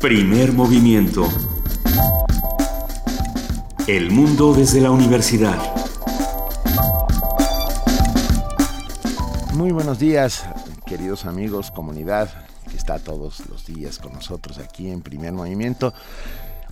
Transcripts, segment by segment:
Primer movimiento. El mundo desde la universidad. Muy buenos días, queridos amigos, comunidad que está todos los días con nosotros aquí en Primer Movimiento.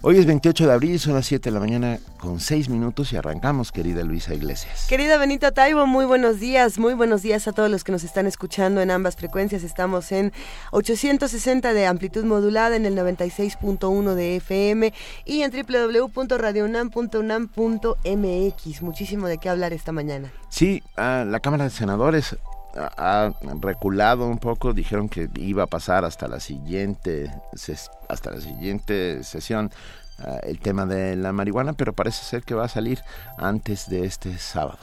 Hoy es 28 de abril, son las 7 de la mañana con 6 minutos y arrancamos, querida Luisa Iglesias. Querida Benita Taibo, muy buenos días, muy buenos días a todos los que nos están escuchando en ambas frecuencias. Estamos en 860 de amplitud modulada, en el 96.1 de FM y en www.radiounam.unam.mx. Muchísimo de qué hablar esta mañana. Sí, la Cámara de Senadores ha reculado un poco, dijeron que iba a pasar hasta la siguiente, hasta la siguiente sesión ah, el tema de la marihuana, pero parece ser que va a salir antes de este sábado.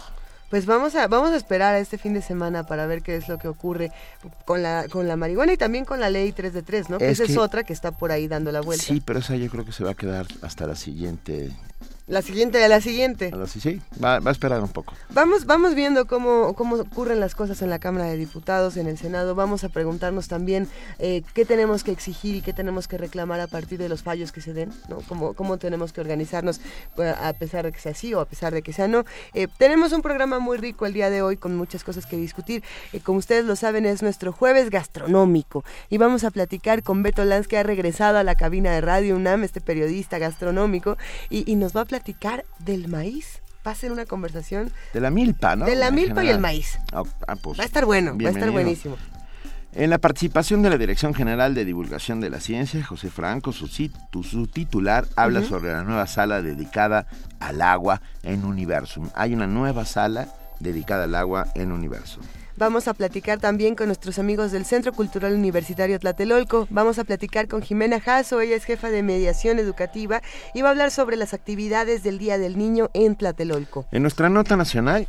Pues vamos a vamos a esperar a este fin de semana para ver qué es lo que ocurre con la con la marihuana y también con la ley 3 de 3, ¿no? esa es otra que está por ahí dando la vuelta. Sí, pero esa yo creo que se va a quedar hasta la siguiente la siguiente la siguiente. Sí, va, va, a esperar un poco. Vamos, vamos viendo cómo, cómo ocurren las cosas en la Cámara de Diputados, en el Senado. Vamos a preguntarnos también eh, qué tenemos que exigir y qué tenemos que reclamar a partir de los fallos que se den, ¿no? Cómo, cómo tenemos que organizarnos pues, a pesar de que sea sí o a pesar de que sea no. Eh, tenemos un programa muy rico el día de hoy con muchas cosas que discutir. Eh, como ustedes lo saben, es nuestro jueves gastronómico y vamos a platicar con Beto Lanz, que ha regresado a la cabina de Radio UNAM, este periodista gastronómico, y, y nos va a platicar del maíz. Va a ser una conversación. De la milpa, ¿no? De la milpa y el maíz. Ah, ah, pues, va a estar bueno, va a estar buenísimo. En la participación de la Dirección General de Divulgación de la Ciencia, José Franco, su, su titular, habla sobre la nueva sala dedicada al agua en Universum. Hay una nueva sala dedicada al agua en Universum. Vamos a platicar también con nuestros amigos del Centro Cultural Universitario Tlatelolco. Vamos a platicar con Jimena Jasso, ella es jefa de mediación educativa y va a hablar sobre las actividades del Día del Niño en Tlatelolco. En nuestra nota nacional,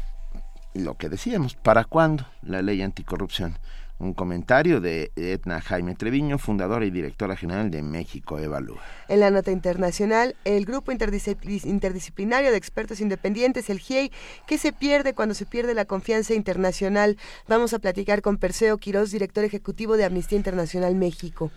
lo que decíamos, ¿para cuándo la ley anticorrupción? Un comentario de Edna Jaime Treviño, fundadora y directora general de México Evalúa. En la nota internacional, el Grupo Interdisciplinario de Expertos Independientes, el GIEI, que se pierde cuando se pierde la confianza internacional. Vamos a platicar con Perseo Quirós, director ejecutivo de Amnistía Internacional México.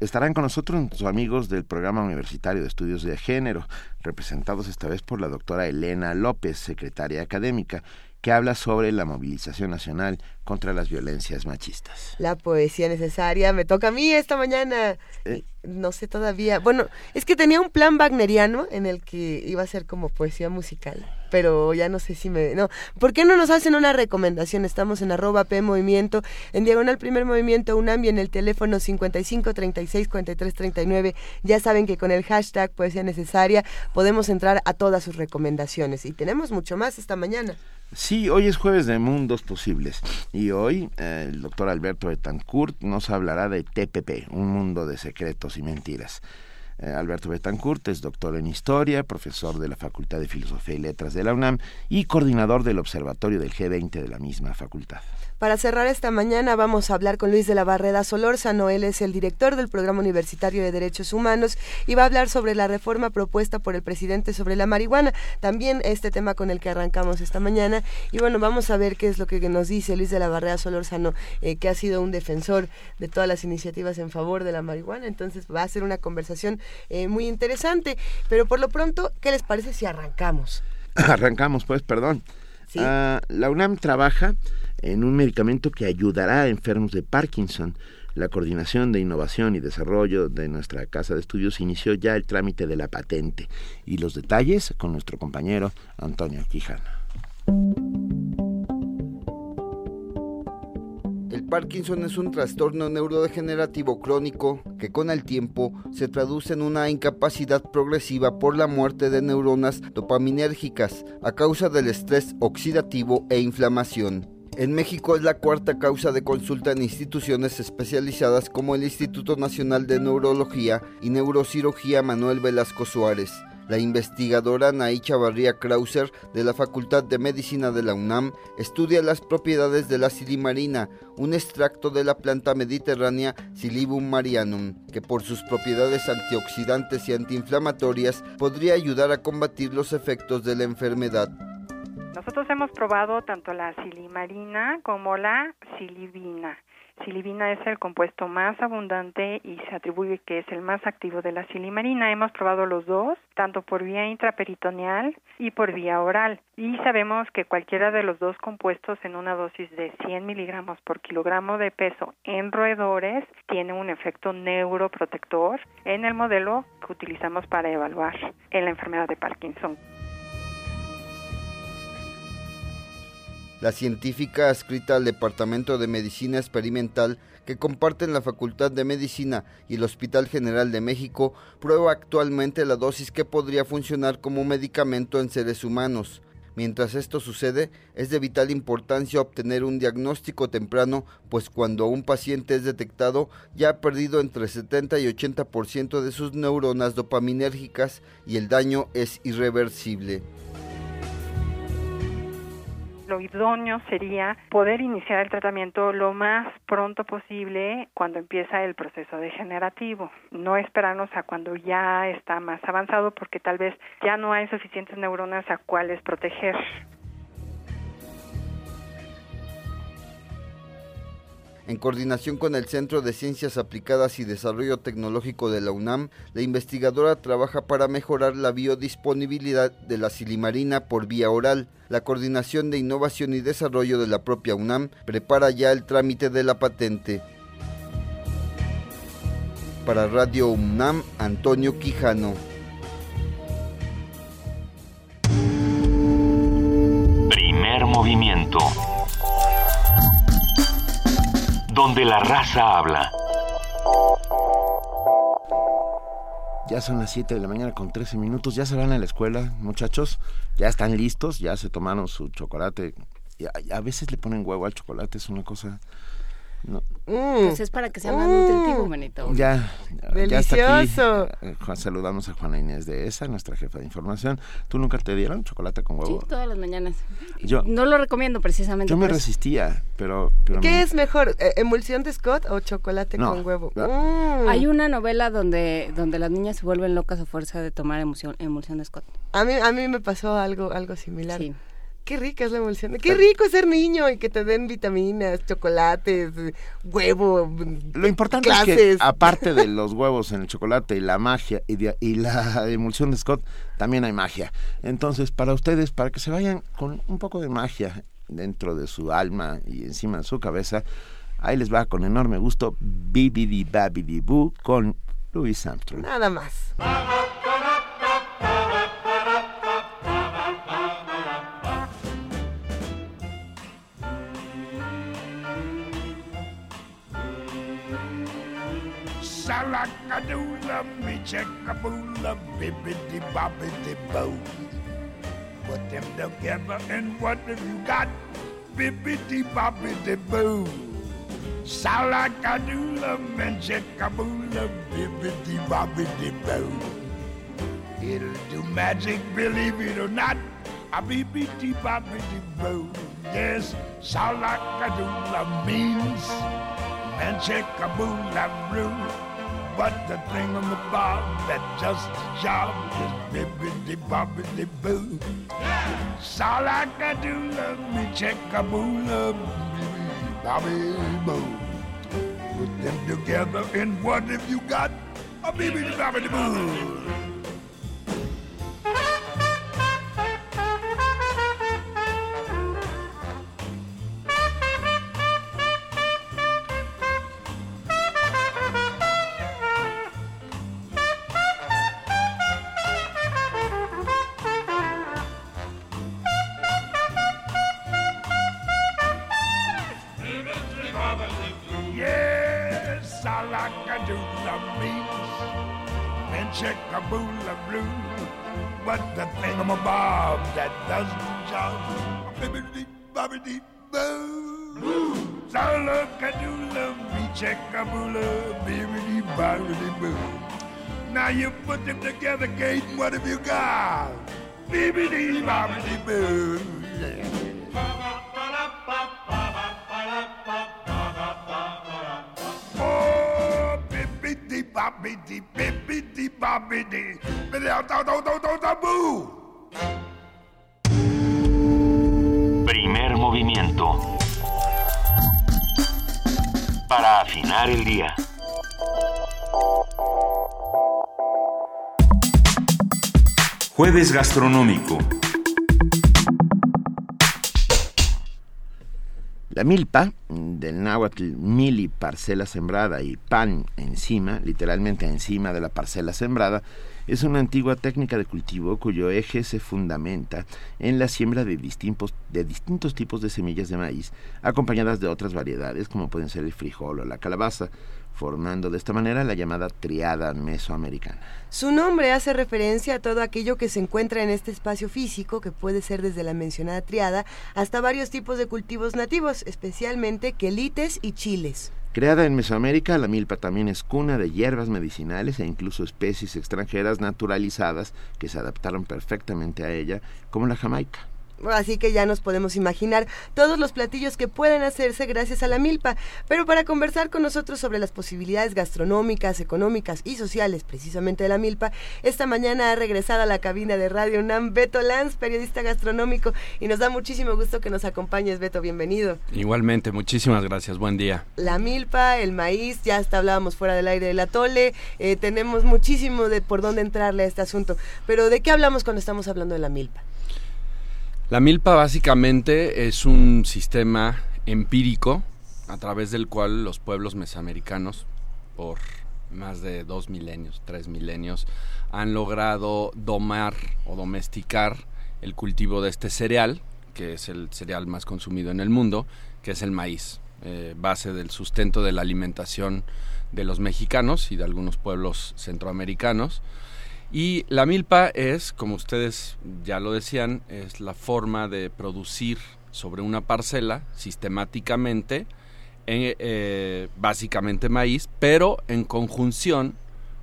Estarán con nosotros nuestros amigos del Programa Universitario de Estudios de Género, representados esta vez por la doctora Elena López, secretaria académica, que habla sobre la movilización nacional contra las violencias machistas. La poesía necesaria me toca a mí esta mañana. Eh. No sé todavía. Bueno, es que tenía un plan wagneriano en el que iba a ser como poesía musical, pero ya no sé si me... No, ¿por qué no nos hacen una recomendación? Estamos en arroba P Movimiento, en Diagonal Primer Movimiento UNAM y en el teléfono 55 36 43 39. Ya saben que con el hashtag poesía necesaria podemos entrar a todas sus recomendaciones y tenemos mucho más esta mañana. Sí, hoy es jueves de mundos posibles y hoy eh, el doctor Alberto Betancourt nos hablará de TPP, un mundo de secretos y mentiras. Eh, Alberto Betancourt es doctor en Historia, profesor de la Facultad de Filosofía y Letras de la UNAM y coordinador del Observatorio del G20 de la misma facultad. Para cerrar esta mañana vamos a hablar con Luis de la Barreda Solórzano. Él es el director del Programa Universitario de Derechos Humanos y va a hablar sobre la reforma propuesta por el presidente sobre la marihuana. También este tema con el que arrancamos esta mañana. Y bueno, vamos a ver qué es lo que nos dice Luis de la Barreda Solórzano, eh, que ha sido un defensor de todas las iniciativas en favor de la marihuana. Entonces va a ser una conversación eh, muy interesante. Pero por lo pronto, ¿qué les parece si arrancamos? Arrancamos, pues, perdón. Ah, la UNAM trabaja en un medicamento que ayudará a enfermos de Parkinson. La coordinación de innovación y desarrollo de nuestra casa de estudios inició ya el trámite de la patente y los detalles con nuestro compañero Antonio Quijano. El Parkinson es un trastorno neurodegenerativo crónico que con el tiempo se traduce en una incapacidad progresiva por la muerte de neuronas dopaminérgicas a causa del estrés oxidativo e inflamación. En México es la cuarta causa de consulta en instituciones especializadas como el Instituto Nacional de Neurología y Neurocirugía Manuel Velasco Suárez. La investigadora Nay Chavarría Krauser de la Facultad de Medicina de la UNAM estudia las propiedades de la silimarina, un extracto de la planta mediterránea Silibum marianum, que por sus propiedades antioxidantes y antiinflamatorias podría ayudar a combatir los efectos de la enfermedad. Nosotros hemos probado tanto la silimarina como la silibina. Silibina es el compuesto más abundante y se atribuye que es el más activo de la silimarina. Hemos probado los dos, tanto por vía intraperitoneal y por vía oral. Y sabemos que cualquiera de los dos compuestos en una dosis de 100 miligramos por kilogramo de peso en roedores tiene un efecto neuroprotector en el modelo que utilizamos para evaluar en la enfermedad de Parkinson. La científica adscrita al Departamento de Medicina Experimental que comparten la Facultad de Medicina y el Hospital General de México prueba actualmente la dosis que podría funcionar como medicamento en seres humanos. Mientras esto sucede, es de vital importancia obtener un diagnóstico temprano, pues cuando un paciente es detectado ya ha perdido entre 70 y 80% de sus neuronas dopaminérgicas y el daño es irreversible lo idóneo sería poder iniciar el tratamiento lo más pronto posible cuando empieza el proceso degenerativo. No esperarnos a cuando ya está más avanzado porque tal vez ya no hay suficientes neuronas a cuales proteger. En coordinación con el Centro de Ciencias Aplicadas y Desarrollo Tecnológico de la UNAM, la investigadora trabaja para mejorar la biodisponibilidad de la silimarina por vía oral. La Coordinación de Innovación y Desarrollo de la propia UNAM prepara ya el trámite de la patente. Para Radio UNAM, Antonio Quijano. Primer movimiento donde la raza habla. Ya son las 7 de la mañana con 13 minutos. Ya se van a la escuela, muchachos. Ya están listos, ya se tomaron su chocolate. Y a, veces le ponen huevo al chocolate, es una cosa no. Mm. Pues es para que sea más nutritivo, Benito. Ya, Delicioso. Ya está aquí. saludamos a Juana Inés de esa, nuestra jefa de información. ¿Tú nunca te dieron chocolate con huevo? Sí, todas las mañanas. Yo, no lo recomiendo precisamente. Yo me resistía, pero... ¿Qué es mejor, eh, emulsión de Scott o chocolate con huevo? Mm. Hay una novela donde, donde las niñas se vuelven locas a fuerza de tomar emulsión, emulsión de Scott. A mí, a mí me pasó algo, algo similar. Sí. Qué rica es la emulsión. Qué rico es ser niño y que te den vitaminas, chocolates, huevo. Lo importante es que aparte de los huevos en el chocolate y la magia y, y la emulsión de Scott, también hay magia. Entonces, para ustedes, para que se vayan con un poco de magia dentro de su alma y encima de su cabeza, ahí les va con enorme gusto Bibidi Babidi Boo con Louis Armstrong. Nada más. Salakadoola, me checkaboola, bibbidi bobbidi boo. Put them together and what have you got? Bibbidi bobbidi boo. Salakadoola, me checkaboola, bibbidi bobbidi boo. It'll do magic, believe it or not. A bibbidi bobbidi boo. Yes, salakadoola means and check a boo rule. But the thing on the bob that just a job is bibbidi bobbidi boo. It's all I can do, love me, check a boo, love me, bobby boo. Put them together and what have you got? A bibbidi bobbidi boo. chickaboola blue. But the thingamabob that doesn't shout, bibbidi bobbidi boo. Zalakadoola, me chickaboola, bibbidi bobbidi boo. Now you put them together, Kate, what have you got? Bibbidi bobbidi boo. Oh, bibbidi bobbidi boo. bitty Primer movimiento. Para afinar el día. Jueves gastronómico. La milpa, del náhuatl mili, parcela sembrada, y pan, encima, literalmente encima de la parcela sembrada, es una antigua técnica de cultivo cuyo eje se fundamenta en la siembra de de distintos tipos de semillas de maíz, acompañadas de otras variedades como pueden ser el frijol o la calabaza, formando de esta manera la llamada triada mesoamericana. Su nombre hace referencia a todo aquello que se encuentra en este espacio físico, que puede ser desde la mencionada triada hasta varios tipos de cultivos nativos, especialmente quelites y chiles. Creada en Mesoamérica, la milpa también es cuna de hierbas medicinales e incluso especies extranjeras naturalizadas que se adaptaron perfectamente a ella, como la jamaica. Así que ya nos podemos imaginar todos los platillos que pueden hacerse gracias a la milpa. Pero para conversar con nosotros sobre las posibilidades gastronómicas, económicas y sociales precisamente de la milpa, esta mañana ha regresado a la cabina de Radio UNAM Beto Lanz, periodista gastronómico, y nos da muchísimo gusto que nos acompañes, Beto, bienvenido. Igualmente, muchísimas gracias, buen día. La milpa, el maíz, ya hasta hablábamos fuera del aire del atole, eh, tenemos muchísimo de por dónde entrarle a este asunto, pero ¿de qué hablamos cuando estamos hablando de la milpa? La milpa básicamente es un sistema empírico a través del cual los pueblos mesoamericanos, por más de dos milenios, tres milenios, han logrado domar o domesticar el cultivo de este cereal, que es el cereal más consumido en el mundo, que es el maíz, eh, base del sustento de la alimentación de los mexicanos y de algunos pueblos centroamericanos. Y la milpa es, como ustedes ya lo decían, es la forma de producir sobre una parcela sistemáticamente, eh, básicamente maíz, pero en conjunción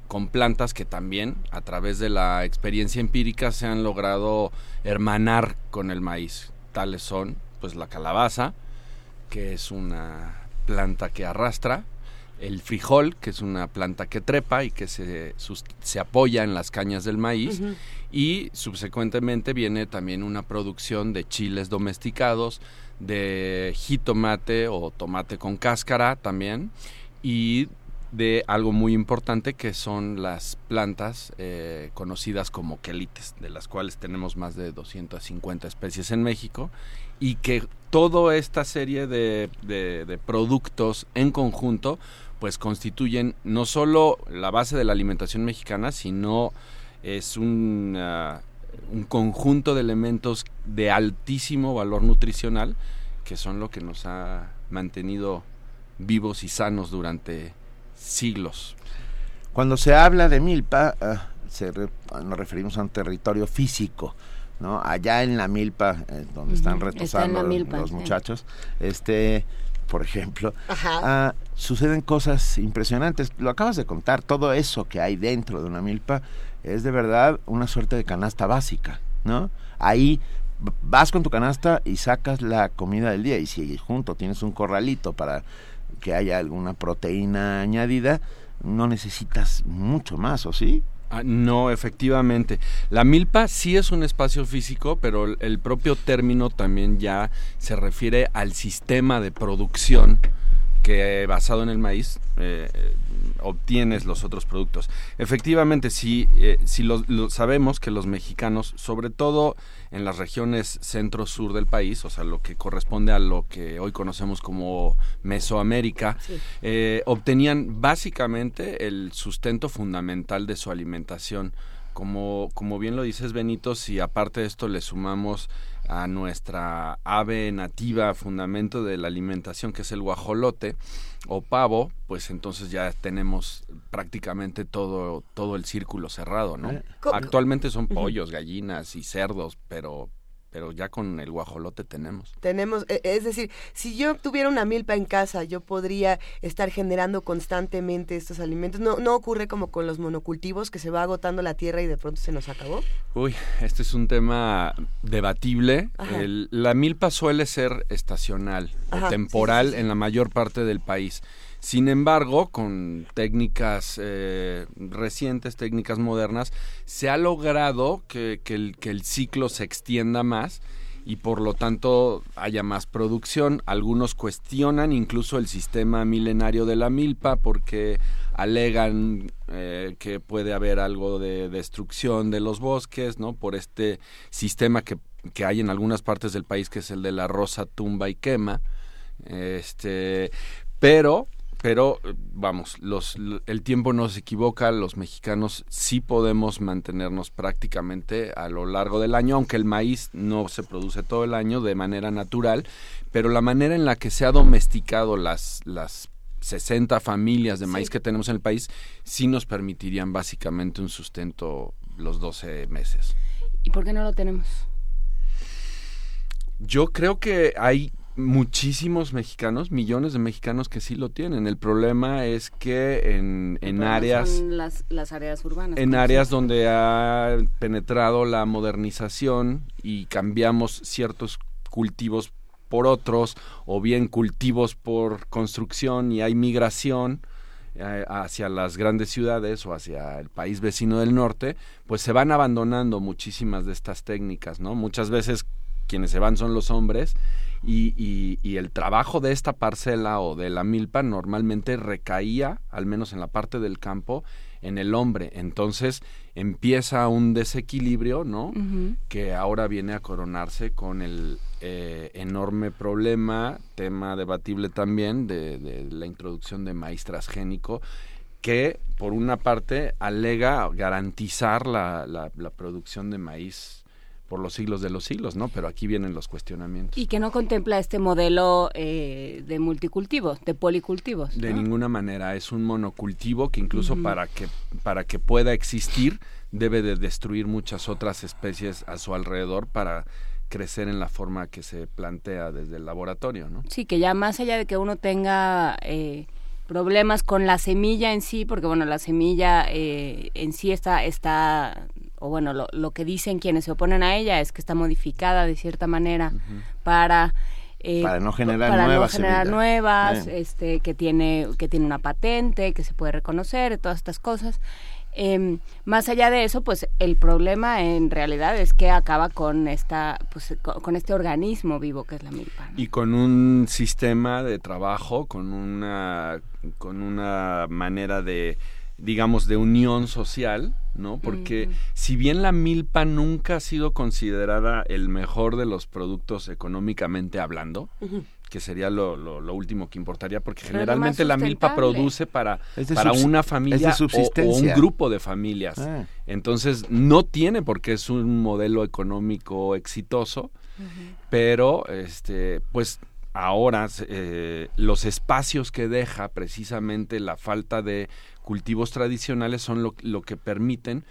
con plantas que también a través de la experiencia empírica se han logrado hermanar con el maíz. Tales son pues la calabaza, que es una planta que arrastra, el frijol, que es una planta que trepa y que se, se apoya en las cañas del maíz, y subsecuentemente viene también una producción de chiles domesticados, de jitomate o tomate con cáscara también, y de algo muy importante que son las plantas eh, conocidas como quelites, de las cuales tenemos más de 250 especies en México y que toda esta serie de, de productos en conjunto pues constituyen no solo la base de la alimentación mexicana, sino es un, un conjunto de elementos de altísimo valor nutricional que son lo que nos ha mantenido vivos y sanos durante siglos. Cuando se habla de milpa, ah, nos referimos a un territorio físico, ¿no? Allá en la milpa, eh, donde están retosando los muchachos, este por ejemplo, ah, suceden cosas impresionantes. Lo acabas de contar, todo eso que hay dentro de una milpa es de verdad una suerte de canasta básica, ¿no? Ahí vas con tu canasta y sacas la comida del día y si junto tienes un corralito para que haya alguna proteína añadida, no necesitas mucho más, ¿o sí? Ah, no, efectivamente. La milpa sí es un espacio físico, pero el propio término también ya se refiere al sistema de producción que basado en el maíz eh, obtienes los otros productos. Efectivamente, sí, eh, sabemos que los mexicanos, sobre todo en las regiones centro-sur del país, o sea, lo que corresponde a lo que hoy conocemos como Mesoamérica, eh, obtenían básicamente el sustento fundamental de su alimentación. Como, como bien lo dices, Benito, si aparte de esto le sumamos a nuestra ave nativa, fundamento de la alimentación, que es el guajolote o pavo, pues entonces ya tenemos prácticamente todo, todo el círculo cerrado, ¿no? Eh, Actualmente son pollos, gallinas y cerdos, pero pero ya con el guajolote tenemos. Tenemos, e, es decir, si yo tuviera una milpa en casa, yo podría estar generando constantemente estos alimentos. No, no ocurre como con los monocultivos que se va agotando la tierra y de pronto se nos acabó. Uy, este es un tema debatible. la milpa suele ser estacional o temporal en la mayor parte del país. Sin embargo, con técnicas eh, recientes, técnicas modernas, se ha logrado que, el, ciclo se extienda más y por lo tanto haya más producción. Algunos cuestionan incluso el sistema milenario de la milpa porque alegan eh, que puede haber algo de destrucción de los bosques, ¿no? Por este sistema que, que hay en algunas partes del país que es el de la rosa tumba y quema. Este, pero pero vamos, los, el tiempo no se equivoca, los mexicanos sí podemos mantenernos prácticamente a lo largo del año, aunque el maíz no se produce todo el año de manera natural, pero la manera en la que se ha domesticado las, las 60 familias de maíz que tenemos en el país sí nos permitirían básicamente un sustento los 12 meses. ¿Y por qué no lo tenemos? Yo creo que hay muchísimos mexicanos, millones de mexicanos que sí lo tienen. El problema es que en, en áreas... Son las, las áreas urbanas. En áreas donde ha penetrado la modernización y cambiamos ciertos cultivos por otros o bien cultivos por construcción y hay migración eh, hacia las grandes ciudades o hacia el país vecino del norte, pues se van abandonando muchísimas de estas técnicas, ¿no? Muchas veces quienes se van son los hombres y, y, el trabajo de esta parcela o de la milpa normalmente recaía, al menos en la parte del campo, en el hombre. Entonces empieza un desequilibrio, ¿no? Que ahora viene a coronarse con el eh, enorme problema, tema debatible también, de, de la introducción de maíz transgénico que por una parte alega garantizar la, la, la producción de maíz por los siglos de los siglos, ¿no? Pero aquí vienen los cuestionamientos. Y que no contempla este modelo eh, de multicultivo, de policultivos. De ninguna manera, es un monocultivo que incluso para que para que pueda existir debe de destruir muchas otras especies a su alrededor para crecer en la forma que se plantea desde el laboratorio, ¿no? Sí, que ya más allá de que uno tenga eh, problemas con la semilla en sí, porque bueno, la semilla eh, en sí está, está o bueno, lo, lo, que dicen quienes se oponen a ella es que está modificada de cierta manera para... Eh, para no generar para nuevas, no generar nuevas este, que tiene que tiene una patente, que se puede reconocer, todas estas cosas. Eh, más allá de eso, pues el problema en realidad es que acaba con esta, pues, con este organismo vivo que es la milpa. ¿no? Y con un sistema de trabajo, con una, con una manera de, digamos, de unión social, ¿no? Porque uh -huh. si bien la milpa nunca ha sido considerada el mejor de los productos económicamente hablando, uh -huh que sería lo, lo, lo, último que importaría, porque Pero generalmente la milpa produce para, para una familia o, o, un grupo de familias. Ah. Entonces, no tiene porque es un modelo económico exitoso, uh -huh. pero este, pues ahora eh, los espacios que deja precisamente la falta de cultivos tradicionales son lo, que permiten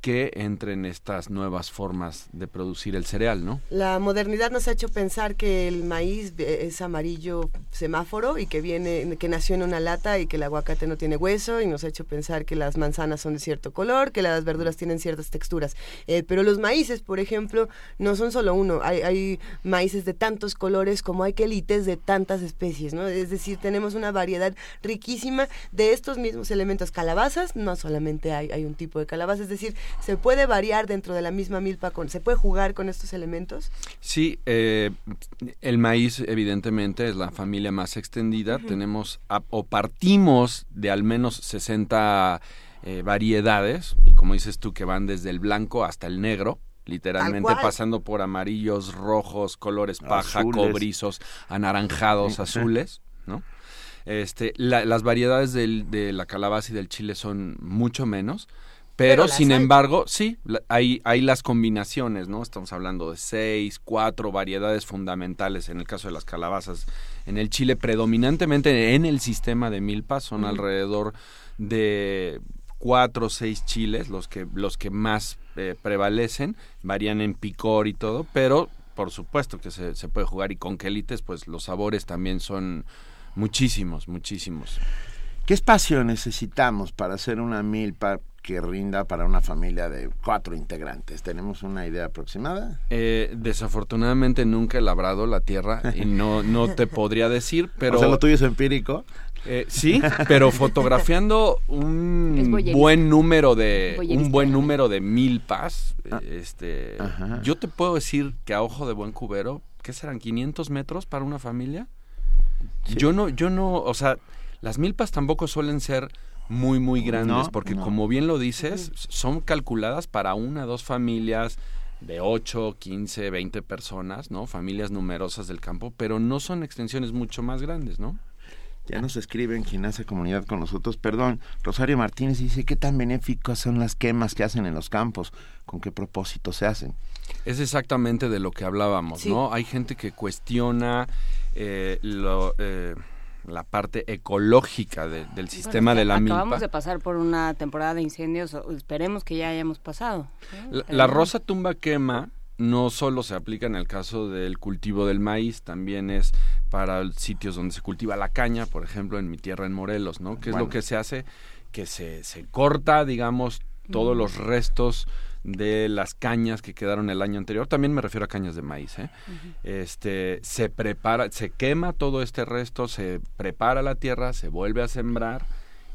que entren estas nuevas formas de producir el cereal, ¿no? La modernidad nos ha hecho pensar que el maíz es amarillo semáforo y que viene, que nació en una lata y que el aguacate no tiene hueso y nos ha hecho pensar que las manzanas son de cierto color, que las verduras tienen ciertas texturas. Eh, pero los maíces, por ejemplo, no son solo uno. Hay, hay maíces de tantos colores como hay quelites de tantas especies, ¿no? Es decir, tenemos una variedad riquísima de estos mismos elementos. Calabazas, no solamente hay, hay un tipo de calabaza, es decir, ¿Se puede variar dentro de la misma milpa? Con, ¿Se puede jugar con estos elementos? Sí, eh, el maíz evidentemente es la familia más extendida. Uh -huh. Tenemos a, o partimos de al menos 60 eh, variedades, y como dices tú, que van desde el blanco hasta el negro literalmente pasando por amarillos, rojos, colores paja, azules. cobrizos, anaranjados, azules, ¿no? Este, la, las variedades del, de la calabaza y del chile son mucho menos. Pero, Pero sin hay. embargo, sí, hay, hay las combinaciones, ¿no? Estamos hablando de seis, cuatro variedades fundamentales en el caso de las calabazas. En el Chile, predominantemente en el sistema de milpa, son uh -huh. alrededor de cuatro o seis chiles los que, los que más eh, prevalecen, varían en picor y todo, pero por supuesto que se, se puede jugar y con quelites, pues los sabores también son muchísimos, muchísimos. ¿Qué espacio necesitamos para hacer una milpa que rinda para una familia de cuatro integrantes. ¿Tenemos una idea aproximada? Eh, desafortunadamente nunca he labrado la tierra y no, no te podría decir, pero... O sea, lo tuyo es empírico. Eh, sí, pero fotografiando un buen número de un buen número de milpas, ah, este, yo te puedo decir que a ojo de buen cubero, ¿qué serán 500 metros para una familia? Yo no, yo no, o sea, las milpas tampoco suelen ser muy muy grandes porque como bien lo dices, son calculadas para una dos familias de 8, 15, 20 personas, ¿no? Familias numerosas del campo, pero no son extensiones mucho más grandes, ¿no? Ya nos escriben quien hace comunidad con nosotros. Perdón, Rosario Martínez dice, ¿qué tan benéficas son las quemas que hacen en los campos? ¿Con qué propósito se hacen? Es exactamente de lo que hablábamos, ¿no? Hay gente que cuestiona eh, lo... Eh, la parte ecológica del sistema de la acabamos milpa. Acabamos de pasar por una temporada de incendios, esperemos que ya hayamos pasado. La, rosa tumba quema no solo se aplica en el caso del cultivo del maíz, también es para sitios donde se cultiva la caña, por ejemplo, en mi tierra en Morelos, ¿no? Que es lo que se hace? Que se, se corta, digamos, todos los restos de las cañas que quedaron el año anterior, también me refiero a cañas de maíz, ¿eh? este, se prepara, se quema todo este resto, se prepara la tierra, se vuelve a sembrar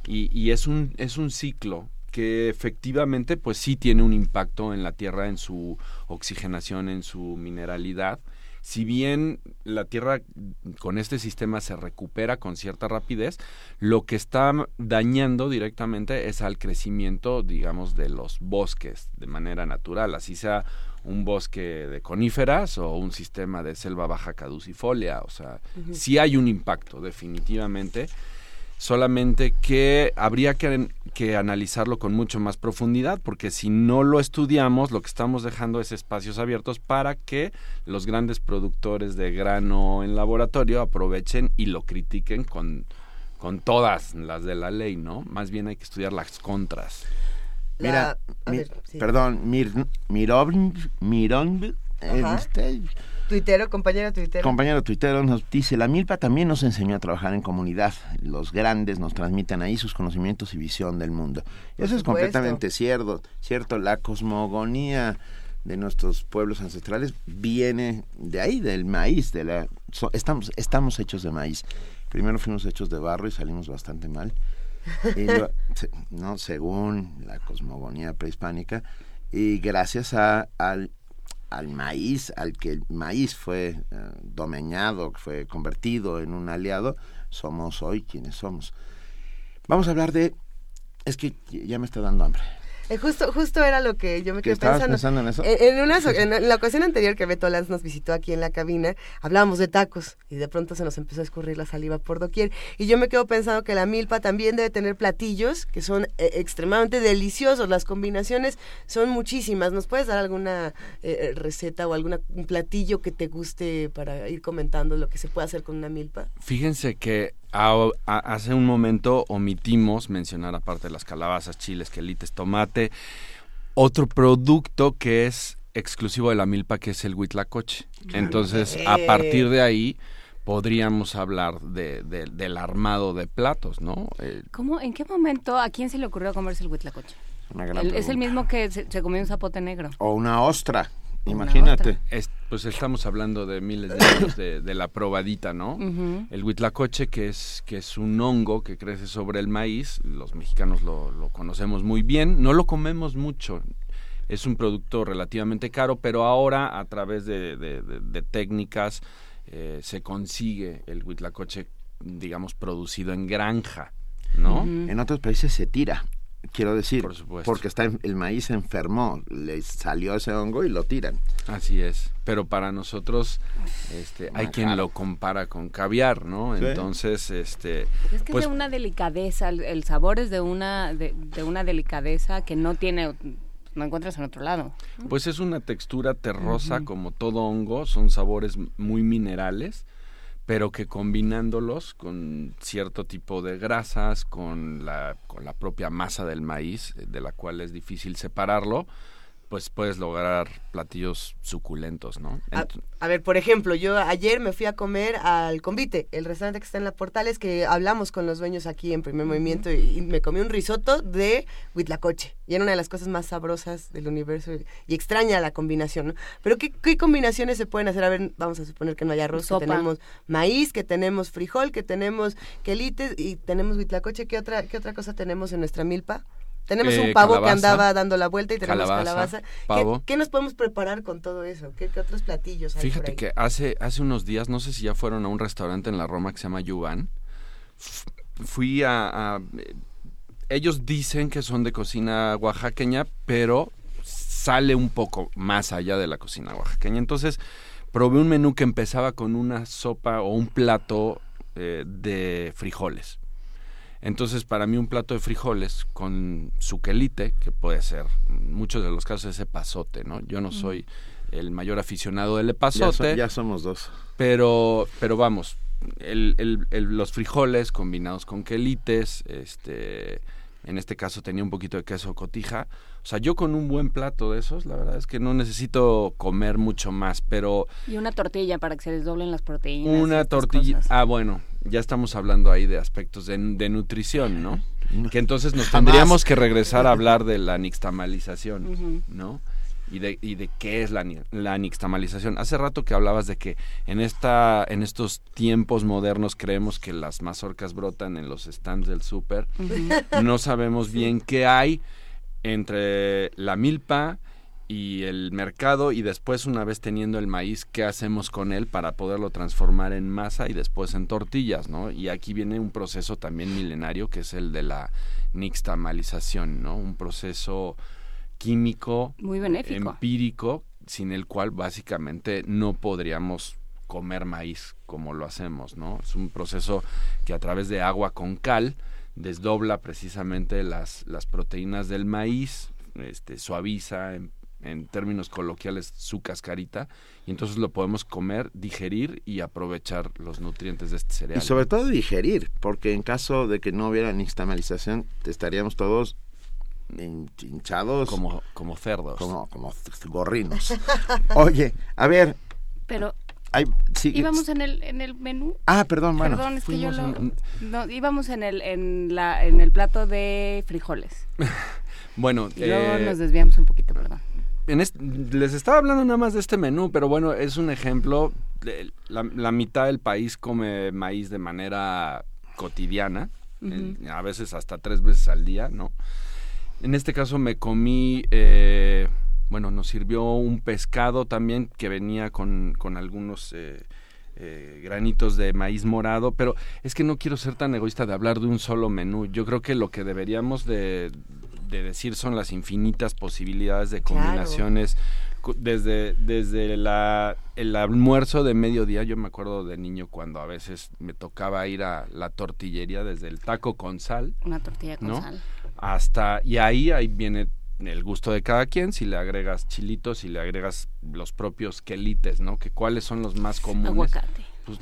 y, y es, un, es un ciclo que efectivamente pues sí tiene un impacto en la tierra, en su oxigenación, en su mineralidad si bien la Tierra con este sistema se recupera con cierta rapidez, lo que está dañando directamente es al crecimiento, digamos, de los bosques de manera natural, así sea un bosque de coníferas o un sistema de selva baja caducifolia, o sea, sí hay un impacto definitivamente solamente que habría que, que, analizarlo con mucho más profundidad, porque si no lo estudiamos, lo que estamos dejando es espacios abiertos para que los grandes productores de grano en laboratorio aprovechen y lo critiquen con, con todas las de la ley, ¿no? Más bien hay que estudiar las contras. Mira, perdón, Mir, Mirón, Mirón, eh, Tuitero, compañero tuitero. Compañero tuitero nos dice, la milpa también nos enseñó a trabajar en comunidad. Los grandes nos transmiten ahí sus conocimientos y visión del mundo. Eso es completamente cierto, cierto. La cosmogonía de nuestros pueblos ancestrales viene de ahí, del maíz, de la estamos estamos hechos de maíz. Primero fuimos hechos de barro y salimos bastante mal. no, según la cosmogonía prehispánica y gracias a, al al maíz, al que el maíz fue eh, domeñado, fue convertido en un aliado, somos hoy quienes somos. Vamos a hablar de... Es que ya me está dando hambre. Eh, justo, justo era lo que yo me quedé pensando. en eso? En, una, en, la ocasión anterior que Beto Lanz nos visitó aquí en la cabina, hablábamos de tacos y de pronto se nos empezó a escurrir la saliva por doquier. Y yo me quedo pensando que la milpa también debe tener platillos que son eh, extremadamente deliciosos. Las combinaciones son muchísimas. ¿Nos puedes dar alguna eh, receta o algún platillo que te guste para ir comentando lo que se puede hacer con una milpa? Fíjense que hace un momento omitimos mencionar, aparte de las calabazas, chiles, quelites, tomate, otro producto que es exclusivo de la milpa, que es el huitlacoche. Entonces, a partir de ahí podríamos hablar de, del armado de platos, ¿no? Eh, ¿Cómo, ¿En qué momento a quién se le ocurrió comerse el huitlacoche? es el mismo que se, se, comió un zapote negro. O una ostra. Imagínate. pues estamos hablando de miles de años de, la probadita, ¿no? El huitlacoche, que es, que es un hongo que crece sobre el maíz, los mexicanos lo, lo conocemos muy bien, no lo comemos mucho, es un producto relativamente caro, pero ahora a través de, de, técnicas eh, se consigue el huitlacoche, digamos, producido en granja, ¿no? En otros países se tira quiero decir, porque está el maíz se enfermó, le salió ese hongo y lo tiran. Así es, pero para nosotros este hay quien lo compara con caviar, ¿no? Entonces, este es que es pues de una delicadeza, el, sabor es de una de, de una delicadeza que no tiene no encuentras en otro lado. Pues es una textura terrosa como todo hongo, son sabores muy minerales pero que combinándolos con cierto tipo de grasas, con la, con la propia masa del maíz, eh, de la cual es difícil separarlo, pues puedes lograr platillos suculentos, ¿no? A, ver, por ejemplo, yo ayer me fui a comer al Convite, el restaurante que está en la Portales, que hablamos con los dueños aquí en Primer Movimiento y, me comí un risotto de huitlacoche. Y era una de las cosas más sabrosas del universo y extraña la combinación, ¿no? Pero ¿qué, combinaciones se pueden hacer? A ver, vamos a suponer que no haya arroz, que tenemos maíz, que tenemos frijol, que tenemos quelites y tenemos huitlacoche. ¿Qué otra, qué otra cosa tenemos en nuestra milpa? Tenemos un eh, pavo que andaba dando la vuelta y tenemos calabaza. ¿Qué, nos podemos preparar con todo eso? ¿Qué, otros platillos hay Fíjate que hace, hace unos días, no sé si ya fueron a un restaurante en la Roma que se llama Yuvan. Fui a, Ellos dicen que son de cocina oaxaqueña, pero sale un poco más allá de la cocina oaxaqueña. Entonces, probé un menú que empezaba con una sopa o un plato eh, de frijoles entonces, para mí un plato de frijoles con su quelite, que puede ser, en muchos de los casos ese pasote, ¿no? Yo no soy el mayor aficionado del pasote. Ya, somos dos. Pero, pero vamos, el, los frijoles combinados con quelites, este, en este caso tenía un poquito de queso cotija. O sea, yo con un buen plato de esos, la verdad es que no necesito comer mucho más, pero... Y una tortilla para que se desdoblen las proteínas. Una tortilla... Ah, bueno, ya estamos hablando ahí de aspectos de, nutrición, ¿no? Que entonces nos tendríamos que regresar a hablar de la nixtamalización, ¿no? Y de, y de qué es la, la nixtamalización. Hace rato que hablabas de que en, esta, en estos tiempos modernos creemos que las mazorcas brotan en los stands del súper. No sabemos bien qué hay entre la milpa y el mercado y después una vez teniendo el maíz, ¿qué hacemos con él para poderlo transformar en masa y después en tortillas, ¿no? Y aquí viene un proceso también milenario que es el de la nixtamalización, ¿no? Un proceso químico, muy benéfico, empírico, sin el cual básicamente no podríamos comer maíz como lo hacemos, ¿no? Es un proceso que a través de agua con cal desdobla precisamente las, las proteínas del maíz, este, suaviza en, términos coloquiales su cascarita y entonces lo podemos comer, digerir y aprovechar los nutrientes de este cereal. Y sobre todo digerir, porque en caso de que no hubiera nixtamalización estaríamos todos hinchados como como cerdos como como gorrinos oye a ver pero íbamos en el en el menú. Ah, perdón, bueno. Perdón, es que yo lo, no, íbamos en el en la en el plato de frijoles. bueno, y luego eh, nos desviamos un poquito, perdón. En les estaba hablando nada más de este menú, pero bueno, es un ejemplo. De la, la mitad del país come maíz de manera cotidiana, a veces hasta tres veces al día, ¿no? En este caso me comí eh, bueno, nos sirvió un pescado también que venía con, con algunos eh, eh, granitos de maíz morado, pero es que no quiero ser tan egoísta de hablar de un solo menú. Yo creo que lo que deberíamos de, decir son las infinitas posibilidades de combinaciones. Desde, desde la, el almuerzo de mediodía, yo me acuerdo de niño cuando a veces me tocaba ir a la tortillería desde el taco con sal. Una tortilla con sal. Hasta, y ahí, ahí viene el gusto de cada quien, si le agregas chilitos, si le agregas los propios quelites, ¿no? Que cuáles son los más comunes. Aguacate. Pues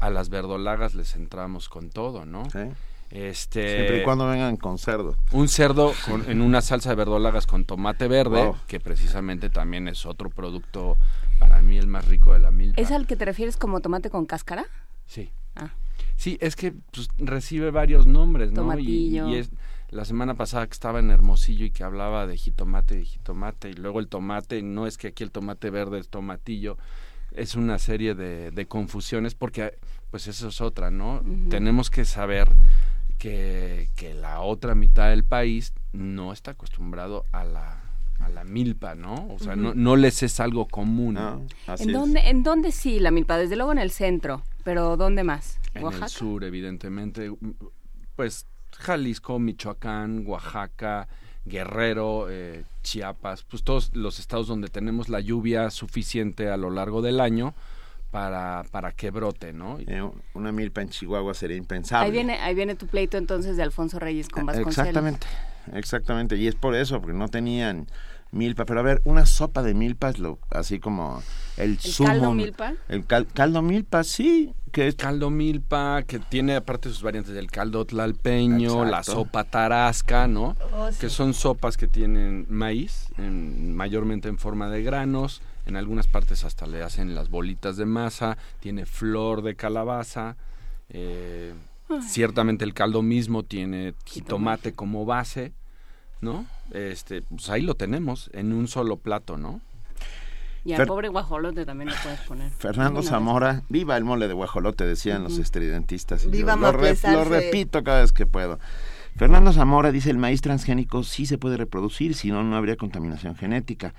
a las verdolagas les entramos con todo, ¿no? Sí. Este, Siempre y cuando vengan con cerdo. Un cerdo en una salsa de verdolagas con tomate verde, que precisamente también es otro producto para mí el más rico de la milpa. ¿Es al que te refieres como tomate con cáscara? Sí. Ah. Sí, es que pues, recibe varios nombres, ¿no? Tomatillo. Y, y es, la semana pasada que estaba en Hermosillo y que hablaba de jitomate y jitomate y luego el tomate, no es que aquí el tomate verde es tomatillo, es una serie de, de confusiones porque pues eso es otra, ¿no? Tenemos que saber que, que la otra mitad del país no está acostumbrado a la a la milpa, ¿no? O sea, no, no les es algo común. ¿En, dónde, ¿En dónde sí la milpa? Desde luego en el centro, pero ¿dónde más? En el sur, evidentemente. Pues Jalisco, Michoacán, Oaxaca, Guerrero, eh, Chiapas, pues todos los estados donde tenemos la lluvia suficiente a lo largo del año para, para que brote, ¿no? Eh, una milpa en Chihuahua sería impensable. Ahí viene, ahí viene tu pleito entonces de Alfonso Reyes con Vasconcelos. Exactamente, exactamente, y es por eso, porque no tenían milpa. Pero a ver, una sopa de milpa es lo, así como el, ¿El zumo. caldo milpa? El cal- caldo milpa, sí. Que es Caldo milpa, que tiene aparte sus variantes del caldo tlalpeño, la Exacto. sopa tarasca, ¿no? Oh, sí. Que son sopas que tienen maíz, en- mayormente en forma de granos. En algunas partes hasta le hacen las bolitas de masa. Tiene flor de calabaza. eh, ciertamente el caldo mismo tiene jitomate como base, ¿no? Este, pues ahí lo tenemos en un solo plato, ¿no? Y al Fer- pobre guajolote también lo puedes poner. Fernando. Zamora, viva el mole de guajolote, decían los estridentistas. y Viva yo lo, re- lo repito cada vez que puedo. Fernando Zamora dice el maíz transgénico sí se puede reproducir, si no, no habría contaminación genética.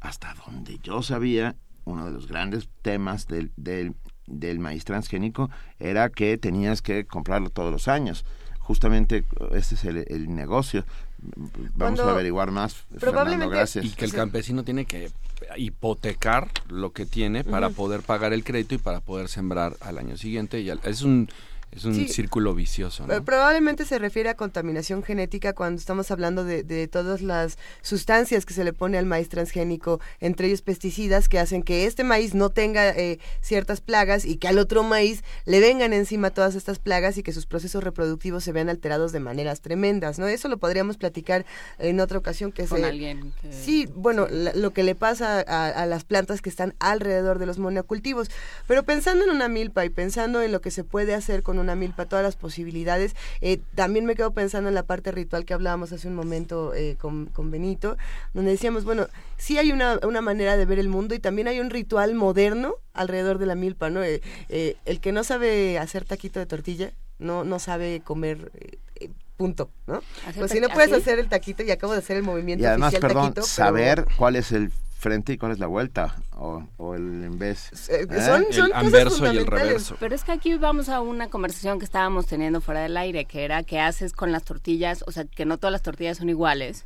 Hasta donde yo sabía, uno de los grandes temas del, del, del maíz transgénico era que tenías que comprarlo todos los años. Justamente este es el, el negocio. Vamos Cuando- a averiguar más. Fernando, probablemente- gracias. Y que el campesino tiene que hipotecar lo que tiene para poder pagar el crédito y para poder sembrar al año siguiente. Y al- es un, es un Sí. círculo vicioso. ¿no? Eh, Probablemente se refiere a contaminación genética cuando estamos hablando de, de todas las sustancias que se le pone al maíz transgénico, entre ellos pesticidas que hacen que este maíz no tenga eh, ciertas plagas y que al otro maíz le vengan encima todas estas plagas y que sus procesos reproductivos se vean alterados de maneras tremendas, ¿no? Eso lo podríamos platicar en otra ocasión que Con se... alguien que- Sí, bueno, la- lo que le pasa a, a las plantas que están alrededor de los monocultivos. Pero pensando en una milpa y pensando en lo que se puede hacer con una milpa, todas las posibilidades, eh, también me quedo pensando en la parte ritual que hablábamos hace un momento eh, con, con Benito, donde decíamos, bueno, sí hay una, una manera de ver el mundo y también hay un ritual moderno alrededor de la milpa, ¿no? Eh, eh, el que no sabe hacer taquito de tortilla, no, no sabe comer... eh, eh, Punto, ¿no? Pues si no puedes ¿así? hacer el taquito y acabo de hacer el movimiento Y además, oficial perdón, taquito, pero- saber cuál es el frente y cuál es la vuelta, o, o el en vez. Eh, ¿Eh? son, El son cosas anverso y el fundamentales. reverso. Pero es que aquí vamos a una conversación que estábamos teniendo fuera del aire, que era qué haces con las tortillas, o sea, que no todas las tortillas son iguales.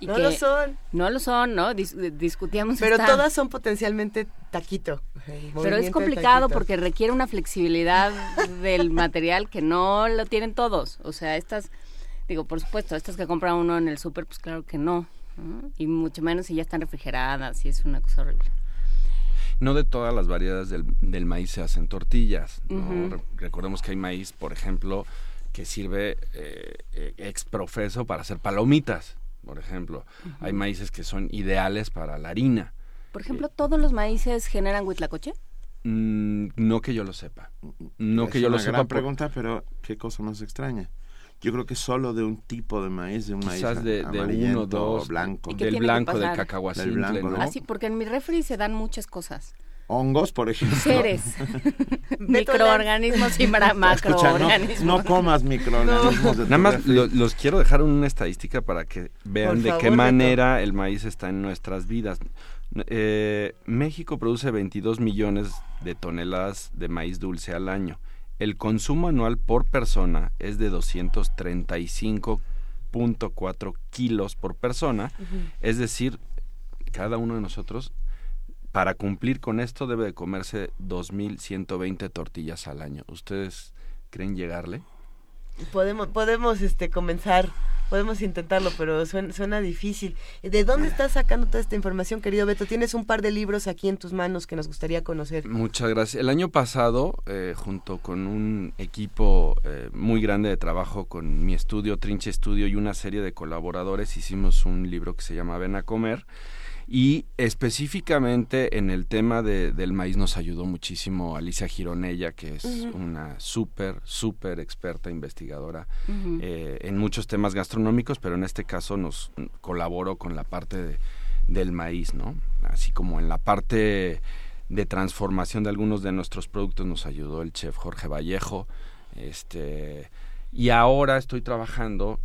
Y No que lo son, No lo son, ¿no? Dis- discutíamos pero esta- todas son potencialmente taquito. Pero es complicado taquito. porque requiere una flexibilidad del material que no lo tienen todos. O sea, estas, digo, por supuesto, estas que compra uno en el súper, pues claro que no. ¿No? Y mucho menos si ya están refrigeradas y es una cosa horrible. No de todas las variedades del, del maíz se hacen tortillas. ¿no? Re- Recordemos que hay maíz, por ejemplo, que sirve eh, eh, ex profeso para hacer palomitas, por ejemplo. Hay maíces que son ideales para la harina. Por ejemplo, ¿todos los maíces generan huitlacoche? Mm, no que yo lo sepa. No es que yo una lo sepa. gran por- pregunta, pero qué cosa más extraña. Yo creo que solo de un tipo de maíz, de un Quizás maíz de- de uno, dos, o blanco. ¿Y qué del blanco, del cacahuacintle, Del blanco, ¿no? ¿no? Ah, sí, porque en mi refri se dan muchas cosas. Hongos, por ejemplo. Seres, microorganismos y no, macroorganismos. no comas microorganismos. de tu Nada más lo- los quiero dejar una estadística para que vean Por de favor, qué manera el maíz está en nuestras vidas. Eh, México produce 22 millones de toneladas de maíz dulce al año. El consumo anual por persona es de 235.4 kilos por persona. Es decir, cada uno de nosotros, para cumplir con esto, debe de comerse 2.120 tortillas al año. ¿Ustedes creen llegarle? Podemos, podemos este, comenzar, podemos intentarlo, pero suena, difícil. ¿De dónde estás sacando toda esta información, querido Beto? Tienes un par de libros aquí en tus manos que nos gustaría conocer. Muchas gracias. El año pasado, eh, junto con un equipo eh, muy grande de trabajo, con mi estudio, Trinche Estudio y una serie de colaboradores, hicimos un libro que se llama Ven a Comer. Y específicamente en el tema de- del maíz nos ayudó muchísimo Alicia Gironella, que es una súper, súper experta investigadora eh, en muchos temas gastronómicos, pero en este caso nos colaboró con la parte de- del maíz, ¿no? Así como en la parte de transformación de algunos de nuestros productos nos ayudó el chef Jorge Vallejo, este y ahora estoy trabajando,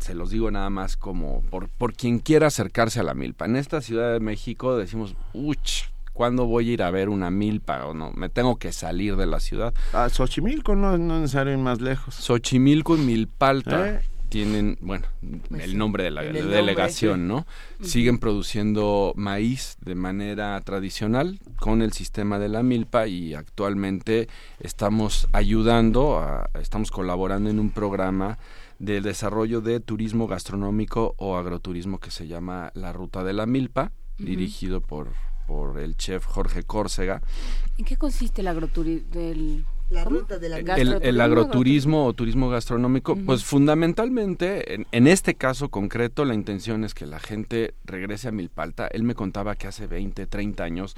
se los digo nada más como por, por quien quiera acercarse a la milpa. En esta Ciudad de México decimos, uch, ¿cuándo voy a ir a ver una milpa o no? Me tengo que salir de la ciudad. Ah, Xochimilco no, no es necesario ir más lejos. Xochimilco y Milpalta. ¿Eh? tienen, bueno, Pues el nombre de la delegación, nombre, ¿no? Siguen produciendo maíz de manera tradicional con el sistema de la milpa y actualmente estamos ayudando, a- estamos colaborando en un programa de desarrollo de turismo gastronómico o agroturismo que se llama La Ruta de la Milpa, dirigido por, por el chef Jorge Córcega. ¿En qué consiste el agroturismo? Del... La ¿Cómo? ruta de la El milpa. El, agroturismo o turismo gastronómico, pues fundamentalmente, en, en este caso concreto, la intención es que la gente regrese a Milpalta. Él me contaba que hace 20, 30 años,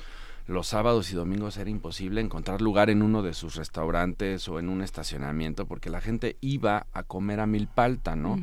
los sábados y domingos era imposible encontrar lugar en uno de sus restaurantes o en un estacionamiento, porque la gente iba a comer a Milpalta, ¿no?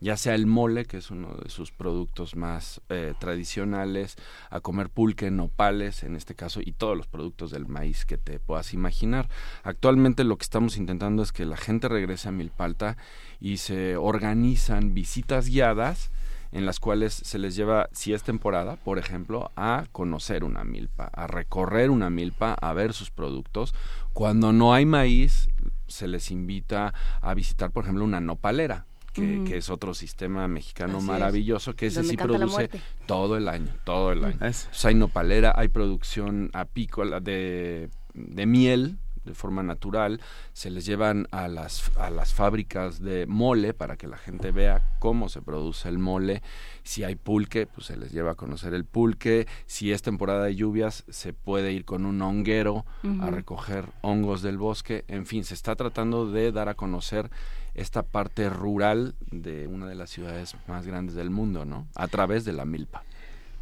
Ya sea el mole, que es uno de sus productos más eh, tradicionales, a comer pulque, nopales, en este caso, y todos los productos del maíz que te puedas imaginar. Actualmente lo que estamos intentando es que la gente regrese a Milpalta y se organizan visitas guiadas en las cuales se les lleva, si es temporada, por ejemplo, a conocer una milpa, a recorrer una milpa, a ver sus productos. Cuando no hay maíz, se les invita a visitar, por ejemplo, una nopalera, que, que es otro sistema mexicano Así es. maravilloso, que ese sí produce todo el año, todo el año. Es- Pues hay nopalera, hay producción apícola de, de miel de forma natural, se les llevan a las, a las fábricas de mole para que la gente vea cómo se produce el mole, si hay pulque, pues se les lleva a conocer el pulque, si es temporada de lluvias, se puede ir con un honguero a recoger hongos del bosque, en fin, se está tratando de dar a conocer esta parte rural de una de las ciudades más grandes del mundo, ¿no? A través de la milpa.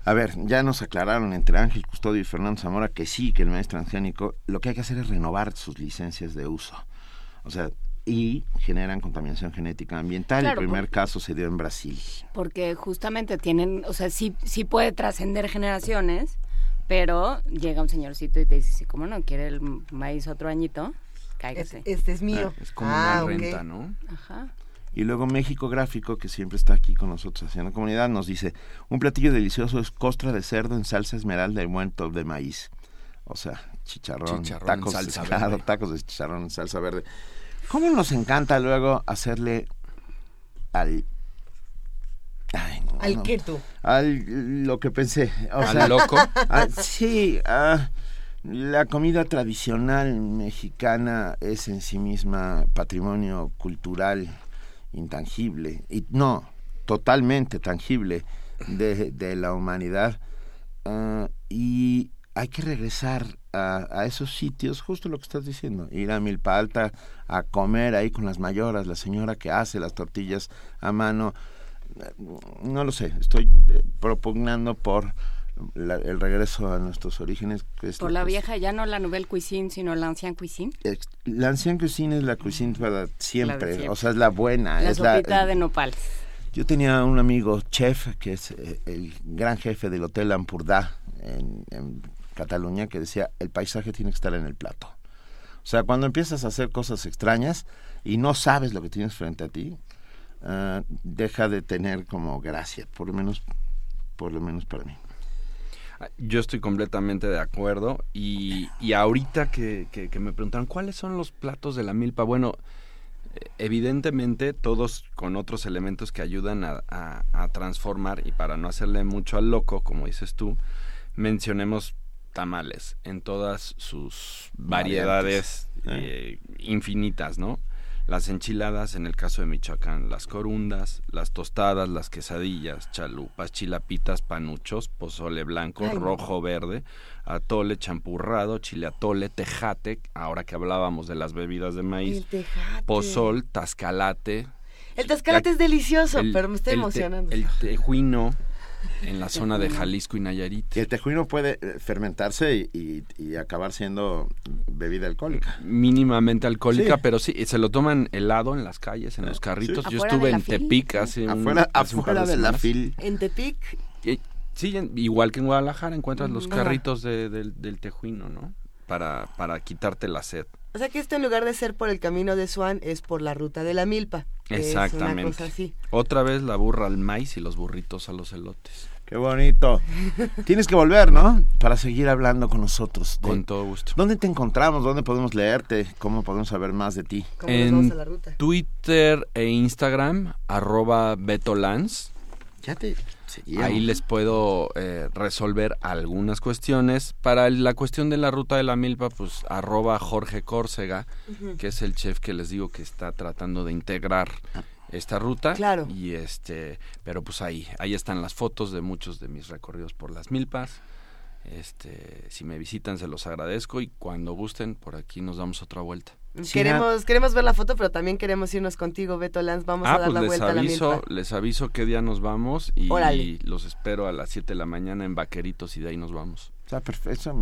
A ver, ya nos aclararon entre Ángel Custodio y Fernando Zamora que sí, que el maíz transgénico, lo que hay que hacer es renovar sus licencias de uso. O sea, y generan contaminación genética ambiental. Claro, el primer por- caso se dio en Brasil. Porque justamente tienen, o sea, sí, sí puede trascender generaciones, pero llega un señorcito y te dice, sí, ¿cómo no? ¿Quiere el maíz otro añito? Cáigase. Este, este es mío. Es como Ah, una ok. renta, ¿no? Ajá. Y luego México Gráfico, que siempre está aquí con nosotros haciendo comunidad, nos dice, un platillo delicioso es costra de cerdo en salsa esmeralda y buen top de maíz. O sea, chicharrón, Chicharrón en tacos, salsa claro, verde. tacos de chicharrón en salsa verde. ¿Cómo nos encanta luego hacerle al... Ay, no, ¿Al no. tú? Al lo que pensé. O Al sea, loco. sí, ah, la comida tradicional mexicana es en sí misma patrimonio cultural intangible, y no, totalmente tangible de, de la humanidad. ah, y hay que regresar a, a esos sitios, justo lo que estás diciendo, ir a Milpa Alta a comer ahí con las mayoras, la señora que hace las tortillas a mano. No lo sé, estoy eh, propugnando por la- el regreso a nuestros orígenes. es Por la vieja, ya no la nouvelle cuisine, sino la ancienne cuisine. ex- La ancienne cuisine es la cuisine para siempre, siempre. o sea, es la buena. La es la, sopita de nopales. Yo tenía un amigo chef que es eh, el gran jefe del Hotel Ampurdá en, en Cataluña que decía el paisaje tiene que estar en el plato. O sea, cuando empiezas a hacer cosas extrañas y no sabes lo que tienes frente a ti, ah, deja de tener como gracia, por lo menos, por lo menos para mí. Yo estoy completamente de acuerdo. Y, y ahorita que, que- que me preguntaron cuáles son los platos de la milpa, bueno, eh, evidentemente todos con otros elementos que ayudan a, a- a transformar y para no hacerle mucho al loco, como dices tú, mencionemos tamales en todas sus variedades eh, infinitas, ¿no? Las enchiladas, en el caso de Michoacán, las corundas, las tostadas, las quesadillas, chalupas, chilapitas, panuchos, pozole blanco, Ay, no. rojo, verde, atole, champurrado, chile atole, tejate, ahora que hablábamos de las bebidas de El maíz, tejate. pozol, tascalate, El tascalate La- es delicioso, el- pero me el te- emocionando. el tejuino en la zona de Jalisco y Nayarit. Y el tejuino puede eh, fermentarse y, y- y acabar siendo bebida alcohólica. mínimamente alcohólica, Sí. pero sí, se lo toman helado en las calles, en los carritos. Yo estuve en fil. Tepic hace un, Afuera, hace un par afuera de la fil. En Tepic, Y- Sí, en- igual que en Guadalajara encuentras los carritos de- del, del tejuino, ¿no? Para, para quitarte la sed. O sea que esto en lugar de ser por el camino de Swan es por la ruta de la milpa. que Es una Exactamente. cosa así. Otra vez la burra al maíz y los burritos a los elotes. Qué bonito. Tienes que volver, ¿no? Para seguir hablando con nosotros. Con todo gusto. ¿Dónde te encontramos? ¿Dónde podemos leerte? ¿Cómo podemos saber más de ti? en Twitter e Instagram, arroba betolans. Ya te Ahí les puedo eh, resolver algunas cuestiones. Para la cuestión de la ruta de la milpa, pues arroba Jorge Córcega, que es el chef que les digo que está tratando de integrar ah. esta ruta. Claro. Y este, pero pues ahí, ahí están las fotos de muchos de mis recorridos por las milpas. Este, si me visitan se los agradezco y cuando gusten por aquí nos damos otra vuelta. Queremos queremos ver la foto, pero también queremos irnos contigo, Beto Lanz. Vamos ah, a dar pues la vuelta aviso, a la Les aviso qué día nos vamos y, los espero a las 7 de la mañana en Vaqueritos y de ahí nos vamos. Está perfecto.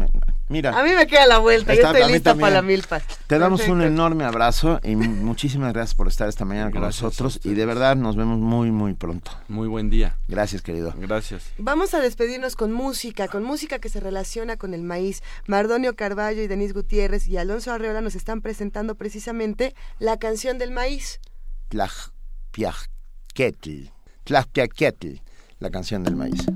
Mira. A mí me queda la vuelta, yo estoy lista para la milpa. Te damos un enorme abrazo y muchísimas gracias por estar esta mañana con nosotros y de verdad nos vemos muy muy pronto. Muy buen día. Gracias, querido. Gracias. Vamos a despedirnos con música, con música que se relaciona con el maíz. Mardonio Carballo y Denis Gutiérrez y Alonso Arreola nos están presentando precisamente la canción del maíz. Tlajpiaquetl. la canción del maíz.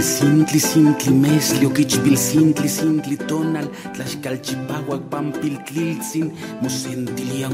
Sintli, sintli, mesli, oquichpil, sintli, sintli, tonal, tlaxcalchipahuac, pampil, tliltzin, mosentilian,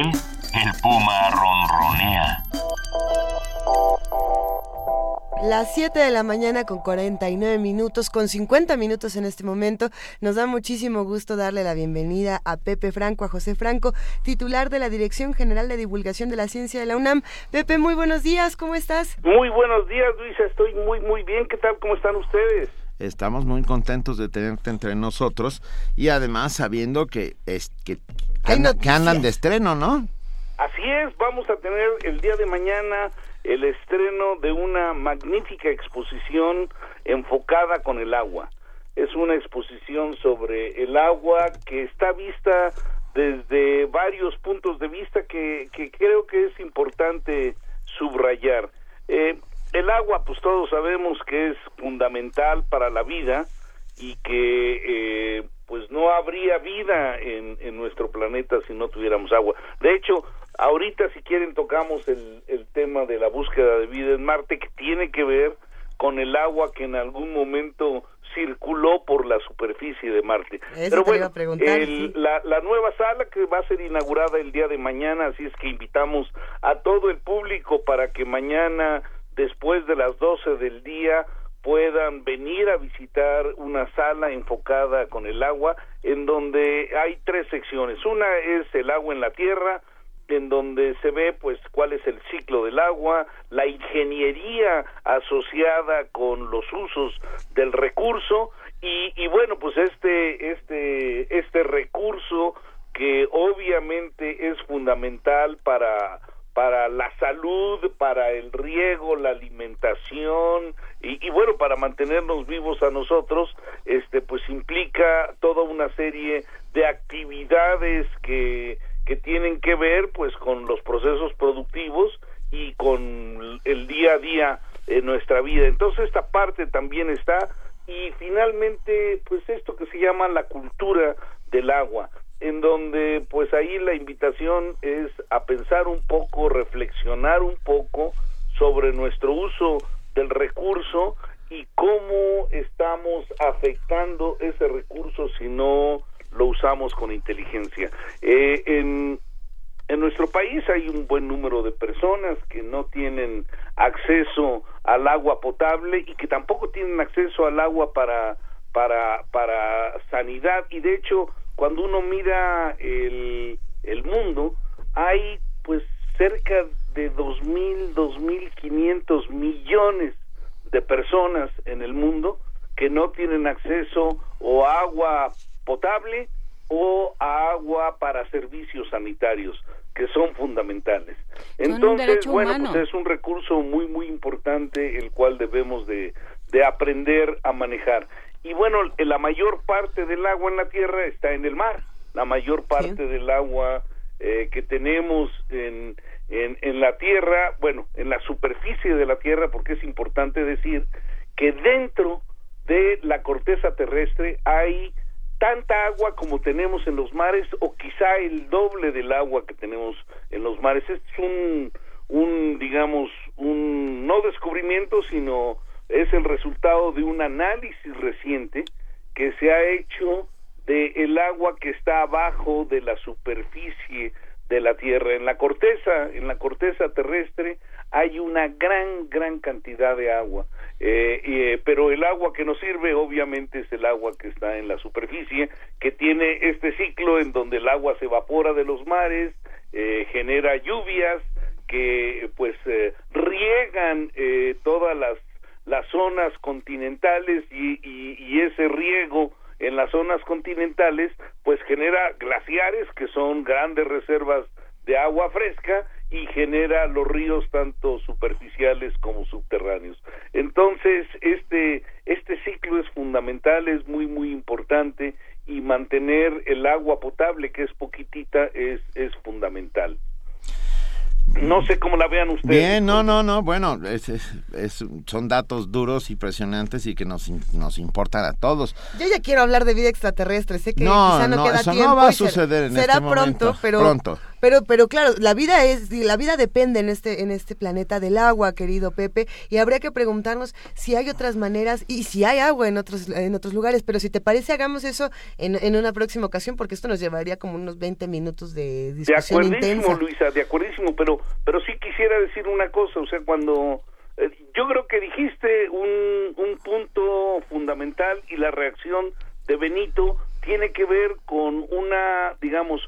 el puma ronronea. Las 7 de la mañana con 49 minutos, con 50 minutos en este momento. Nos da muchísimo gusto darle la bienvenida a Pepe Franco, a José Franco, titular de la Dirección General de Divulgación de la Ciencia de la UNAM. Pepe, muy buenos días, ¿cómo estás? Muy buenos días, Luisa, estoy muy, muy bien. ¿Qué tal? ¿Cómo están ustedes? Estamos muy contentos de tenerte entre nosotros y además sabiendo que, es, que, que andan de estreno, ¿no? Así es, vamos a tener el día de mañana el estreno de una magnífica exposición enfocada con el agua. Es una exposición sobre el agua que está vista desde varios puntos de vista que, que creo que es importante subrayar. Eh, el agua, pues todos sabemos que es fundamental para la vida y que eh, pues no habría vida en, en nuestro planeta si no tuviéramos agua. De hecho, Ahorita, si quieren, tocamos el, el tema de la búsqueda de vida en Marte, que tiene que ver con el agua que en algún momento circuló por la superficie de Marte. Pero bueno, la, la nueva sala que va a ser inaugurada el día de mañana, así es que invitamos a todo el público para que mañana, después de las 12 del día, puedan venir a visitar una sala enfocada con el agua, en donde hay tres secciones. Una es el agua en la Tierra, en donde se ve pues cuál es el ciclo del agua, la ingeniería asociada con los usos del recurso y, y bueno pues este este este recurso que obviamente es fundamental para para la salud, para el riego, la alimentación y, bueno, para mantenernos vivos a nosotros, este pues implica toda una serie de actividades que que tienen que ver pues con los procesos productivos y con el día a día en nuestra vida. Entonces esta parte también está y finalmente pues esto que se llama la cultura del agua en donde pues ahí la invitación es a pensar un poco, reflexionar un poco sobre nuestro uso del recurso y cómo estamos afectando ese recurso si no lo usamos con inteligencia. Eh, en, en nuestro país hay un buen número de personas que no tienen acceso al agua potable y que tampoco tienen acceso al agua para para para sanidad y de hecho cuando uno mira el, el mundo hay pues cerca de dos mil dos mil quinientos millones de personas en el mundo que no tienen acceso o agua potable o agua para servicios sanitarios que son fundamentales. Entonces, bueno, pues es un recurso muy muy importante el cual debemos de, de aprender a manejar. Y bueno, la mayor parte del agua en la Tierra está en el mar. La mayor parte del agua eh, que tenemos en, en, en la Tierra, bueno, en la superficie de la Tierra, porque es importante decir que dentro de la corteza terrestre hay tanta agua como tenemos en los mares o quizá el doble del agua que tenemos en los mares. Es un, un digamos, un no descubrimiento, sino es el resultado de un análisis reciente que se ha hecho de el agua que está abajo de la superficie de la Tierra. En la corteza, en la corteza terrestre hay una gran, gran cantidad de agua. Eh, eh, pero el agua que nos sirve obviamente es el agua que está en la superficie, que tiene este ciclo en donde el agua se evapora de los mares, eh, genera lluvias que pues riegan todas las, las zonas continentales y, y ese riego en las zonas continentales pues genera glaciares que son grandes reservas de agua fresca y genera los ríos tanto superficiales como subterráneos. Entonces, este, este ciclo es fundamental, es muy, muy importante y mantener el agua potable, que es poquitita, es, es fundamental. No sé cómo la vean ustedes. Bien, no, no, no, bueno, es, es, son datos duros y presionantes y que nos, nos importan a todos. Yo ya quiero hablar de vida extraterrestre, sé que no, quizá no, no queda eso tiempo. no va a suceder en será este pronto, momento. pero Pronto. Pero, pero claro, la vida es, la vida depende en este, en este planeta del agua, querido Pepe, y habría que preguntarnos si hay otras maneras y si hay agua en otros, en otros lugares. Pero si te parece, hagamos eso en, en una próxima ocasión, porque esto nos llevaría como unos 20 minutos de discusión de acuerdísimo, intensa. Luisa, de acuerdísimo, pero, pero sí quisiera decir una cosa, o sea, cuando Eh, yo creo que dijiste un, un punto fundamental y la reacción de Benito tiene que ver con una, digamos,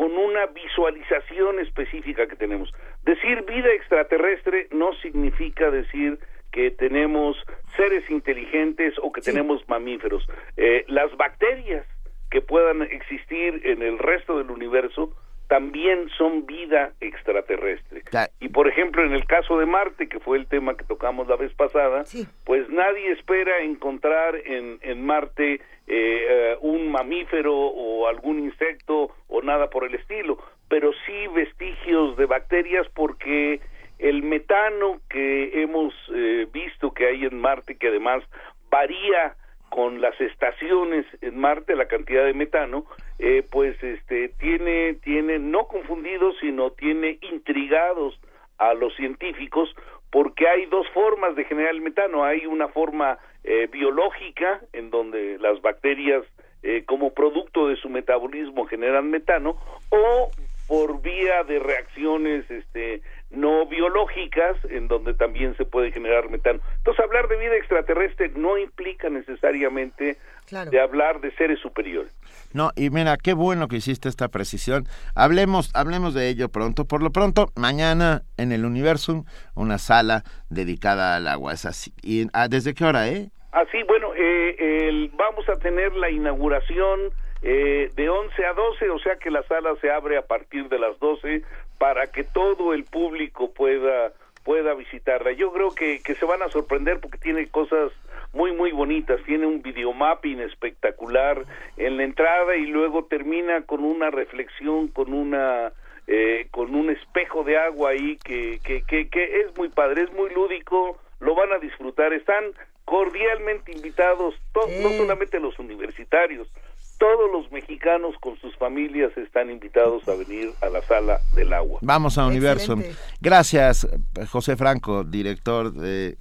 con una visualización específica que tenemos. Decir vida extraterrestre no significa decir que tenemos seres inteligentes o que tenemos mamíferos. Eh, las bacterias que puedan existir en el resto del universo también son vida extraterrestre. Y por ejemplo, en el caso de Marte, que fue el tema que tocamos la vez pasada, pues nadie espera encontrar en, en Marte eh, eh, un mamífero o algún insecto o nada por el estilo, pero sí vestigios de bacterias porque el metano que hemos eh, visto que hay en Marte, que además varía con las estaciones en Marte la cantidad de metano eh, pues este tiene tiene no confundidos sino tiene intrigados a los científicos porque hay dos formas de generar el metano. Hay una forma eh, biológica en donde las bacterias eh, como producto de su metabolismo generan metano o por vía de reacciones este no biológicas en donde también se puede generar metano. Entonces hablar de vida extraterrestre no implica necesariamente de hablar de seres superiores. No, y mira, qué bueno que hiciste esta precisión. Hablemos, hablemos de ello pronto. Por lo pronto, mañana en el Universum, una sala dedicada al agua. Es así. ¿Y ah, desde qué hora, eh? Así, bueno, eh, vamos a tener la inauguración eh, de 11 a 12, o sea que la sala se abre a partir de las 12 para que todo el público pueda pueda visitarla. Yo creo que, que se van a sorprender porque tiene cosas muy muy bonitas, tiene un videomapping espectacular en la entrada y luego termina con una reflexión, con una eh, con un espejo de agua ahí que, que, que, que es muy padre, es muy lúdico, lo van a disfrutar, están cordialmente invitados, no solamente los universitarios, todos los mexicanos con sus familias están invitados a venir a la sala del agua. Vamos a Universo. Gracias, José Franco, director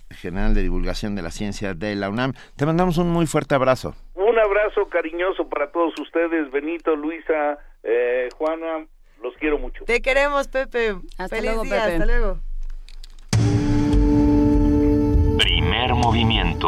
general de divulgación de la ciencia de la UNAM. Te mandamos un muy fuerte abrazo. Un abrazo cariñoso para todos ustedes, Benito, Luisa, eh, Juana, los quiero mucho. Te queremos, Pepe. Hasta Feliz luego, día, Hasta luego. Primer movimiento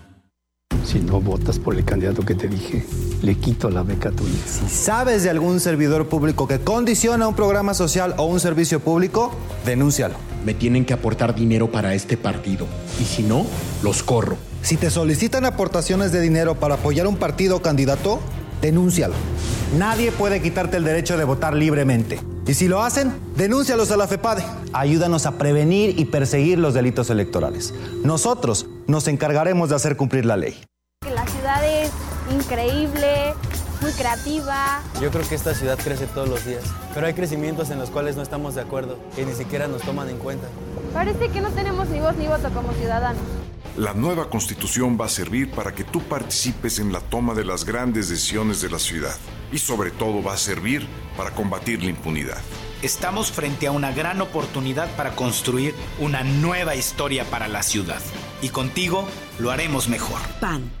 Si no votas por el candidato que te dije, le quito la beca a tu. Si sabes de algún servidor público que condiciona un programa social o un servicio público, denúncialo. Me tienen que aportar dinero para este partido. Y si no, los corro. Si te solicitan aportaciones de dinero para apoyar un partido o candidato, denúncialo. Nadie puede quitarte el derecho de votar libremente. Y si lo hacen, denúncialos a la FEPADE. Ayúdanos a prevenir y perseguir los delitos electorales. Nosotros nos encargaremos de hacer cumplir la ley. La ciudad es increíble, muy creativa. Yo creo que esta ciudad crece todos los días, pero hay crecimientos en los cuales no estamos de acuerdo y ni siquiera nos toman en cuenta. Parece que no tenemos ni voz ni voto como ciudadanos. La nueva constitución va a servir para que tú participes en la toma de las grandes decisiones de la ciudad y sobre todo va a servir para combatir la impunidad. Estamos frente a una gran oportunidad para construir una nueva historia para la ciudad y contigo lo haremos mejor. PAN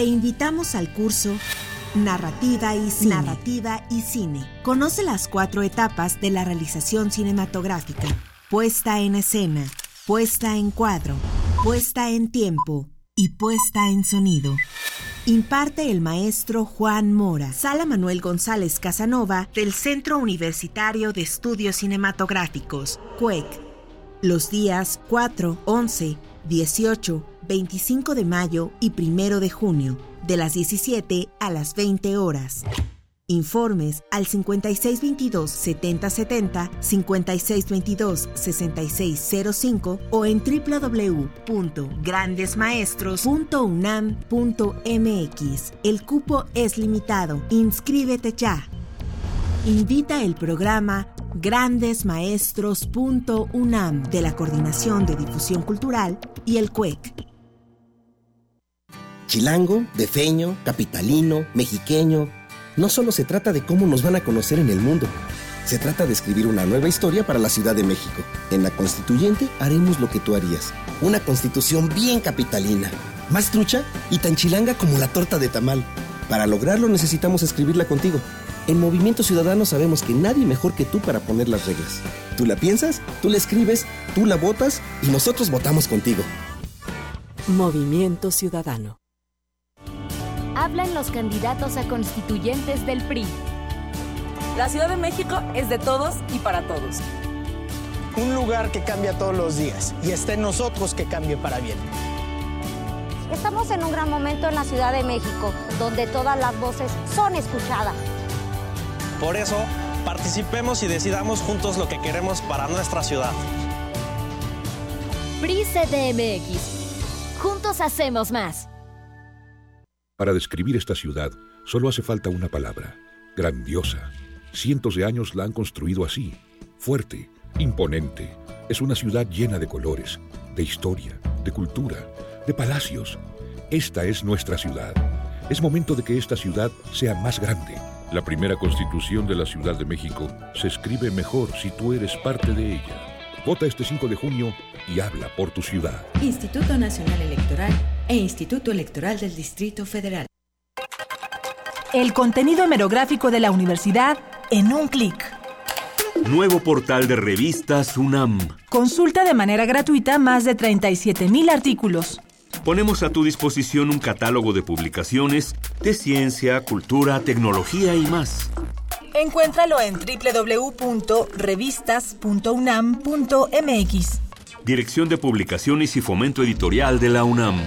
Te invitamos al curso Narrativa y Cine. Narrativa y Cine. Conoce las cuatro etapas de la realización cinematográfica. Puesta en escena, puesta en cuadro, puesta en tiempo y puesta en sonido. Imparte el maestro Juan Mora, Sala Manuel González Casanova del Centro Universitario de Estudios Cinematográficos, CUEC. Los días 4, 11, 18, 25 de mayo y 1 de junio, de las 17 a las 20 horas. Informes al 5622-7070, 5622-6605 o en www.grandesmaestros.unam.mx. El cupo es limitado. Inscríbete ya. Invita el programa grandesmaestros.unam de la Coordinación de Difusión Cultural y el CUEC. Chilango, defeño, capitalino, mexiqueño no solo se trata de cómo nos van a conocer en el mundo, se trata de escribir una nueva historia para la Ciudad de México. En la constituyente haremos lo que tú harías, una constitución bien capitalina, más trucha y tan chilanga como la torta de tamal. Para lograrlo necesitamos escribirla contigo. En Movimiento Ciudadano sabemos que nadie mejor que tú para poner las reglas. Tú la piensas, tú la escribes, tú la votas y nosotros votamos contigo. Movimiento Ciudadano hablan los candidatos a constituyentes del PRI. La Ciudad de México es de todos y para todos. Un lugar que cambia todos los días y está en nosotros que cambie para bien. Estamos en un gran momento en la Ciudad de México, donde todas las voces son escuchadas. Por eso, participemos y decidamos juntos lo que queremos para nuestra ciudad. PRI CDMX. Juntos hacemos más. Para describir esta ciudad solo hace falta una palabra, grandiosa. Cientos de años la han construido así, fuerte, imponente. Es una ciudad llena de colores, de historia, de cultura, de palacios. Esta es nuestra ciudad. Es momento de que esta ciudad sea más grande. La primera constitución de la Ciudad de México se escribe mejor si tú eres parte de ella. Vota este 5 de junio y habla por tu ciudad. Instituto Nacional Electoral e Instituto Electoral del Distrito Federal. El contenido hemerográfico de la universidad en un clic. Nuevo portal de revistas UNAM. Consulta de manera gratuita más de 37.000 artículos. Ponemos a tu disposición un catálogo de publicaciones de ciencia, cultura, tecnología y más. Encuéntralo en www.revistas.unam.mx. Dirección de Publicaciones y Fomento Editorial de la UNAM.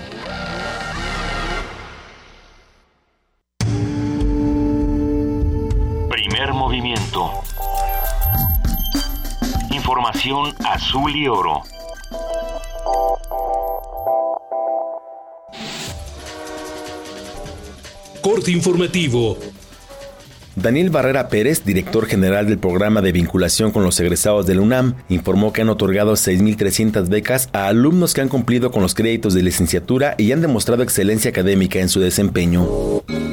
Primer movimiento. Información azul y oro. Corte informativo Daniel Barrera Pérez, director general del programa de vinculación con los egresados del UNAM, informó que han otorgado 6.300 becas a alumnos que han cumplido con los créditos de licenciatura y han demostrado excelencia académica en su desempeño.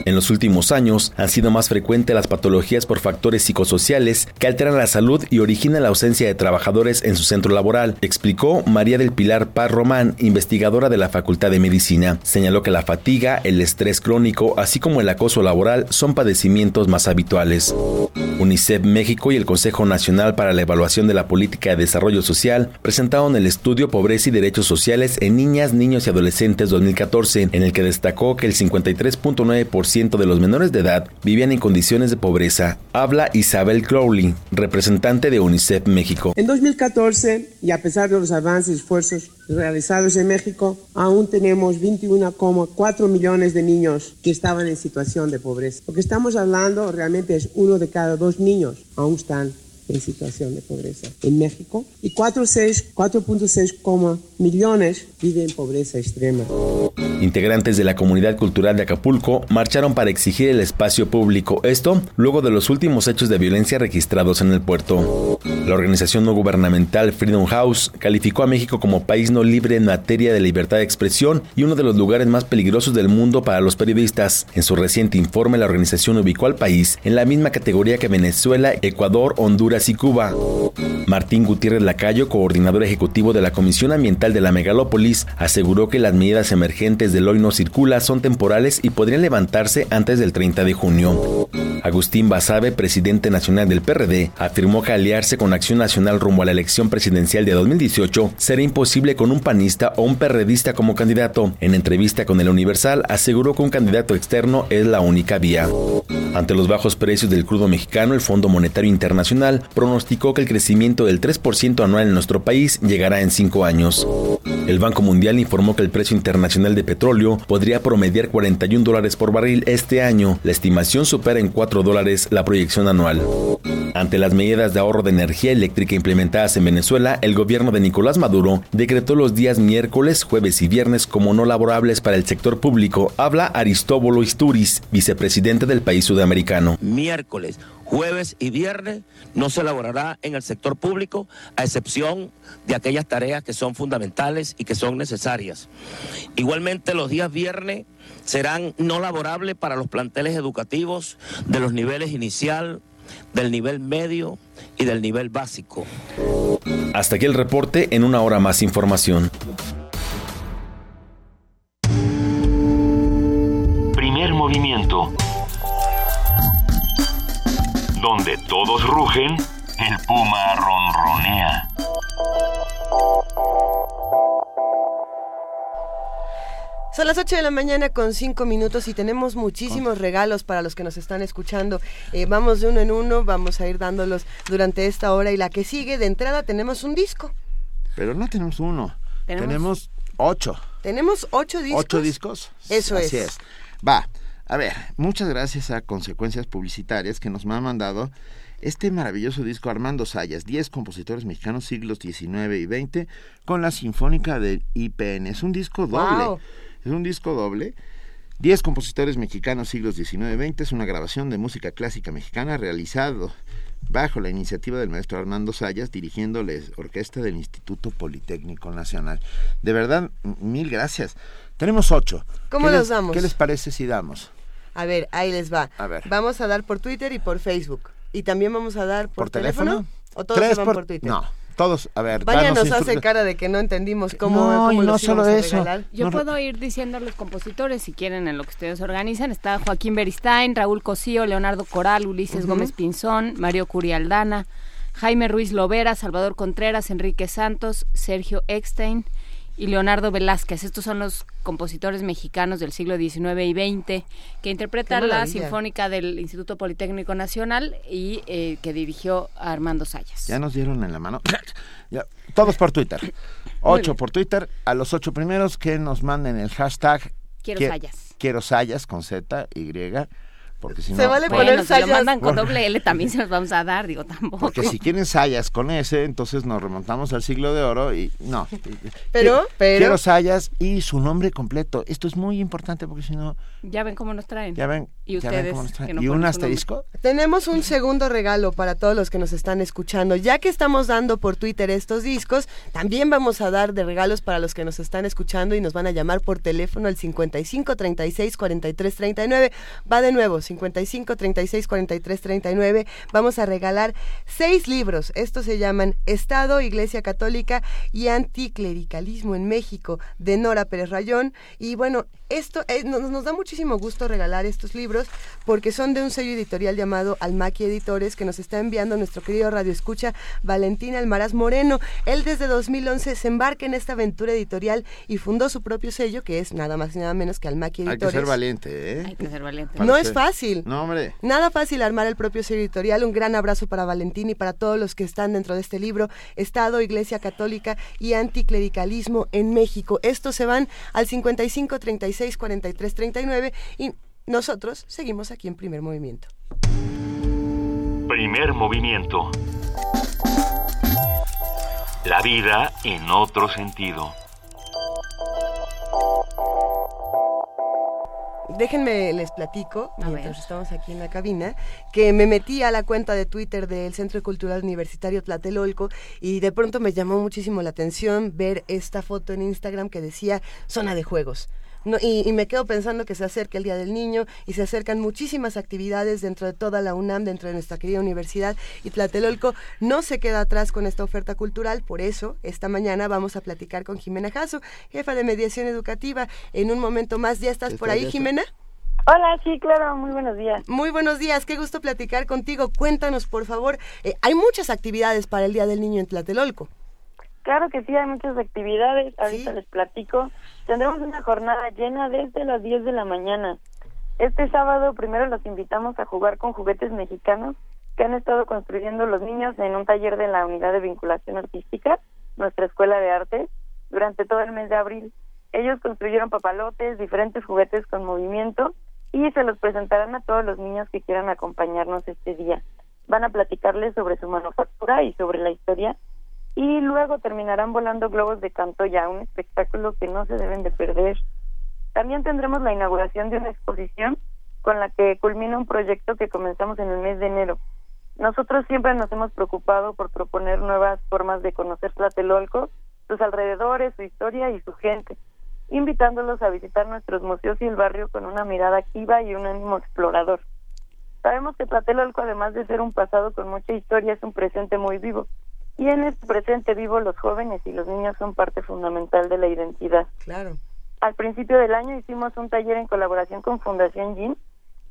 En los últimos años han sido más frecuentes las patologías por factores psicosociales que alteran la salud y originan la ausencia de trabajadores en su centro laboral, explicó María del Pilar Paz Román, investigadora de la Facultad de Medicina. Señaló que la fatiga, el estrés crónico, así como el acoso laboral son padecimientos más habituales. UNICEF México y el Consejo Nacional para la Evaluación de la Política de Desarrollo Social presentaron el estudio Pobreza y Derechos Sociales en Niñas, Niños y Adolescentes 2014, en el que destacó que el 53.9% de los menores de edad vivían en condiciones de pobreza. Habla Isabel Crowley, representante de UNICEF México. En 2014, y a pesar de los avances y esfuerzos realizados en México, aún tenemos 21,4 millones de niños que estaban en situación de pobreza. Lo que estamos hablando realmente es uno de cada dos niños aún están en situación de pobreza en México y 4.6 millones viven en pobreza extrema. Integrantes de la comunidad cultural de Acapulco marcharon para exigir el espacio público, esto luego de los últimos hechos de violencia registrados en el puerto. La organización no gubernamental Freedom House calificó a México como país no libre en materia de libertad de expresión y uno de los lugares más peligrosos del mundo para los periodistas. En su reciente informe, la organización ubicó al país en la misma categoría que Venezuela, Ecuador, Honduras y Cuba. Martín Gutiérrez Lacayo, coordinador ejecutivo de la Comisión Ambiental de la Megalópolis, aseguró que las medidas emergentes del hoy no circula son temporales y podrían levantarse antes del 30 de junio. Agustín Basabe, presidente nacional del PRD, afirmó que aliarse con Acción Nacional rumbo a la elección presidencial de 2018 será imposible con un panista o un perredista como candidato. En entrevista con el Universal, aseguró que un candidato externo es la única vía. Ante los bajos precios del crudo mexicano, el Fondo Monetario Internacional pronosticó que el crecimiento del 3% anual en nuestro país llegará en cinco años. El Banco Mundial informó que el precio internacional de petróleo podría promediar 41 dólares por barril este año. La estimación supera en 4 dólares la proyección anual. Ante las medidas de ahorro de energía eléctrica implementadas en Venezuela, el gobierno de Nicolás Maduro decretó los días miércoles, jueves y viernes como no laborables para el sector público. Habla Aristóbulo Isturiz, vicepresidente del país sudamericano. Miércoles, jueves y viernes no se elaborará en el sector público, a excepción de aquellas tareas que son fundamentales y que son necesarias. Igualmente los días viernes serán no laborables para los planteles educativos de los niveles inicial, del nivel medio y del nivel básico. Hasta aquí el reporte, en una hora más información. Primer movimiento. Donde todos rugen, el puma ronronea. Son las 8 de la mañana con 5 minutos y tenemos muchísimos regalos para los que nos están escuchando. Eh, vamos de uno en uno, vamos a ir dándolos durante esta hora y la que sigue. De entrada tenemos un disco. Pero no tenemos uno, tenemos, ocho. Tenemos ocho discos. ¿Ocho discos? Eso Así es. es. Va, a ver, muchas gracias a Consecuencias Publicitarias que nos han mandado este maravilloso disco Armando Sayas, 10 compositores mexicanos siglos XIX y XX, con la Sinfónica del IPN. Es un disco doble. Wow. Es un disco doble. 10 compositores mexicanos siglos XIX y XX es una grabación de música clásica mexicana realizado bajo la iniciativa del maestro Armando Sayas, dirigiendo la orquesta del Instituto Politécnico Nacional. De verdad, mil gracias. Tenemos ocho. ¿Cómo ¿Qué los damos? ¿Qué les parece si damos? A ver, ahí les va. A ver. Vamos a dar por Twitter y por Facebook. Y también vamos a dar por, ¿Por teléfono? ¿O todos Tres se van por, Twitter? No, todos, a ver. Vaya nos hace cara de que no entendimos cómo, No, cómo y no los solo eso. Yo No, puedo ir diciendo a los compositores, si quieren, en lo que ustedes organizan. Está Joaquín Beristain, Raúl Cosío, Leonardo Coral, Ulises. Gómez Pinzón, Mario Curialdana, Jaime Ruiz Lovera, Salvador Contreras, Enrique Santos, Sergio Eckstein y Leonardo Velázquez. Estos son los compositores mexicanos del siglo XIX y XX que interpretan la. Sinfónica del Instituto Politécnico Nacional y eh, que dirigió a Armando Sayas. Ya nos dieron en la mano. Ya, todos por Twitter. Ocho por Twitter. A los ocho primeros que nos manden el hashtag. Quiero qui- Sayas. Quiero Sayas con Z, Y. Porque si Se no. vale bueno, Bueno, si Sayas. lo mandan con doble L también se los vamos a dar, digo, tampoco. Porque si quieren Sayas con ese, entonces nos remontamos al siglo de oro y no. Pero, Quiero- pero- Quiero Sayas y su nombre completo. Esto es muy importante porque si no, Ya ven cómo nos traen. ya ven. Y ya ven ustedes cómo nos traen. no y un asterisco. Tenemos un segundo regalo para todos los que nos están escuchando. Ya que estamos dando por Twitter estos discos, también vamos a dar de regalos para los que nos están escuchando y nos van a llamar por teléfono al 55 36 43 39. Va de nuevo, 55 36 43 39. Vamos a regalar seis libros. Estos se llaman Estado, Iglesia Católica y Anticlericalismo en México, de Nora Pérez Rayón. Y bueno, esto eh, nos, nos da muchísimo gusto regalar estos libros porque son de un sello editorial llamado Almaqui Editores que nos está enviando nuestro querido Radio Escucha Valentín Almaraz Moreno. Él desde 2011 se embarca en esta aventura editorial y fundó su propio sello que es nada más y nada menos que Almaqui Hay que Editores. ser valiente, ¿eh? Hay que ser valiente. No es fácil. No, hombre. Nada fácil armar el propio sello editorial. Un gran abrazo para Valentín y para todos los que están dentro de este libro, Estado, Iglesia Católica y Anticlericalismo en México. Estos se van al 55 36 43 39 y nosotros seguimos aquí en primer movimiento. Primer movimiento. La vida en otro sentido. Déjenme les platico, mientras estamos aquí en la cabina, que me metí a la cuenta de Twitter del Centro Cultural Universitario Tlatelolco y de pronto me llamó muchísimo la atención ver esta foto en Instagram que decía zona de juegos. No, y, y me quedo pensando que se acerca el Día del Niño y se acercan muchísimas actividades dentro de toda la UNAM, dentro de nuestra querida universidad. Y Tlatelolco no se queda atrás con esta oferta cultural. Por eso, esta mañana vamos a platicar con Jimena Jasso, jefa de mediación educativa. En un momento más, ¿ya estás por ahí. Jimena? Hola, sí, claro, muy buenos días. Muy buenos días, qué gusto platicar contigo. Cuéntanos, por favor, eh, hay muchas actividades para el Día del Niño en Tlatelolco. Claro que sí, hay muchas actividades, ahorita les platico. Tendremos una jornada llena desde las 10 de la mañana. Este sábado primero los invitamos a jugar con juguetes mexicanos que han estado construyendo los niños en un taller de la Unidad de Vinculación Artística, nuestra Escuela de Arte. durante todo el mes de abril. Ellos construyeron papalotes, diferentes juguetes con movimiento y se los presentarán a todos los niños que quieran acompañarnos este día. Van a platicarles sobre su manufactura y sobre la historia y luego terminarán volando globos de canto ya, un espectáculo que no se deben de perder. También tendremos la inauguración de una exposición con la que culmina un proyecto que comenzamos en el mes de enero. Nosotros siempre nos hemos preocupado por proponer nuevas formas de conocer Tlatelolco, sus alrededores, su historia y su gente, invitándolos a visitar nuestros museos y el barrio con una mirada activa y un ánimo explorador. Sabemos que Tlatelolco, además de ser un pasado con mucha historia, es un presente muy vivo. Y en este presente vivo los jóvenes y los niños son parte fundamental de la identidad. Claro. Al principio del año hicimos un taller en colaboración con Fundación GIN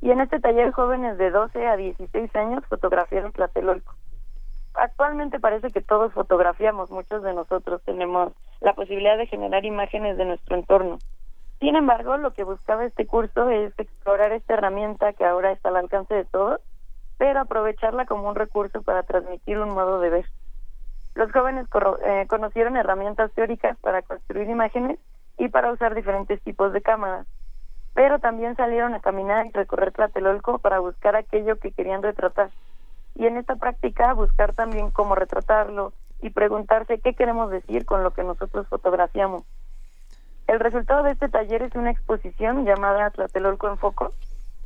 y en este taller jóvenes de 12 a 16 años fotografiaron Tlatelolco. Actualmente parece que todos fotografiamos, muchos de nosotros tenemos la posibilidad de generar imágenes de nuestro entorno. Sin embargo, lo que buscaba este curso es explorar esta herramienta que ahora está al alcance de todos, pero aprovecharla como un recurso para transmitir un modo de ver. Los jóvenes eh, conocieron herramientas teóricas para construir imágenes y para usar diferentes tipos de cámaras, pero también salieron a caminar y recorrer Tlatelolco para buscar aquello que querían retratar. Y en esta práctica buscar también cómo retratarlo y preguntarse qué queremos decir con lo que nosotros fotografiamos. El resultado de este taller es una exposición llamada Tlatelolco en Foco.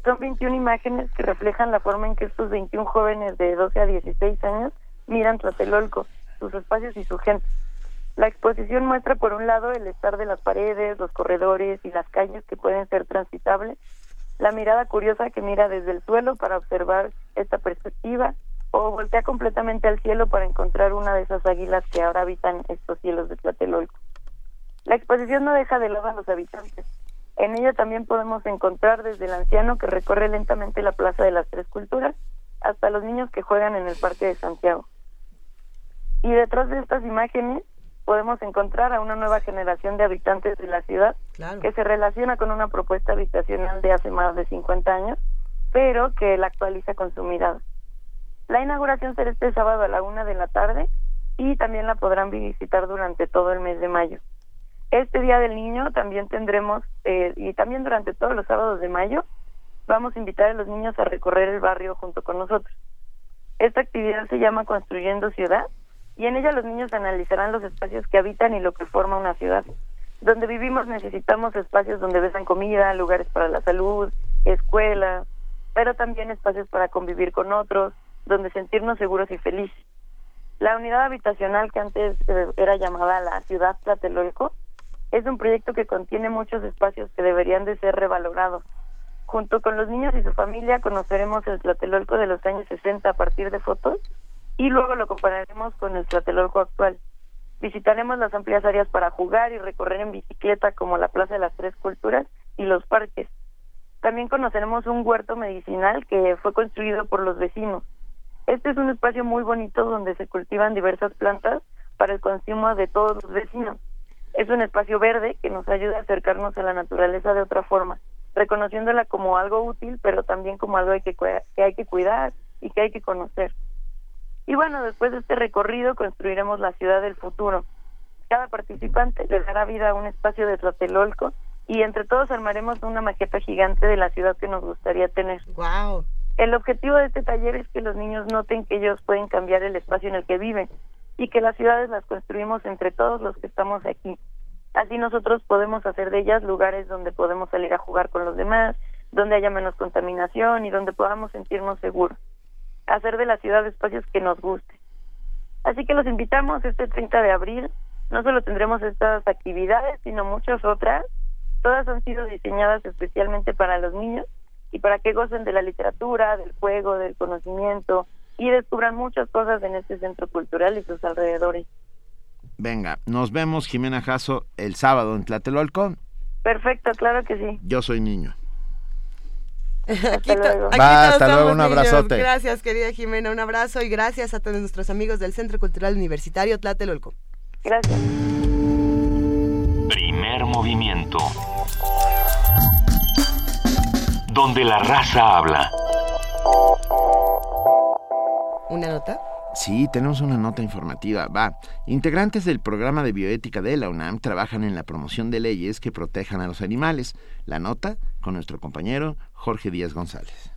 Son 21 imágenes que reflejan la forma en que estos 21 jóvenes de 12 a 16 años miran Tlatelolco sus espacios y su gente. La exposición muestra por un lado el estar de las paredes, los corredores y las calles que pueden ser transitables, la mirada curiosa que mira desde el suelo para observar esta perspectiva o voltea completamente al cielo para encontrar una de esas águilas que ahora habitan estos cielos de Tlatelolco. La exposición no deja de lado a los habitantes. En ella también podemos encontrar desde el anciano que recorre lentamente la Plaza de las Tres Culturas hasta los niños que juegan en el Parque de Santiago. Y detrás de estas imágenes podemos encontrar a una nueva generación de habitantes de la ciudad que se relaciona con una propuesta habitacional de hace más de 50 años, pero que la actualiza con su mirada. La inauguración será este sábado a la una de la tarde y también la podrán visitar durante todo el mes de mayo. Este Día del Niño también tendremos, eh, y también durante todos los sábados de mayo, vamos a invitar a los niños a recorrer el barrio junto con nosotros. Esta actividad se llama Construyendo Ciudad y en ella los niños analizarán los espacios que habitan y lo que forma una ciudad. Donde vivimos necesitamos espacios donde besan comida, lugares para la salud, escuelas, pero también espacios para convivir con otros, donde sentirnos seguros y felices. La unidad habitacional que antes eh, era llamada la ciudad Tlatelolco es un proyecto que contiene muchos espacios que deberían de ser revalorados. Junto con los niños y su familia conoceremos el Tlatelolco de los años 60 a partir de fotos y luego lo compararemos con el Tlatelolco actual. Visitaremos las amplias áreas para jugar y recorrer en bicicleta como la Plaza de las Tres Culturas y los parques. También conoceremos un huerto medicinal que fue construido por los vecinos. Este es un espacio muy bonito donde se cultivan diversas plantas para el consumo de todos los vecinos. Es un espacio verde que nos ayuda a acercarnos a la naturaleza de otra forma, reconociéndola como algo útil, pero también como algo que, hay que cuidar y que hay que conocer. Y bueno, después de este recorrido construiremos la ciudad del futuro. Cada participante le dará vida a un espacio de Tlatelolco y entre todos armaremos una maqueta gigante de la ciudad que nos gustaría tener. Wow. El objetivo de este taller es que los niños noten que ellos pueden cambiar el espacio en el que viven y que las ciudades las construimos entre todos los que estamos aquí. Así nosotros podemos hacer de ellas lugares donde podemos salir a jugar con los demás, donde haya menos contaminación y donde podamos sentirnos seguros hacer de la ciudad espacios que nos guste. Así que los invitamos este 30 de abril. No solo tendremos estas actividades, sino muchas otras. Todas han sido diseñadas especialmente para los niños y para que gocen de la literatura, del juego, del conocimiento y descubran muchas cosas en este centro cultural y sus alrededores. Venga, nos vemos Jimena Jasso el sábado en Tlatelolco. Perfecto, claro que sí. Yo soy niño. Aquí, Va, hasta luego, un abrazote. Gracias, querida Jimena, un abrazo y gracias a todos nuestros amigos del Centro Cultural Universitario Tlatelolco. Gracias. Primer movimiento. Donde la raza habla. ¿Una nota? Sí, tenemos una nota informativa. Va. Integrantes del programa de bioética de la UNAM trabajan en la promoción de leyes que protejan a los animales. La nota con nuestro compañero Jorge Díaz González.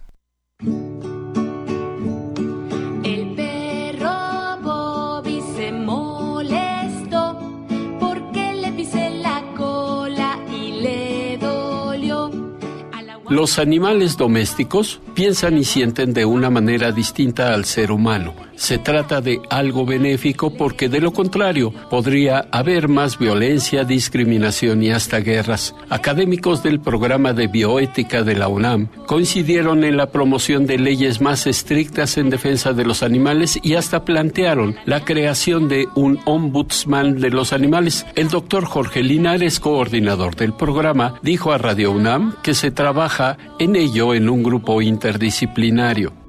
Los animales domésticos piensan y sienten de una manera distinta al ser humano. Se trata de algo benéfico porque de lo contrario podría haber más violencia, discriminación y hasta guerras. Académicos del programa de bioética de la UNAM coincidieron en la promoción de leyes más estrictas en defensa de los animales y hasta plantearon la creación de un ombudsman de los animales. El doctor Jorge Linares, coordinador del programa, dijo a Radio UNAM que se trabaja en ello en un grupo interdisciplinario.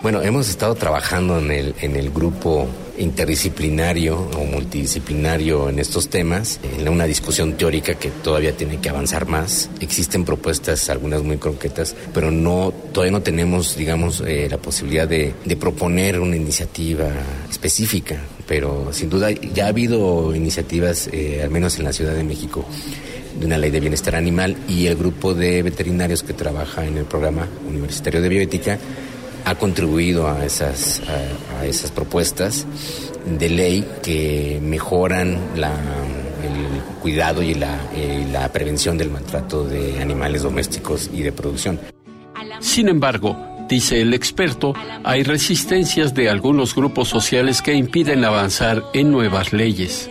Bueno, hemos estado trabajando en el, en el grupo interdisciplinario o multidisciplinario en estos temas, en una discusión teórica que todavía tiene que avanzar más. Existen propuestas, algunas muy concretas, pero no todavía no tenemos, digamos, eh, la posibilidad de, proponer una iniciativa específica, pero sin duda ya ha habido iniciativas, eh, al menos en la Ciudad de México, de una ley de bienestar animal y el grupo de veterinarios que trabaja en el programa universitario de bioética ha contribuido a esas, a, esas propuestas de ley que mejoran el cuidado y y la prevención del maltrato de animales domésticos y de producción. Sin embargo, dice el experto, hay resistencias de algunos grupos sociales que impiden avanzar en nuevas leyes.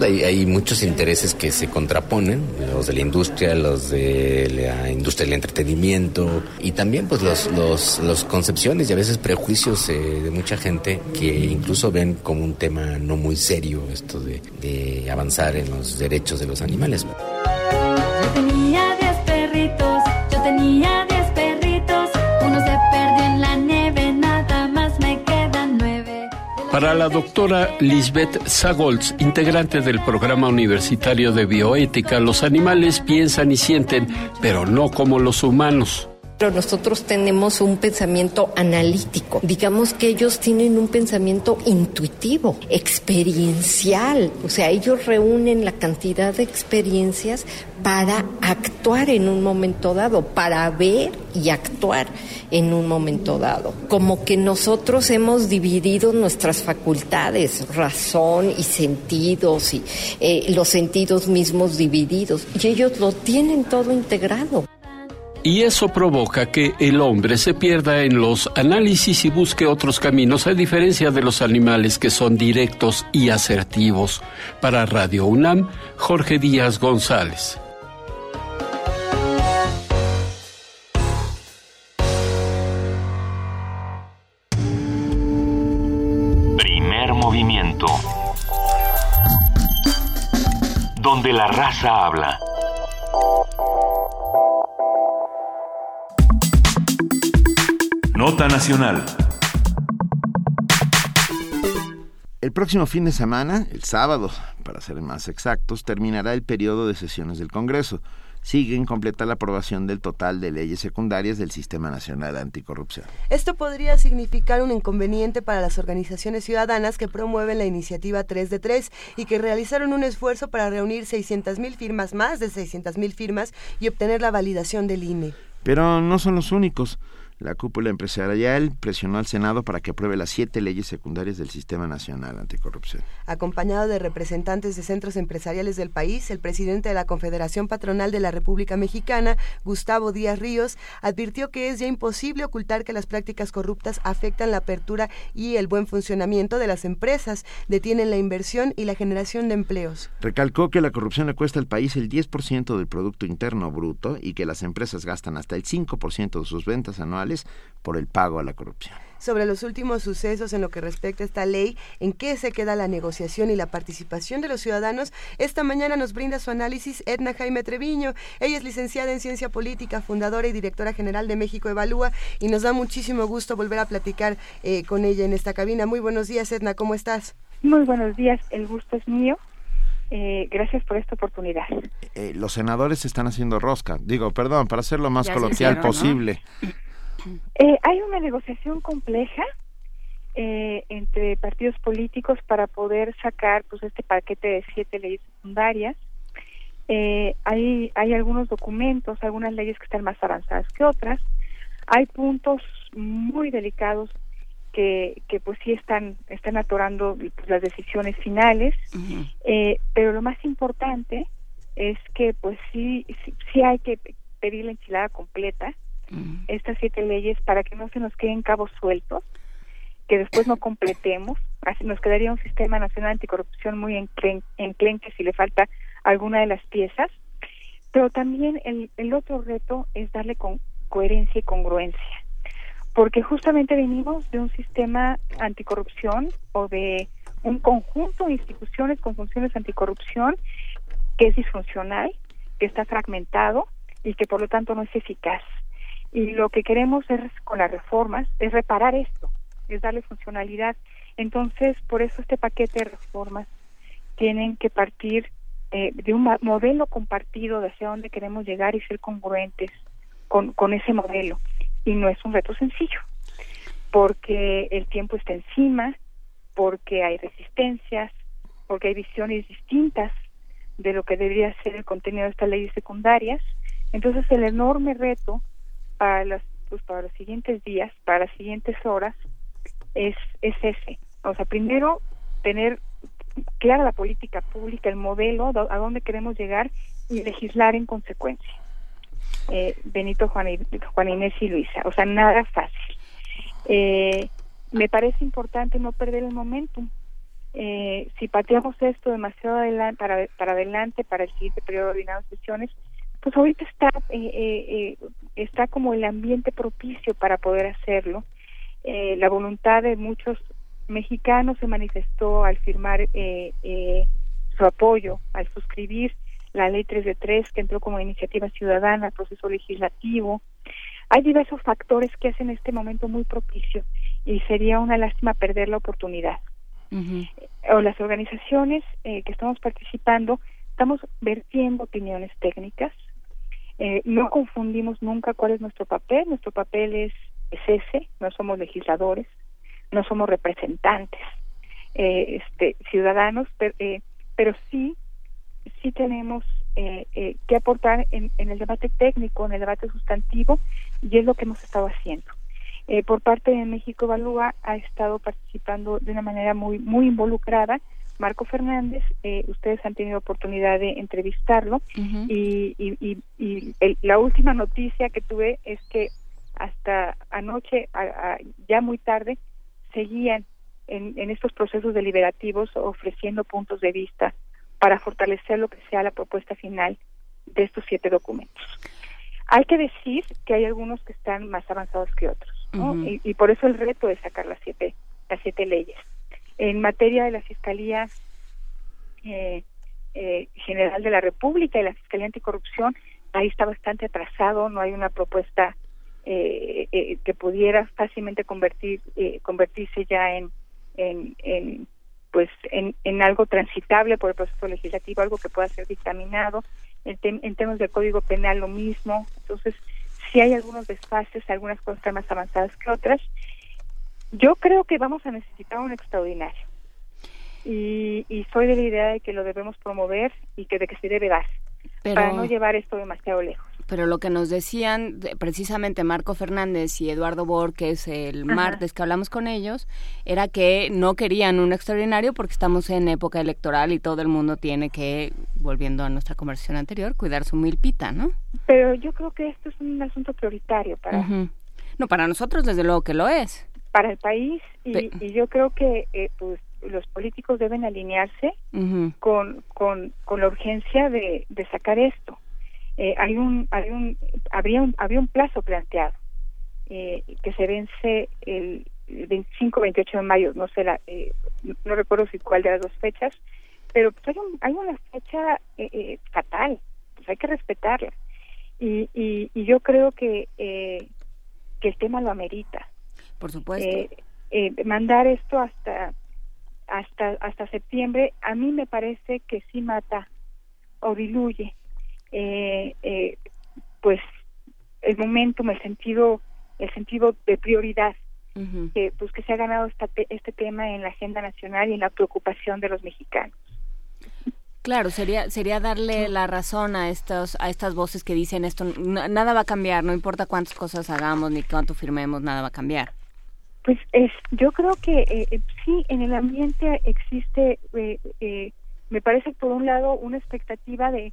Hay, muchos intereses que se contraponen, los de la industria, los de la industria del entretenimiento y también pues los, los, los concepciones y a veces prejuicios eh, de mucha gente que incluso ven como un tema no muy serio esto de, de avanzar en los derechos de los animales. Para la doctora Lisbeth Sagolz, integrante del programa universitario de bioética, los animales piensan y sienten, pero no como los humanos. Pero nosotros tenemos un pensamiento analítico. Digamos que ellos tienen un pensamiento intuitivo, experiencial. O sea, ellos reúnen la cantidad de experiencias para actuar en un momento dado, para ver y actuar en un momento dado. Como que nosotros hemos dividido nuestras facultades, razón y sentidos, y eh, los sentidos mismos divididos. Y ellos lo tienen todo integrado y eso provoca que el hombre se pierda en los análisis y busque otros caminos, a diferencia de los animales que son directos y asertivos. Para Radio UNAM, Jorge Díaz González. Primer movimiento. Donde la raza habla. Nota Nacional. El próximo fin de semana, el sábado, para ser más exactos, terminará el periodo de sesiones del Congreso. Sigue incompleta la aprobación del total de leyes secundarias del Sistema Nacional Anticorrupción. Esto podría significar un inconveniente para las organizaciones ciudadanas que promueven la iniciativa 3 de 3 y que realizaron un esfuerzo para reunir 600.000 firmas, más de 600.000 firmas, y obtener la validación del INE. Pero no son los únicos. La cúpula empresarial presionó al Senado para que apruebe las siete leyes secundarias del Sistema Nacional Anticorrupción. Acompañado de representantes de centros empresariales del país, el presidente de la Confederación Patronal de la República Mexicana, Gustavo Díaz Ríos, advirtió que es ya imposible ocultar que las prácticas corruptas afectan la apertura y el buen funcionamiento de las empresas, detienen la inversión y la generación de empleos. Recalcó que la corrupción le cuesta al país el 10% del Producto Interno Bruto y que las empresas gastan hasta el 5% de sus ventas anuales por el pago a la corrupción. Sobre los últimos sucesos en lo que respecta a esta ley, en qué se queda la negociación y la participación de los ciudadanos, esta mañana nos brinda su análisis Edna Jaime Treviño. Ella es licenciada en Ciencia Política, fundadora y directora general de México Evalúa y nos da muchísimo gusto volver a platicar eh, con ella en esta cabina. Muy buenos días, Edna, ¿cómo estás? Muy buenos días, el gusto es mío. Eh, gracias por esta oportunidad. Eh, los senadores están haciendo rosca. Digo, perdón, para hacer lo más coloquial posible. Eh, hay una negociación compleja. eh, entre partidos políticos para poder sacar pues este paquete de siete leyes secundarias. Eh, hay, hay algunos documentos, algunas leyes que están más avanzadas que otras. Hay puntos muy delicados que, que pues sí están, están atorando pues, las decisiones finales, eh, pero lo más importante es que pues sí, sí, sí hay que pedir la enchilada completa, estas siete leyes, para que no se nos queden cabos sueltos, que después no completemos, así nos quedaría un sistema nacional anticorrupción muy enclen enclenque si le falta alguna de las piezas, pero también el, el otro reto es darle coherencia y congruencia, porque justamente venimos de un sistema anticorrupción o de un conjunto de instituciones con funciones anticorrupción que es disfuncional, que está fragmentado y que por lo tanto no es eficaz. Y lo que queremos es, con las reformas es reparar esto, es darle funcionalidad. Entonces, por eso este paquete de reformas tienen que partir eh, de un modelo compartido de hacia dónde queremos llegar y ser congruentes con, con ese modelo. Y no es un reto sencillo, porque el tiempo está encima, porque hay resistencias, porque hay visiones distintas de lo que debería ser el contenido de estas leyes secundarias. Entonces, el enorme reto para las pues para los siguientes días, para las siguientes horas, es, es ese. O sea, primero tener clara la política pública, el modelo, a dónde queremos llegar y legislar en consecuencia. Eh, Benito, Juan, Juan, Inés y Luisa. O sea, nada fácil. Eh, me parece importante no perder el momentum. Eh, si pateamos esto demasiado adelante, para, para adelante, para el siguiente periodo de sesiones, pues ahorita está, eh, eh, está como el ambiente propicio para poder hacerlo. la voluntad de muchos mexicanos se manifestó al firmar su apoyo, al suscribir la ley 3 de 3 que entró como iniciativa ciudadana al proceso legislativo. Hay diversos factores que hacen este momento muy propicio y sería una lástima perder la oportunidad. O las organizaciones eh, que estamos participando estamos vertiendo opiniones técnicas. Eh, no confundimos nunca cuál es nuestro papel. Nuestro papel es, es ese. No somos legisladores, no somos representantes, eh, este, ciudadanos, pero, pero sí sí tenemos eh, eh, que aportar en, el debate técnico, en el debate sustantivo, y es lo que hemos estado haciendo. Eh, por parte de México Evalúa ha estado participando de una manera muy muy involucrada. Marco Fernández, ustedes han tenido oportunidad de entrevistarlo y, y, la última noticia que tuve es que hasta anoche, ya muy tarde, seguían en, en estos procesos deliberativos ofreciendo puntos de vista para fortalecer lo que sea la propuesta final de estos siete documentos. Hay que decir que hay algunos que están más avanzados que otros, y, por eso el reto es sacar las siete, las siete leyes. En materia de la Fiscalía eh, eh, General de la República y la Fiscalía Anticorrupción, ahí está bastante atrasado, no hay una propuesta eh, que pudiera fácilmente convertir, convertirse ya en, en pues en, en algo transitable por el proceso legislativo, algo que pueda ser dictaminado. En, en temas del Código Penal lo mismo. Entonces, si hay algunos desfases, algunas cosas más avanzadas que otras. Yo creo que vamos a necesitar un extraordinario. Y, y soy de la idea de que lo debemos promover y que de que se debe dar para no llevar esto demasiado lejos. Pero lo que nos decían precisamente Marco Fernández y Eduardo Borges el martes que hablamos con ellos, era que no querían un extraordinario porque estamos en época electoral y todo el mundo tiene que, volviendo a nuestra conversación anterior, cuidar su milpita, ¿no? Pero yo creo que esto es un asunto prioritario para... No, para nosotros desde luego que lo es. Para el país y, y yo creo que eh, pues los políticos deben alinearse con, con, con, la urgencia de, de sacar esto. Eh, hay un, hay un, habría un, había un plazo planteado eh, que se vence el 25-28 de mayo, no sé, la, eh, no recuerdo si cuál de las dos fechas, pero pues hay, un, hay una fecha fatal, pues hay que respetarla. Y, y, y yo creo que, que el tema lo amerita. Por supuesto. mandar esto hasta hasta hasta septiembre a mí me parece que sí mata o diluye eh, eh, pues el momentum el sentido el sentido de prioridad que pues que se ha ganado esta, este tema en la agenda nacional y en la preocupación de los mexicanos. Claro, sería sería darle la razón a estos a estas voces que dicen esto nada va a cambiar, no importa cuántas cosas hagamos ni cuánto firmemos, nada va a cambiar. Pues es, yo creo que eh, eh, sí, en el ambiente existe, eh, me parece por un lado una expectativa de,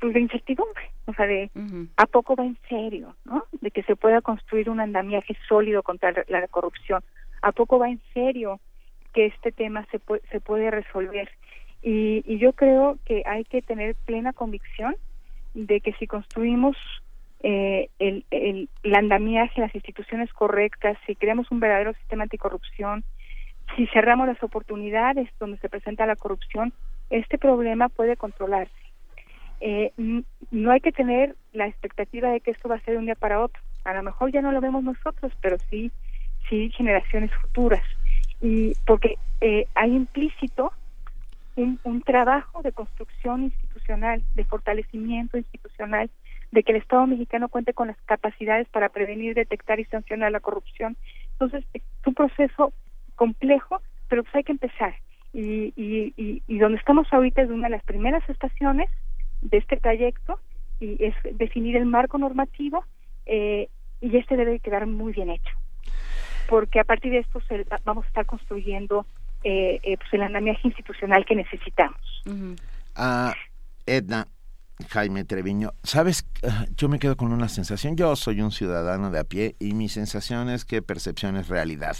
pues de incertidumbre, o sea, de a poco va en serio, ¿no? De que se pueda construir un andamiaje sólido contra la, corrupción, a poco va en serio que este tema se puede, se puede resolver. Y, y yo creo que hay que tener plena convicción de que si construimos eh, el, el, andamiaje, las instituciones correctas, si creamos un verdadero sistema anticorrupción, si cerramos las oportunidades donde se presenta la corrupción, este problema puede controlarse. Eh, no hay que tener la expectativa de que esto va a ser de un día para otro. A lo mejor ya no lo vemos nosotros, pero sí, sí generaciones futuras. Y porque eh, hay implícito un, un trabajo de construcción institucional, de fortalecimiento institucional de que el Estado mexicano cuente con las capacidades para prevenir, detectar y sancionar la corrupción. Entonces, es un proceso complejo, pero pues hay que empezar. Y, y, y, donde estamos ahorita es una de las primeras estaciones de este trayecto y es definir el marco normativo eh, y este debe quedar muy bien hecho. Porque a partir de esto vamos a estar construyendo eh, eh, pues el andamiaje institucional que necesitamos. Uh Edna, Jaime Treviño, sabes, ah, yo me quedo con una sensación, yo soy un ciudadano de a pie y mi sensación es que percepción es realidad.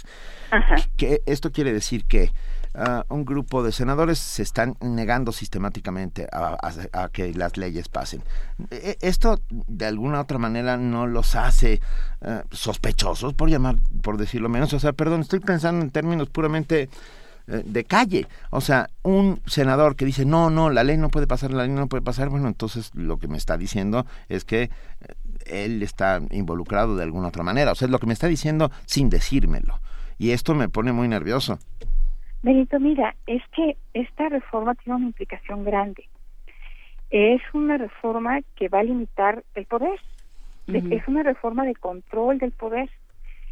Que esto quiere decir que ah, un grupo de senadores se están negando sistemáticamente a, que las leyes pasen. E, esto de alguna otra manera no los hace ah, sospechosos, por llamar, por decirlo menos. O sea, perdón, estoy pensando en términos puramente de calle. O sea, un senador que dice, no, no, la ley no puede pasar, la ley no puede pasar, bueno, entonces lo que me está diciendo es que eh, él está involucrado de alguna otra manera. O sea, es lo que me está diciendo sin decírmelo. Y esto me pone muy nervioso. Benito, mira, es que esta reforma tiene una implicación grande. Es una reforma que va a limitar el poder. Es una reforma de control del poder.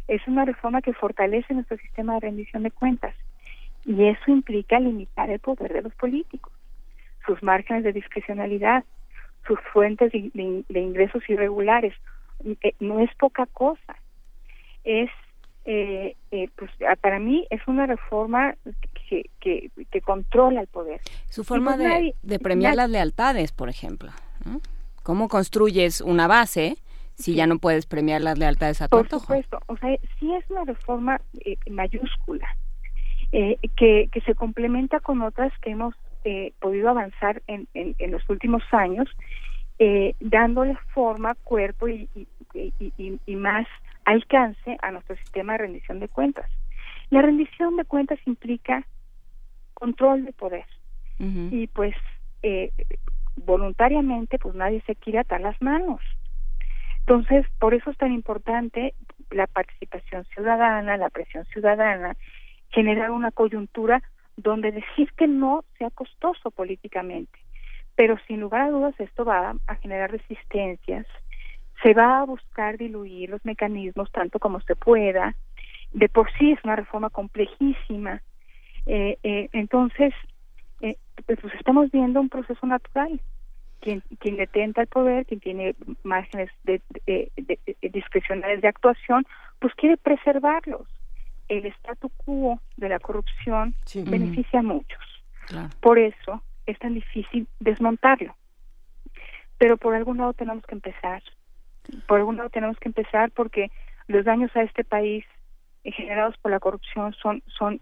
Es una reforma que fortalece nuestro sistema de rendición de cuentas. Y eso implica limitar el poder de los políticos, sus márgenes de discrecionalidad, sus fuentes de, ingresos irregulares. Eh, no es poca cosa. Es, eh, eh, pues para mí es una reforma que, que, controla el poder. Su forma pues de, premiar las lealtades, por ejemplo. ¿Cómo construyes una base si ya no puedes premiar las lealtades a tu Por supuesto, o sea, sí es una reforma mayúscula eh, que, que se complementa con otras que hemos eh, podido avanzar en, en, en, los últimos años, eh, dándole forma, cuerpo y, y, y, y, más alcance a nuestro sistema de rendición de cuentas. La rendición de cuentas implica control de poder y pues eh, voluntariamente pues nadie se quiere atar las manos. Entonces, por eso es tan importante la participación ciudadana, la presión ciudadana generar una coyuntura donde decir que no sea costoso políticamente. Pero sin lugar a dudas esto va a generar resistencias, se va a buscar diluir los mecanismos tanto como se pueda. De por sí es una reforma complejísima. Eh, eh, entonces, eh, pues, pues estamos viendo un proceso natural. Quien, quien detenta el poder, quien tiene márgenes de, de, discrecionales de actuación, pues quiere preservarlos el statu quo de la corrupción beneficia a muchos. Por eso es tan difícil desmontarlo. Pero por algún lado tenemos que empezar. Por algún lado tenemos que empezar porque los daños a este país generados por la corrupción son, son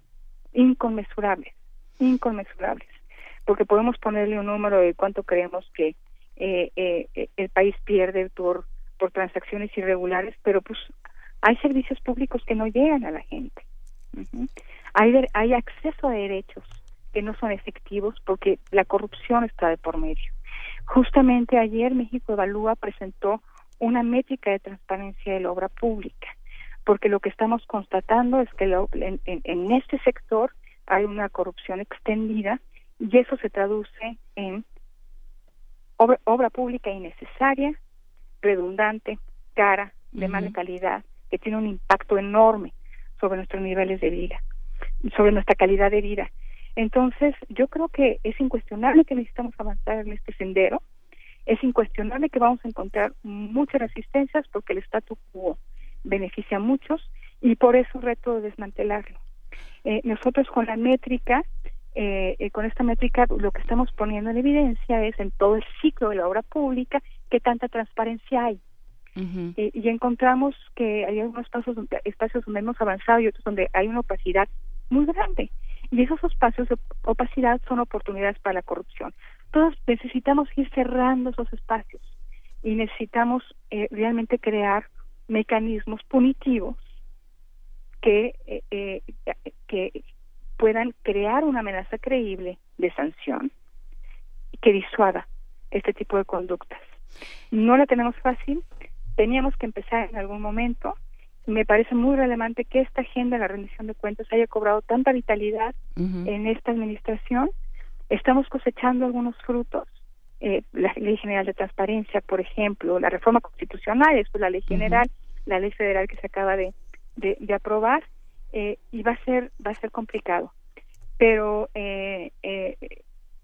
inconmensurables, inconmensurables. Porque podemos ponerle un número de cuánto creemos que eh, eh, el país pierde por, por transacciones irregulares, pero pues hay servicios públicos que no llegan a la gente. hay, hay acceso a derechos que no son efectivos porque la corrupción está de por medio. Justamente ayer México Evalúa presentó una métrica de transparencia de la obra pública, porque lo que estamos constatando es que en, en, este sector hay una corrupción extendida y eso se traduce en obra, obra pública innecesaria, redundante, cara, de mala calidad que tiene un impacto enorme sobre nuestros niveles de vida, sobre nuestra calidad de vida. Entonces, yo creo que es incuestionable que necesitamos avanzar en este sendero, es incuestionable que vamos a encontrar muchas resistencias porque el statu quo beneficia a muchos y por eso reto de desmantelarlo. Eh, nosotros con la métrica, eh, eh, con esta métrica, lo que estamos poniendo en evidencia es en todo el ciclo de la obra pública qué tanta transparencia hay. Y encontramos que hay algunos espacios donde, espacios donde hemos avanzado y otros donde hay una opacidad muy grande. Y esos espacios de opacidad son oportunidades para la corrupción. Todos necesitamos ir cerrando esos espacios y necesitamos realmente crear mecanismos punitivos que, eh, eh, que puedan crear una amenaza creíble de sanción que disuada este tipo de conductas. No la tenemos fácil, teníamos que empezar en algún momento. Me parece muy relevante que esta agenda de la rendición de cuentas haya cobrado tanta vitalidad en esta administración. Estamos cosechando algunos frutos. Eh, la Ley General de Transparencia, por ejemplo, la reforma constitucional, es la Ley General, la Ley Federal que se acaba de, de, aprobar eh, y va a ser va a ser complicado pero eh, eh,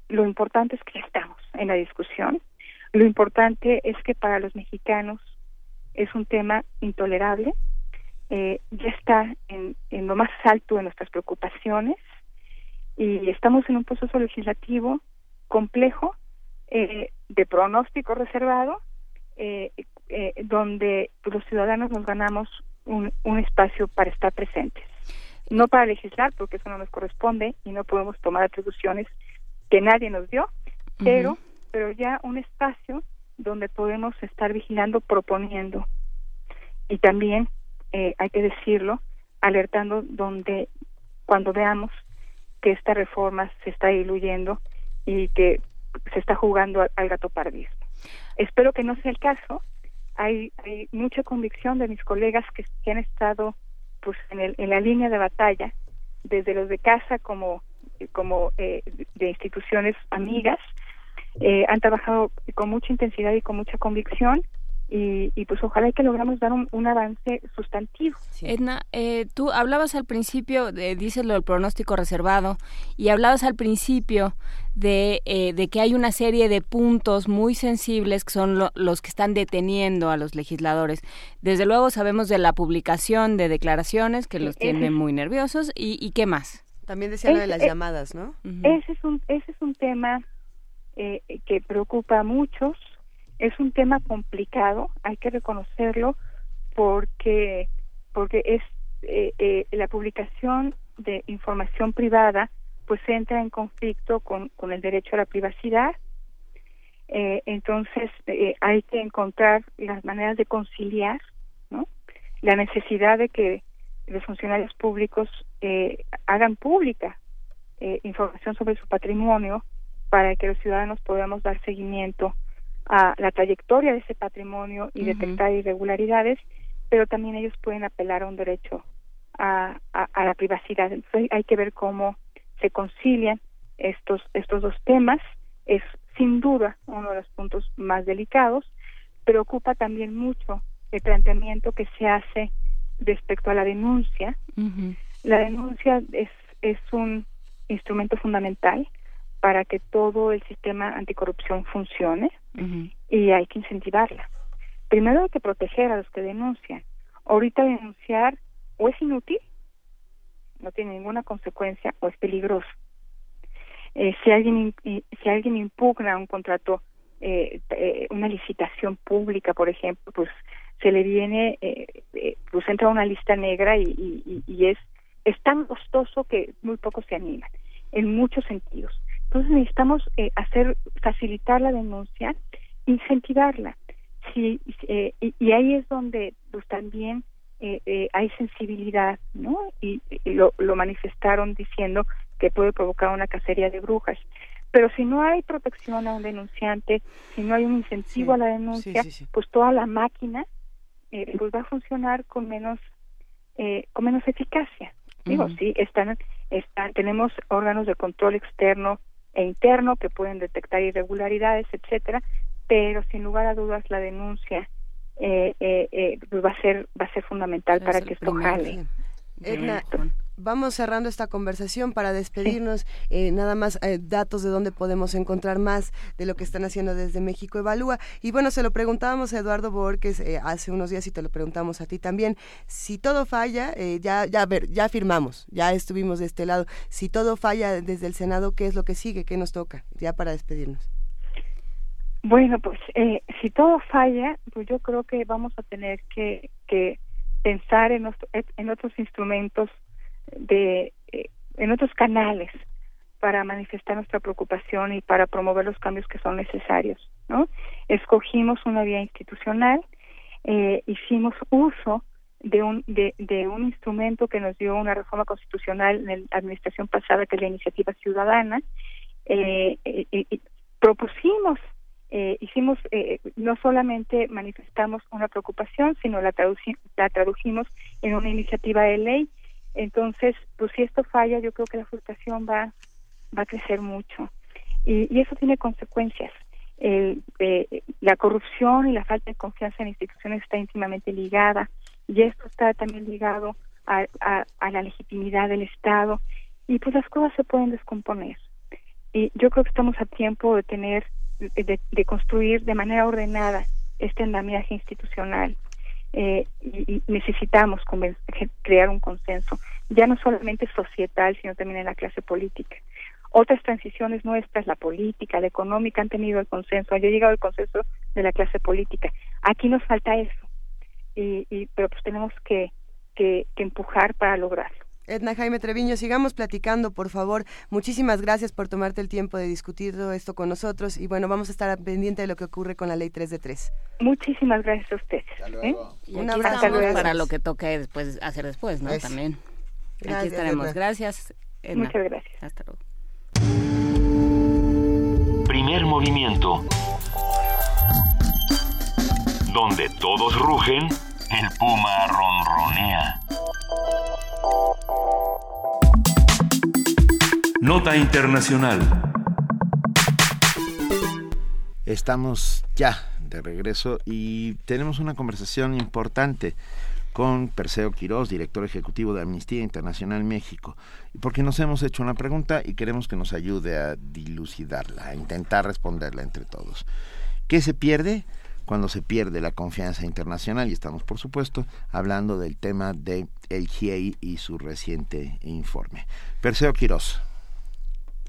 lo importante es que ya estamos en la discusión lo importante es que para los mexicanos es un tema intolerable ya está en, en lo más alto de nuestras preocupaciones y estamos en un proceso legislativo complejo de pronóstico reservado donde los ciudadanos nos ganamos un, un espacio para estar presentes. No para legislar, porque eso no nos corresponde y no podemos tomar atribuciones que nadie nos dio, pero, pero ya un espacio donde podemos estar vigilando, proponiendo y también, eh, hay que decirlo, alertando donde cuando veamos que esta reforma se está diluyendo y que se está jugando al, gato pardismo. Espero que no sea el caso, hay, hay mucha convicción de mis colegas que, han estado pues en, el, en la línea de batalla, desde los de casa como, como eh, de instituciones amigas, eh, han trabajado con mucha intensidad y con mucha convicción y, pues ojalá que logramos dar un, avance sustantivo. Edna, eh, tú hablabas al principio, de, dices lo del pronóstico reservado, y hablabas al principio de, eh, de que hay una serie de puntos muy sensibles que son los que están deteniendo a los legisladores. Desde luego sabemos de la publicación de declaraciones que los tiene muy nerviosos, y, qué más? También decía lo de las llamadas, ¿no? Ese es un, ese es un tema eh, que preocupa a muchos es un tema complicado, hay que reconocerlo, porque, porque es eh, eh, la publicación de información privada pues entra en conflicto con, con el derecho a la privacidad. Eh, entonces hay que encontrar las maneras de conciliar ¿no? la necesidad de que los funcionarios públicos hagan pública información sobre su patrimonio para que los ciudadanos podamos dar seguimiento a la trayectoria de ese patrimonio y detectar irregularidades, pero también ellos pueden apelar a un derecho a, a, la privacidad. Entonces hay que ver cómo se concilian estos, estos dos temas. Es sin duda uno de los puntos más delicados. Preocupa también mucho el planteamiento que se hace respecto a la denuncia. La denuncia es, es un instrumento fundamental para que todo el sistema anticorrupción funcione y hay que incentivarla. Primero hay que proteger a los que denuncian. Ahorita denunciar o es inútil, no tiene ninguna consecuencia o es peligroso. Eh, si alguien si alguien impugna un contrato, eh, eh, una licitación pública, por ejemplo, pues se le viene, pues entra una lista negra y, y, y es es tan costoso que muy pocos se animan, en muchos sentidos. Entonces necesitamos eh, hacer facilitar la denuncia, incentivarla. Sí, eh, y, ahí es donde pues también eh, hay sensibilidad, ¿no? Y, lo, lo manifestaron diciendo que puede provocar una cacería de brujas. Pero si no hay protección a un denunciante, si no hay un incentivo a la denuncia, pues toda la máquina pues va a funcionar con menos con menos eficacia. Digo, sí, están, están, tenemos órganos de control externo e interno que pueden detectar irregularidades, etcétera, pero sin lugar a dudas la denuncia eh, eh, eh, pues va a ser va a ser fundamental para que esto jale. Edna, vamos cerrando esta conversación para despedirnos. Eh, nada más eh, datos de dónde podemos encontrar más de lo que están haciendo desde México Evalúa. Y bueno, se lo preguntábamos a Eduardo Borges eh, hace unos días y te lo preguntamos a ti también. Si todo falla, ya, ya, ver, ya firmamos, ya estuvimos de este lado. Si todo falla desde el Senado, ¿qué es lo que sigue? ¿Qué nos toca? Ya para despedirnos. Bueno, pues si todo falla, pues yo creo que vamos a tener que, que pensar en, en otros instrumentos de eh, en otros canales para manifestar nuestra preocupación y para promover los cambios que son necesarios no escogimos una vía institucional eh, hicimos uso de un de, de, un instrumento que nos dio una reforma constitucional en la administración pasada que es la iniciativa ciudadana eh, eh propusimos eh, hicimos, eh, no solamente manifestamos una preocupación, sino la, la tradujimos en una iniciativa de ley. Entonces, pues si esto falla, yo creo que la frustración va, va a crecer mucho. Y, eso tiene consecuencias. El, eh, la corrupción y la falta de confianza en instituciones está íntimamente ligada y esto está también ligado a, a, a la legitimidad del Estado y pues las cosas se pueden descomponer. Y yo creo que estamos a tiempo de tener de, construir de manera ordenada este andamiaje institucional. Eh, y, necesitamos crear un consenso, ya no solamente societal, sino también en la clase política. Otras transiciones nuestras, la política, la económica, han tenido el consenso, ha llegado el consenso de la clase política. Aquí nos falta eso, y, y pero pues tenemos que, que empujar para lograrlo. Edna Jaime Treviño, sigamos platicando, por favor. Muchísimas gracias por tomarte el tiempo de discutir todo esto con nosotros y bueno, vamos a estar pendiente de lo que ocurre con la ley 3 de 3. Muchísimas gracias a ustedes. ¿eh? Un abrazo para lo que toque después hacer después, ¿no? También. Aquí estaremos. Gracias. Edna. Muchas gracias. Hasta luego. Primer movimiento. Donde todos rugen, el puma ronronea. Nota Internacional. Estamos ya de regreso y tenemos una conversación importante con Perseo Quirós, director ejecutivo de Amnistía Internacional México, porque nos hemos hecho una pregunta y queremos que nos ayude a dilucidarla, a intentar responderla entre todos. ¿Qué se pierde? Cuando se pierde la confianza internacional y estamos por supuesto hablando del tema de el GIEI y su reciente informe. Perseo Quirós.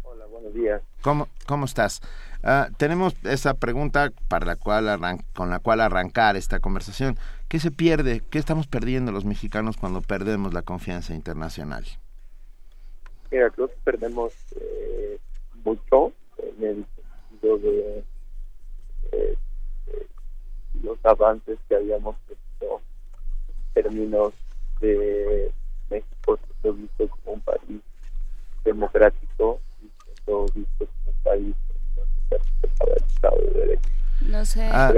Hola, buenos días. ¿Cómo, cómo estás? Ah, tenemos esa pregunta para la cual con la cual arrancar esta conversación. ¿Qué se pierde? ¿Qué estamos perdiendo los mexicanos cuando perdemos la confianza internacional? Mira, creo que perdemos eh, mucho en el sentido de eh, los avances que habíamos tenido en términos de México siendo visto como un país democrático y siendo visto como un país donde se el Estado de Derecho. No sé. Ah,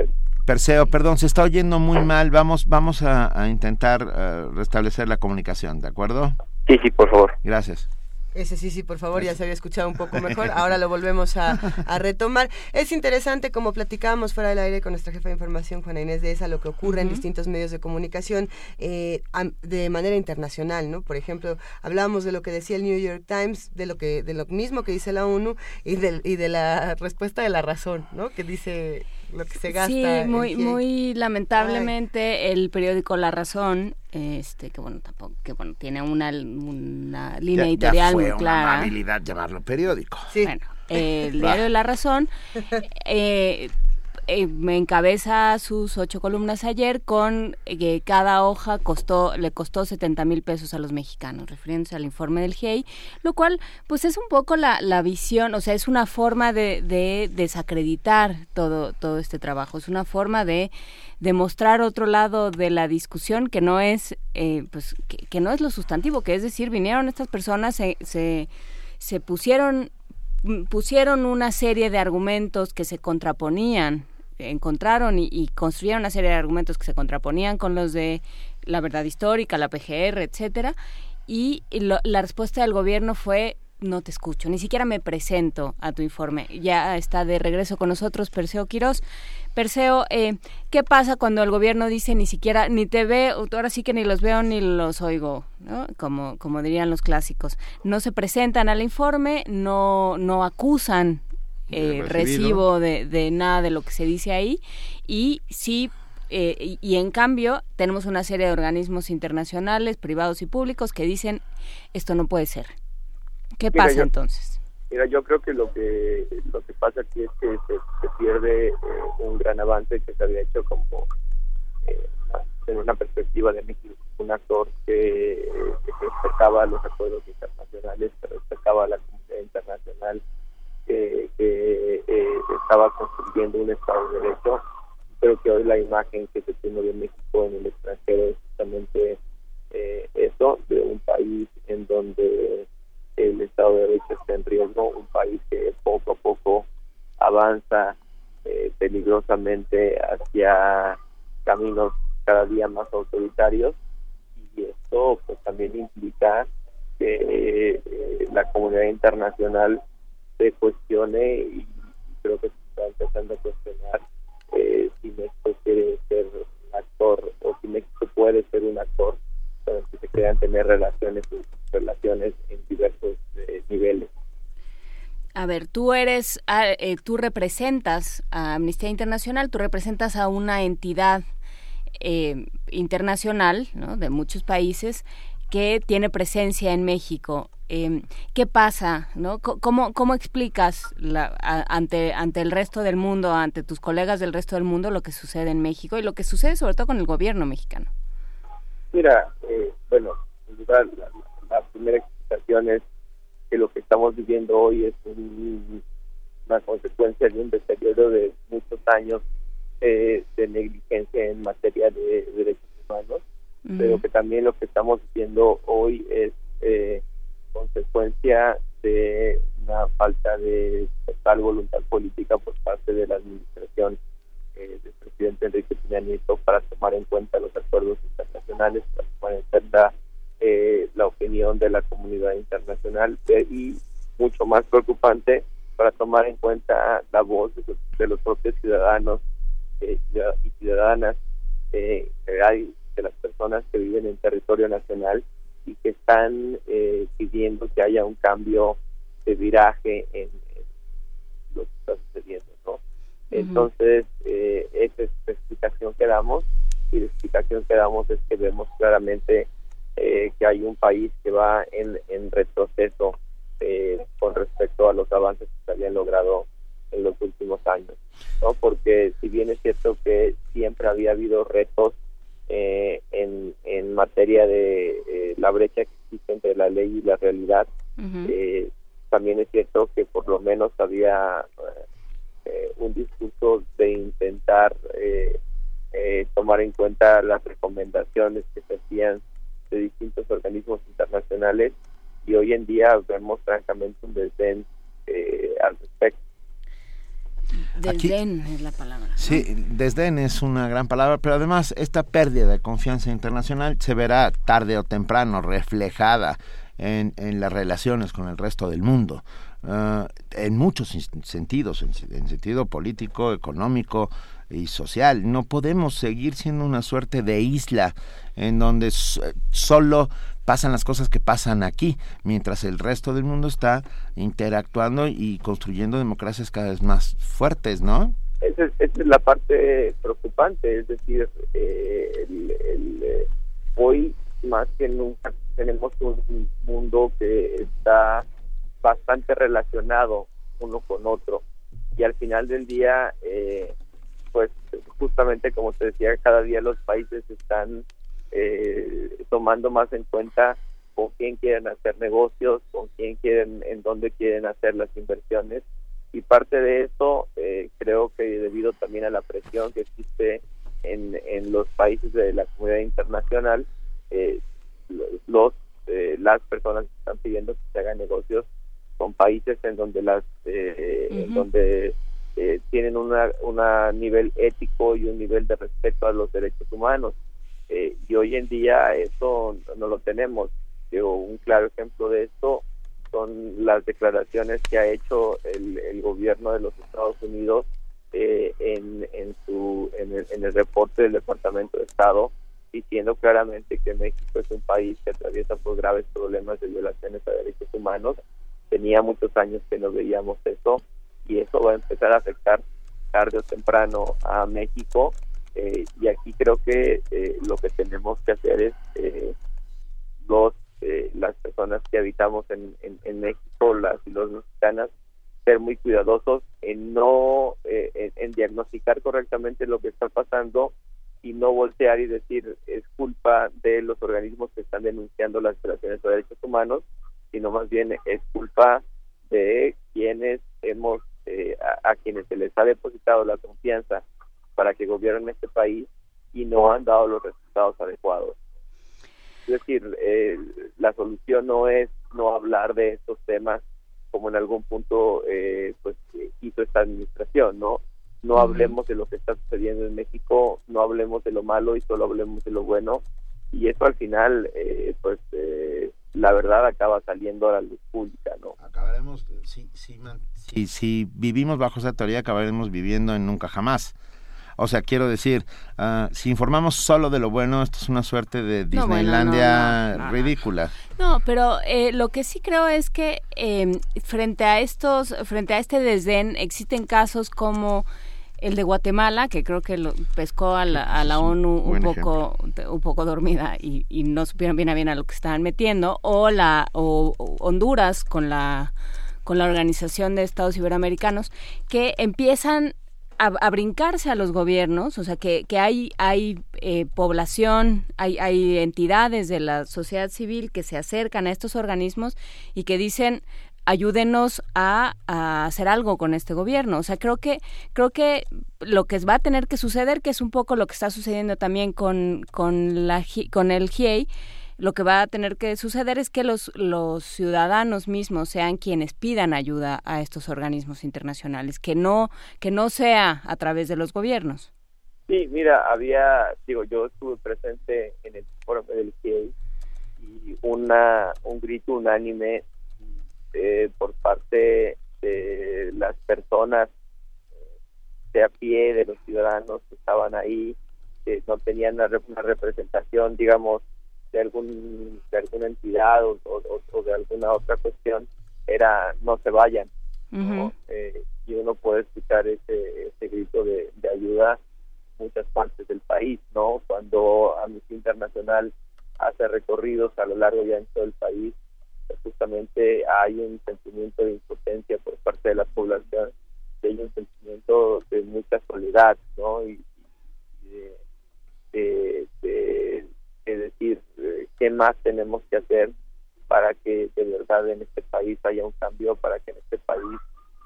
Perseo, perdón, se está oyendo muy mal. Vamos, vamos a, intentar eh, restablecer la comunicación, ¿de acuerdo? Sí, sí, por favor. Gracias. Ese sí, sí, por favor, ya se había escuchado un poco mejor. Ahora lo volvemos a, retomar. Es interesante, como platicábamos fuera del aire con nuestra jefa de información, Juana Inés de esa, lo que ocurre en distintos medios de comunicación eh, de manera internacional, ¿no? Por ejemplo, hablábamos de lo que decía el New York Times, de lo que de lo mismo que dice la ONU y de, y de la respuesta de la razón, ¿no? Que dice lo que se gasta. Sí, muy, muy lamentablemente el periódico La Razón, este, que bueno, tampoco, que bueno, tiene una, una línea editorial muy clara. Una habilidad llamarlo periódico. Sí. Bueno, el diario La Razón eh, eh, me encabeza sus ocho columnas ayer con que cada hoja costó le costó 70 mil pesos a los mexicanos, refiriéndose al informe del GIEI, lo cual pues es un poco la, la visión, o sea, es una forma de, de desacreditar todo, todo este trabajo, es una forma de demostrar otro lado de la discusión que no es eh, pues que, no es lo sustantivo, que es decir, vinieron estas personas, se, se, se pusieron pusieron una serie de argumentos que se contraponían encontraron y, construyeron una serie de argumentos que se contraponían con los de la verdad histórica, la PGR, etcétera, y la respuesta del gobierno fue no te escucho, ni siquiera me presento a tu informe. Ya está de regreso con nosotros Perseo Quiroz. Perseo, eh, ¿qué pasa cuando el gobierno dice ni siquiera, ni te ve, ahora sí que ni los veo ni los oigo, como, como dirían los clásicos? No se presentan al informe, no, no acusan eh, recibo de, de nada de lo que se dice ahí y sí eh, y, en cambio tenemos una serie de organismos internacionales, privados y públicos que dicen esto no puede ser. ¿Qué pasa entonces? Mira, yo creo que lo que lo que pasa aquí es que se, pierde eh, un gran avance que se había hecho como eh, en una perspectiva de México, un actor que, que respetaba los acuerdos internacionales, que respetaba la comunidad internacional, que, que estaba construyendo un Estado de Derecho creo que hoy la imagen que se tiene de México en el extranjero es justamente eh, eso, de un país en donde el Estado de Derecho está en riesgo, un país que poco a poco avanza eh, peligrosamente hacia caminos cada día más autoritarios y esto pues también implica que eh, la comunidad internacional se cuestione y creo que se está empezando a cuestionar eh, si México quiere ser un actor o si México puede ser un actor el que se quieran tener relaciones relaciones en diversos eh, niveles. A ver, tú eres, ah, eh, tú representas a Amnistía Internacional, tú representas a una entidad internacional ¿no? de muchos países que tiene presencia en México. Eh, ¿Qué pasa? ¿no? ¿Cómo, ¿Cómo explicas la, ante, ante el resto del mundo, ante tus colegas del resto del mundo, lo que sucede en México y lo que sucede sobre todo con el gobierno mexicano? Mira, eh, bueno, la, la, primera explicación es que lo que estamos viviendo hoy es una consecuencia de un deterioro de muchos años eh, de negligencia en materia de derechos humanos, pero que también lo que estamos viviendo hoy es eh, consecuencia de una falta de total voluntad política por parte de la administración eh, del presidente Enrique Peña Nieto para tomar en cuenta los acuerdos internacionales, para tomar en cuenta eh, la opinión de la comunidad internacional eh, y mucho más preocupante para tomar en cuenta la voz de, los propios ciudadanos y ciudadanas que hay de las personas que viven en territorio nacional y que están eh, pidiendo que haya un cambio de viraje en, lo que está sucediendo, ¿no? Entonces, eh, esa es la explicación que damos y la explicación que damos es que vemos claramente eh, que hay un país que va en, en retroceso eh, con respecto a los avances que se habían logrado en los últimos años, ¿no? Porque si bien es cierto que siempre había habido retos eh, en, en materia de eh, la brecha que existe entre la ley y la realidad. Eh, también es cierto que por lo menos había un discurso de intentar tomar en cuenta las recomendaciones que se hacían de distintos organismos internacionales y hoy en día vemos francamente un desdén al respecto. Desdén es la palabra. Sí, desdén es una gran palabra, pero además esta pérdida de confianza internacional se verá tarde o temprano reflejada en, en las relaciones con el resto del mundo. Ah, en muchos sentidos, en, en, sentido político, económico y social. No podemos seguir siendo una suerte de isla en donde solo pasan las cosas que pasan aquí, mientras el resto del mundo está interactuando y construyendo democracias cada vez más fuertes, ¿no? Esa es, la parte preocupante, es decir, eh, eh, hoy más que nunca tenemos un mundo que está bastante relacionado uno con otro y al final del día, eh, pues justamente como te decía, cada día los países están eh, tomando más en cuenta con quién quieren hacer negocios, con quién quieren, en dónde quieren hacer las inversiones. Y parte de eso eh, creo que debido también a la presión que existe en, en los países de la comunidad internacional, eh, los eh, las personas están pidiendo que se hagan negocios con países en donde las en donde tienen una, una nivel ético y un nivel de respeto a los derechos humanos eh, y hoy en día eso no lo tenemos. un claro ejemplo de esto son las declaraciones que ha hecho el, el gobierno de los Estados Unidos eh, en, en, su, en el, en el reporte del Departamento de Estado diciendo claramente que México es un país que atraviesa por graves problemas de violaciones a derechos humanos. Tenía muchos años que no veíamos eso y eso va a empezar a afectar tarde o temprano a México. Eh, y aquí creo que eh, lo que tenemos que hacer es eh, los las personas que habitamos en, en, México las y los mexicanas ser muy cuidadosos en no en, diagnosticar correctamente lo que está pasando y no voltear y decir es culpa de los organismos que están denunciando las violaciones de derechos humanos sino más bien es culpa de quienes hemos a, a quienes se les ha depositado la confianza para que gobiernen este país y no han dado los resultados adecuados. Es decir, eh, la solución no es no hablar de estos temas como en algún punto eh, pues hizo esta administración, ¿no? No hablemos de lo que está sucediendo en México, no hablemos de lo malo y solo hablemos de lo bueno y eso al final eh, pues la verdad acaba saliendo a la luz pública, ¿no? Acabaremos, si, si, si, si vivimos bajo esa teoría, acabaremos viviendo en nunca jamás. O sea, quiero decir, uh, si informamos solo de lo bueno, esto es una suerte de Disneylandia ridícula. No, pero eh, lo que sí creo es que eh, frente a estos, frente a este desdén, existen casos como el de Guatemala, que creo que lo pescó a la, a la ONU un poco, un poco dormida y, y, no supieron bien a bien a lo que estaban metiendo, o la o Honduras con la con la Organización de Estados Iberoamericanos, que empiezan a, brincarse a los gobiernos, o sea, que, que hay, hay eh, población, hay, hay entidades de la sociedad civil que se acercan a estos organismos y que dicen ayúdenos a, hacer algo con este gobierno. O sea, creo que, creo que lo que va a tener que suceder, que es un poco lo que está sucediendo también con, con, la, con el GIEI, lo que va a tener que suceder es que los, los ciudadanos mismos sean quienes pidan ayuda a estos organismos internacionales, que no, que no sea a través de los gobiernos. Sí, mira, había, digo, yo estuve presente en el foro del GIEI y una, un grito unánime eh, por parte de las personas eh, de a pie, de los ciudadanos que estaban ahí, que no tenían una representación, digamos, de algún de alguna entidad o, de alguna otra cuestión era no se vayan. eh, y uno puede escuchar ese, ese grito de, ayuda en muchas partes del país no cuando Amnistía Internacional hace recorridos a lo largo y ancho del país justamente hay un sentimiento de impotencia por parte de la población hay un sentimiento de mucha soledad no y, de, decir eh, qué más tenemos que hacer para que de verdad en este país haya un cambio, para que en este país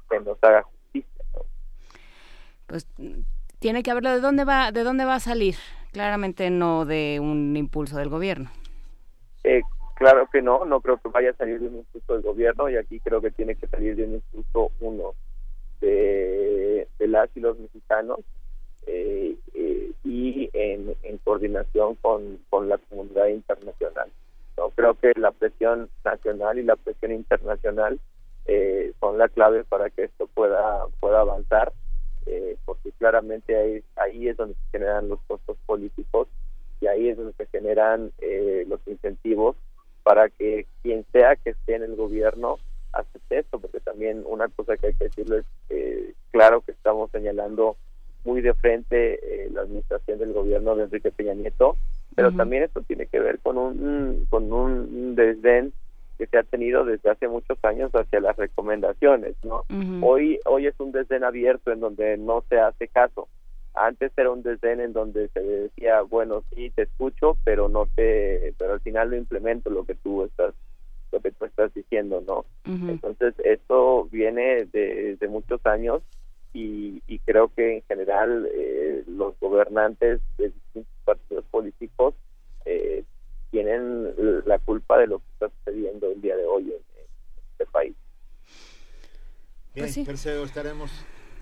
se nos haga justicia. Pues tiene que haberlo de dónde va, de dónde va a salir. Claramente no de un impulso del gobierno. Eh, claro que no, no creo que vaya a salir de un impulso del gobierno y aquí creo que tiene que salir de un impulso uno de, de las y los mexicanos eh, eh, y en, coordinación con, con, la comunidad internacional. ¿no? Creo que la presión nacional y la presión internacional eh, son la clave para que esto pueda, pueda avanzar, porque claramente ahí, ahí es donde se generan los costos políticos y ahí es donde se generan los incentivos para que quien sea que esté en el gobierno acepte esto, porque también una cosa que hay que decirlo es, claro que estamos señalando muy de frente eh, la administración del gobierno de Enrique Peña Nieto, pero también esto tiene que ver con un con un desdén que se ha tenido desde hace muchos años hacia las recomendaciones, ¿no? Hoy hoy es un desdén abierto en donde no se hace caso. Antes era un desdén en donde se decía, bueno, sí te escucho, pero no te pero al final lo implemento lo que tú estás lo que tú estás diciendo, ¿no? Entonces, esto viene de, de muchos años y, creo que en general eh, los gobernantes de distintos partidos políticos eh, tienen la culpa de lo que está sucediendo el día de hoy en, este país. Bien, pues Perseo, estaremos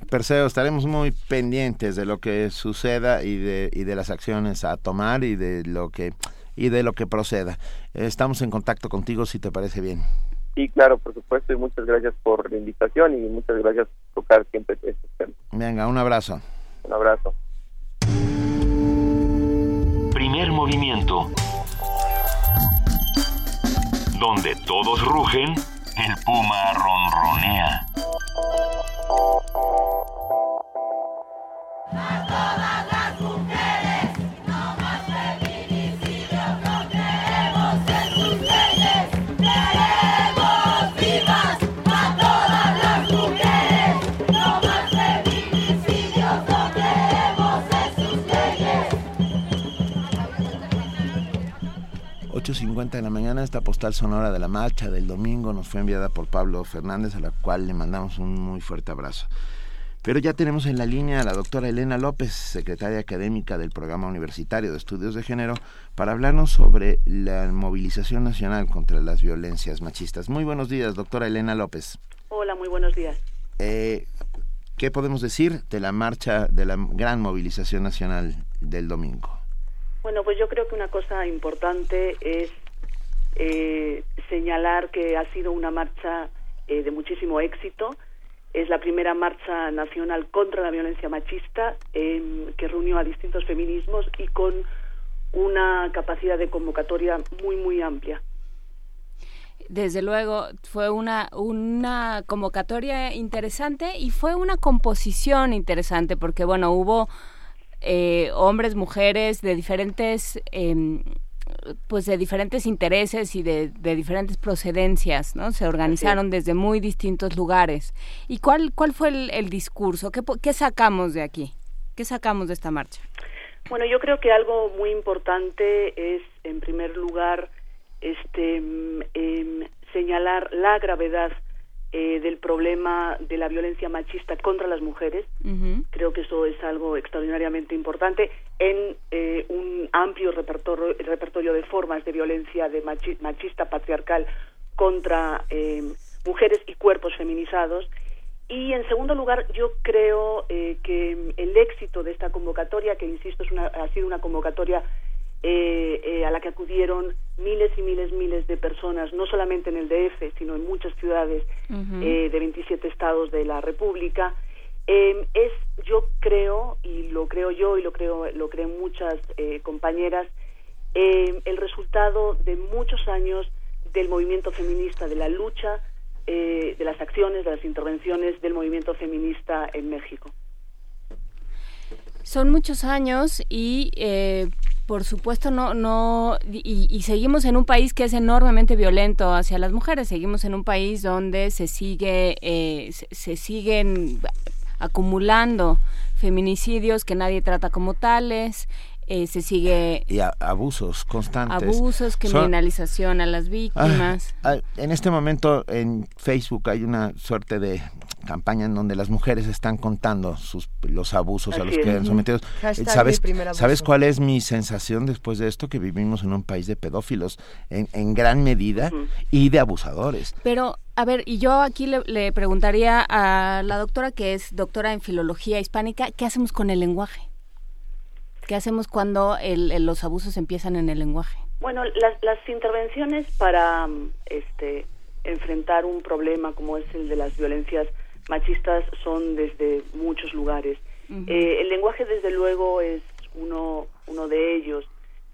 Perseo, estaremos muy pendientes de lo que suceda y de, y de las acciones a tomar y de lo que y de lo que proceda. Estamos en contacto contigo si te parece bien. Sí, claro, por supuesto, y muchas gracias por la invitación y muchas gracias por tocar siempre estos temas. Venga, un abrazo. Un abrazo. Primer movimiento. Donde todos rugen, el puma ronronea. Thank you. 8.50 de la mañana, esta postal sonora de la marcha del domingo nos fue enviada por Pablo Fernández, a la cual le mandamos un muy fuerte abrazo. Pero ya tenemos en la línea a la doctora Elena López, secretaria académica del Programa Universitario de Estudios de Género, para hablarnos sobre la movilización nacional contra las violencias machistas. Muy buenos días, doctora Elena López. Hola, muy buenos días. Eh, ¿Qué podemos decir de la marcha, de la gran movilización nacional del domingo? Bueno, pues yo creo que una cosa importante es eh, señalar que ha sido una marcha eh, de muchísimo éxito. Es la primera marcha nacional contra la violencia machista em, que reunió a distintos feminismos y con una capacidad de convocatoria muy, muy amplia. Desde luego, fue una, una convocatoria interesante y fue una composición interesante porque, bueno, hubo eh, hombres, mujeres de diferentes, em, pues de diferentes intereses y de, de diferentes procedencias, ¿no? Se organizaron desde muy distintos lugares. ¿Y cuál, cuál fue el, el discurso? ¿Qué, po- ¿Qué sacamos de aquí? ¿Qué sacamos de esta marcha? Bueno, yo creo que algo muy importante es, en primer lugar, este, em, señalar la gravedad eh, del problema de la violencia machista contra las mujeres. Creo que eso es algo extraordinariamente importante en eh, un amplio repertorio, repertorio de formas de violencia de machi- machista patriarcal contra eh, mujeres y cuerpos feminizados. Y en segundo lugar, yo creo eh, que el éxito de esta convocatoria, que insisto, es una, ha sido una convocatoria eh, eh, a la que acudieron miles y miles, miles de personas, no solamente en el DF, sino en muchas ciudades eh, de 27 estados de la República, eh, es, yo creo, y lo creo yo y lo creo, lo creen muchas eh, compañeras, eh, el resultado de muchos años del movimiento feminista, de la lucha, eh, de las acciones, de las intervenciones del movimiento feminista en México. Son muchos años y eh, por supuesto no no y, y seguimos en un país que es enormemente violento hacia las mujeres. Seguimos en un país donde se sigue eh, se, se siguen acumulando feminicidios que nadie trata como tales. eh, se sigue Y a- abusos constantes. abusos, Son- criminalización a las víctimas. Ah, ah, en este momento en Facebook hay una suerte de campaña en donde las mujeres están contando sus los abusos a los que han sometidos. Hashtag ¿Sabes. ¿Sabes cuál es mi sensación después de esto? Que vivimos en un país de pedófilos en, en gran medida y de abusadores. Pero, a ver, y yo aquí le, le preguntaría a la doctora, que es doctora en filología hispánica, ¿qué hacemos con el lenguaje? ¿Qué hacemos cuando el- el- los abusos empiezan en el lenguaje? Bueno, las, las intervenciones para este, enfrentar un problema como es el de las violencias machistas son desde muchos lugares. Eh, el lenguaje, desde luego, es uno, uno de ellos.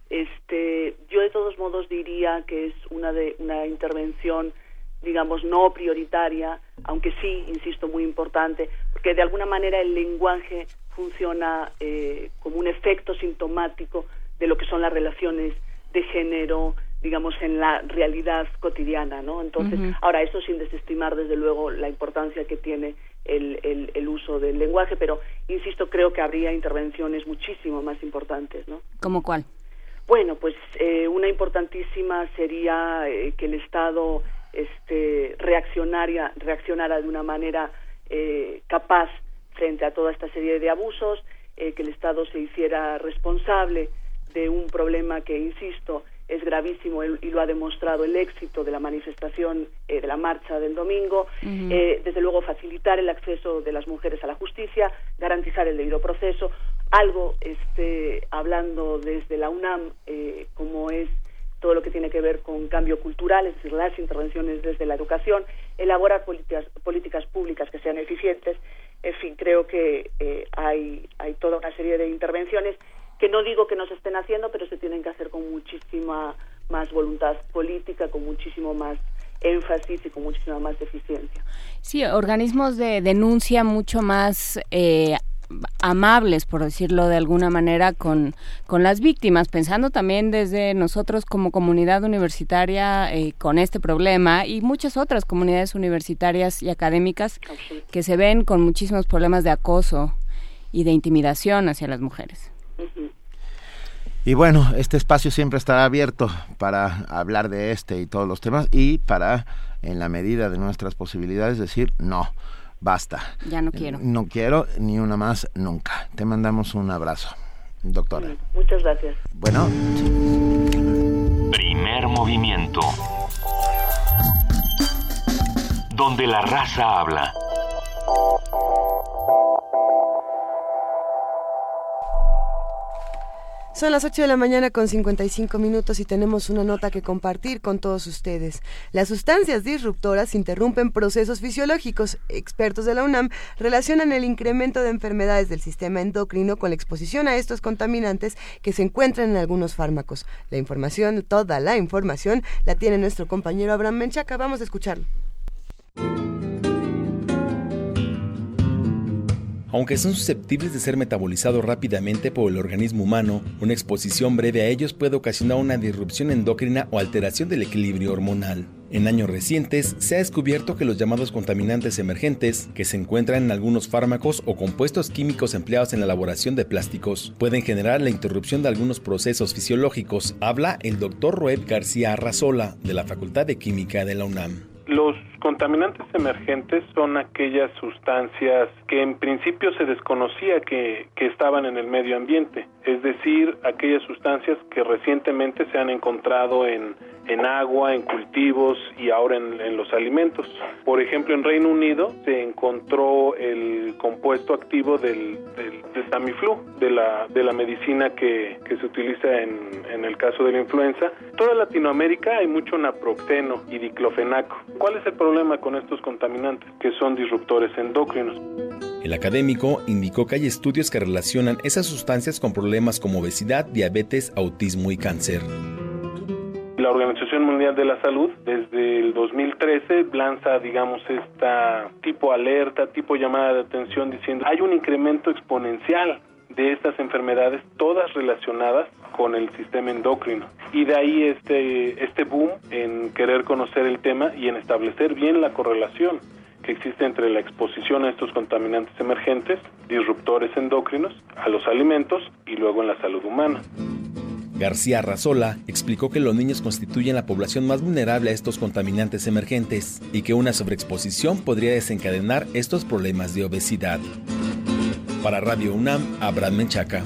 Este, yo, de todos modos, diría que es una, de, una intervención, digamos, no prioritaria, aunque sí, insisto, muy importante, porque de alguna manera el lenguaje funciona eh, como un efecto sintomático de lo que son las relaciones de género, digamos, en la realidad cotidiana, ¿no? Entonces, ahora, eso sin desestimar, desde luego, la importancia que tiene el, el, el uso del lenguaje, pero, insisto, creo que habría intervenciones muchísimo más importantes, ¿no? ¿Cómo cuál? Bueno, pues eh, una importantísima sería eh, que el Estado este, reaccionaria, reaccionara de una manera eh, capaz frente a toda esta serie de abusos, eh, que el Estado se hiciera responsable de un problema que, insisto, es gravísimo y lo ha demostrado el éxito de la manifestación eh, de la marcha del domingo. Eh, desde luego, facilitar el acceso de las mujeres a la justicia, garantizar el debido proceso, algo este, hablando desde la UNAM, eh, como es todo lo que tiene que ver con cambio cultural, es decir, las intervenciones desde la educación, elaborar políticas, políticas públicas que sean eficientes. En fin, creo que eh, hay, hay toda una serie de intervenciones que no digo que no se estén haciendo, pero se tienen que hacer con muchísima más voluntad política, con muchísimo más énfasis y con muchísima más eficiencia. Sí, organismos de denuncia mucho más eh, amables, por decirlo de alguna manera, con, con las víctimas, pensando también desde nosotros como comunidad universitaria eh, con este problema y muchas otras comunidades universitarias y académicas que se ven con muchísimos problemas de acoso y de intimidación hacia las mujeres. Y bueno, este espacio siempre estará abierto para hablar de este y todos los temas y para, en la medida de nuestras posibilidades, decir no basta. Ya no quiero. No quiero ni una más nunca. Te mandamos un abrazo, doctora. Muchas gracias. Bueno. Primer movimiento. Donde la raza habla. Son las 8 de la mañana con 55 minutos y tenemos una nota que compartir con todos ustedes. Las sustancias disruptoras interrumpen procesos fisiológicos. Expertos de la UNAM relacionan el incremento de enfermedades del sistema endocrino con la exposición a estos contaminantes que se encuentran en algunos fármacos. La información, toda la información, la tiene nuestro compañero Abraham Menchaca. Vamos a escucharlo. Aunque son susceptibles de ser metabolizados rápidamente por el organismo humano, una exposición breve a ellos puede ocasionar una disrupción endocrina o alteración del equilibrio hormonal. En años recientes se ha descubierto que los llamados contaminantes emergentes, que se encuentran en algunos fármacos o compuestos químicos empleados en la elaboración de plásticos, pueden generar la interrupción de algunos procesos fisiológicos. Habla el doctor Roeb García Arrazola, de la Facultad de Química de la UNAM. Los contaminantes emergentes son aquellas sustancias que en principio se desconocía que, que, estaban en el medio ambiente, es decir, aquellas sustancias que recientemente se han encontrado en, en agua, en cultivos y ahora en, en, los alimentos. Por ejemplo, en Reino Unido se encontró el compuesto activo del, del, del Tamiflu, de la, de la medicina que, que se utiliza en, en el caso de la influenza. Toda Latinoamérica hay mucho naproxeno y diclofenaco. ¿Cuál es el problema con estos contaminantes? Que son disruptores endocrinos. El académico indicó que hay estudios que relacionan esas sustancias con problemas como obesidad, diabetes, autismo y cáncer. La Organización Mundial de la Salud desde el 2013 lanza, digamos, esta tipo alerta, tipo llamada de atención diciendo hay un incremento exponencial de estas enfermedades, todas relacionadas con el sistema endocrino. Y de ahí este, este boom en querer conocer el tema y en establecer bien la correlación que existe entre la exposición a estos contaminantes emergentes, disruptores endocrinos, a los alimentos y luego en la salud humana. García Razola explicó que los niños constituyen la población más vulnerable a estos contaminantes emergentes y que una sobreexposición podría desencadenar estos problemas de obesidad. Para Radio UNAM, Abraham Menchaca.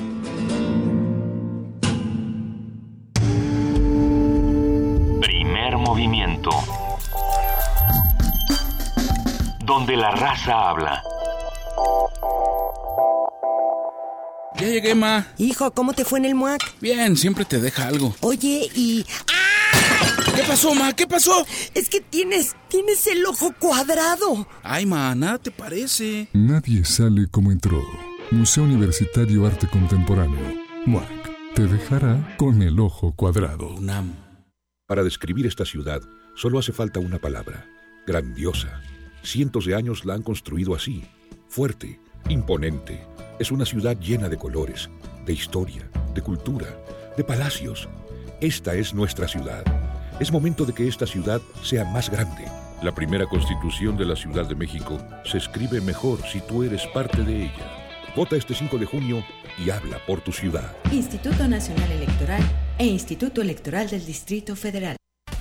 Primer movimiento. Donde la raza habla. Ya llegué, ma. Hijo, ¿cómo te fue en el MUAC? Bien, siempre te deja algo. Oye, y... ¿Qué pasó, ma? ¿Qué pasó? Es que tienes, tienes el ojo cuadrado. Ay, ma, nada te parece. Nadie sale como entró. Museo Universitario Arte Contemporáneo. MUAC. Te dejará con el ojo cuadrado. UNAM. Para describir esta ciudad, solo hace falta una palabra. Grandiosa. Cientos de años la han construido así. Fuerte, imponente. Es una ciudad llena de colores, de historia, de cultura, de palacios. Esta es nuestra ciudad. Es momento de que esta ciudad sea más grande. La primera constitución de la Ciudad de México se escribe mejor si tú eres parte de ella. Vota este 5 de junio y habla por tu ciudad. Instituto Nacional Electoral e Instituto Electoral del Distrito Federal.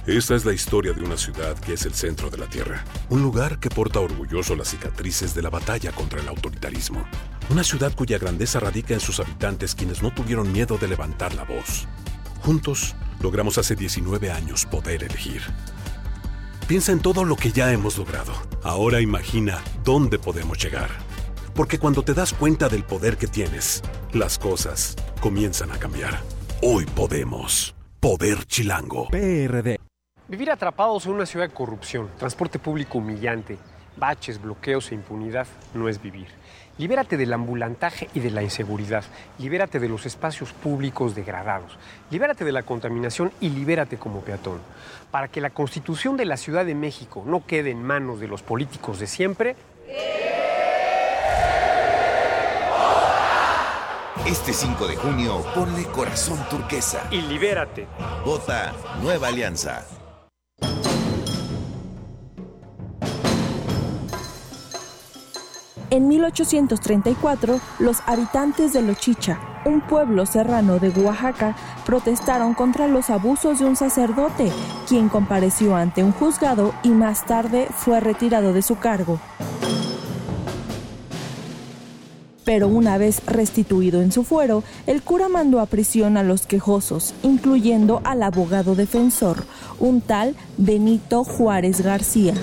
Esta es la historia de una ciudad que es el centro de la Tierra. Un lugar que porta orgulloso las cicatrices de la batalla contra el autoritarismo. Una ciudad cuya grandeza radica en sus habitantes quienes no tuvieron miedo de levantar la voz. Juntos logramos hace 19 años poder elegir. Piensa en todo lo que ya hemos logrado. Ahora imagina dónde podemos llegar. Porque cuando te das cuenta del poder que tienes, las cosas comienzan a cambiar. Hoy podemos. Poder Chilango. PRD. Vivir atrapados en una ciudad de corrupción, transporte público humillante, baches, bloqueos e impunidad no es vivir. Libérate del ambulantaje y de la inseguridad. Libérate de los espacios públicos degradados. Libérate de la contaminación y libérate como peatón. Para que la constitución de la Ciudad de México no quede en manos de los políticos de siempre, Este 5 de junio, ponle corazón turquesa. y libérate. Vota Nueva Alianza. En 1834, los habitantes de Lochicha, un pueblo serrano de Oaxaca, protestaron contra los abusos de un sacerdote, quien compareció ante un juzgado y más tarde fue retirado de su cargo. Pero una vez restituido en su fuero, el cura mandó a prisión a los quejosos, incluyendo al abogado defensor, un tal Benito Juárez García.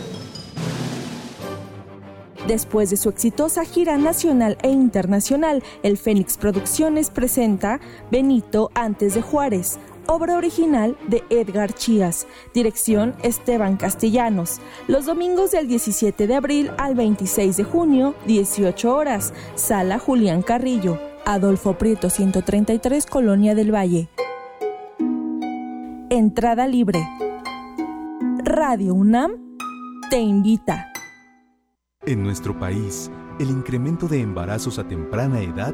Después de su exitosa gira nacional e internacional, el Fénix Producciones presenta Benito antes de Juárez, obra original de Edgar Chías, dirección Esteban Castellanos, los domingos del 17 de abril al 26 de junio, 18 horas, sala Julián Carrillo, Adolfo Prieto 133, Colonia del Valle. Entrada libre. Radio UNAM te invita. En nuestro país, el incremento de embarazos a temprana edad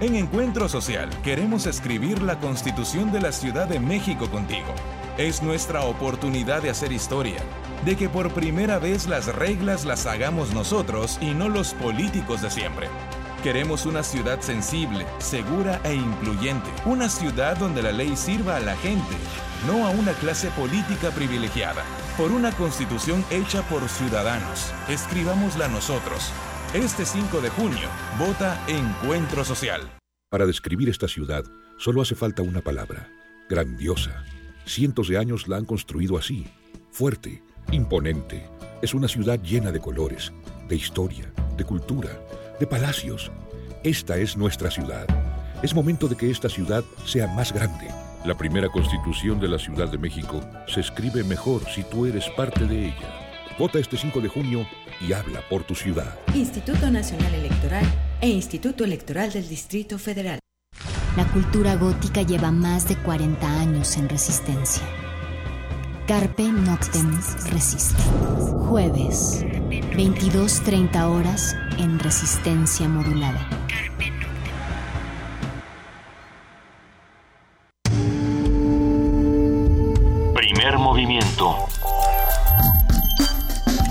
En Encuentro Social queremos escribir la Constitución de la Ciudad de México contigo. Es nuestra oportunidad de hacer historia, de que por primera vez las reglas las hagamos nosotros y no los políticos de siempre. Queremos una ciudad sensible, segura e incluyente. Una ciudad donde la ley sirva a la gente, no a una clase política privilegiada. Por una constitución hecha por ciudadanos. Escribámosla nosotros. Este 5 de junio, vota Encuentro Social. Para describir esta ciudad, solo hace falta una palabra. Grandiosa. Cientos de años la han construido así. Fuerte, imponente. Es una ciudad llena de colores, de historia, de cultura, de palacios. Esta es nuestra ciudad. Es momento de que esta ciudad sea más grande. La primera constitución de la Ciudad de México se escribe mejor si tú eres parte de ella. Vota este 5 de junio y habla por tu ciudad. Instituto Nacional Electoral e Instituto Electoral del Distrito Federal. La cultura gótica lleva más de 40 años en resistencia. Carpe Noctem Resiste. Jueves, 22.30 horas en resistencia modulada. Primer movimiento.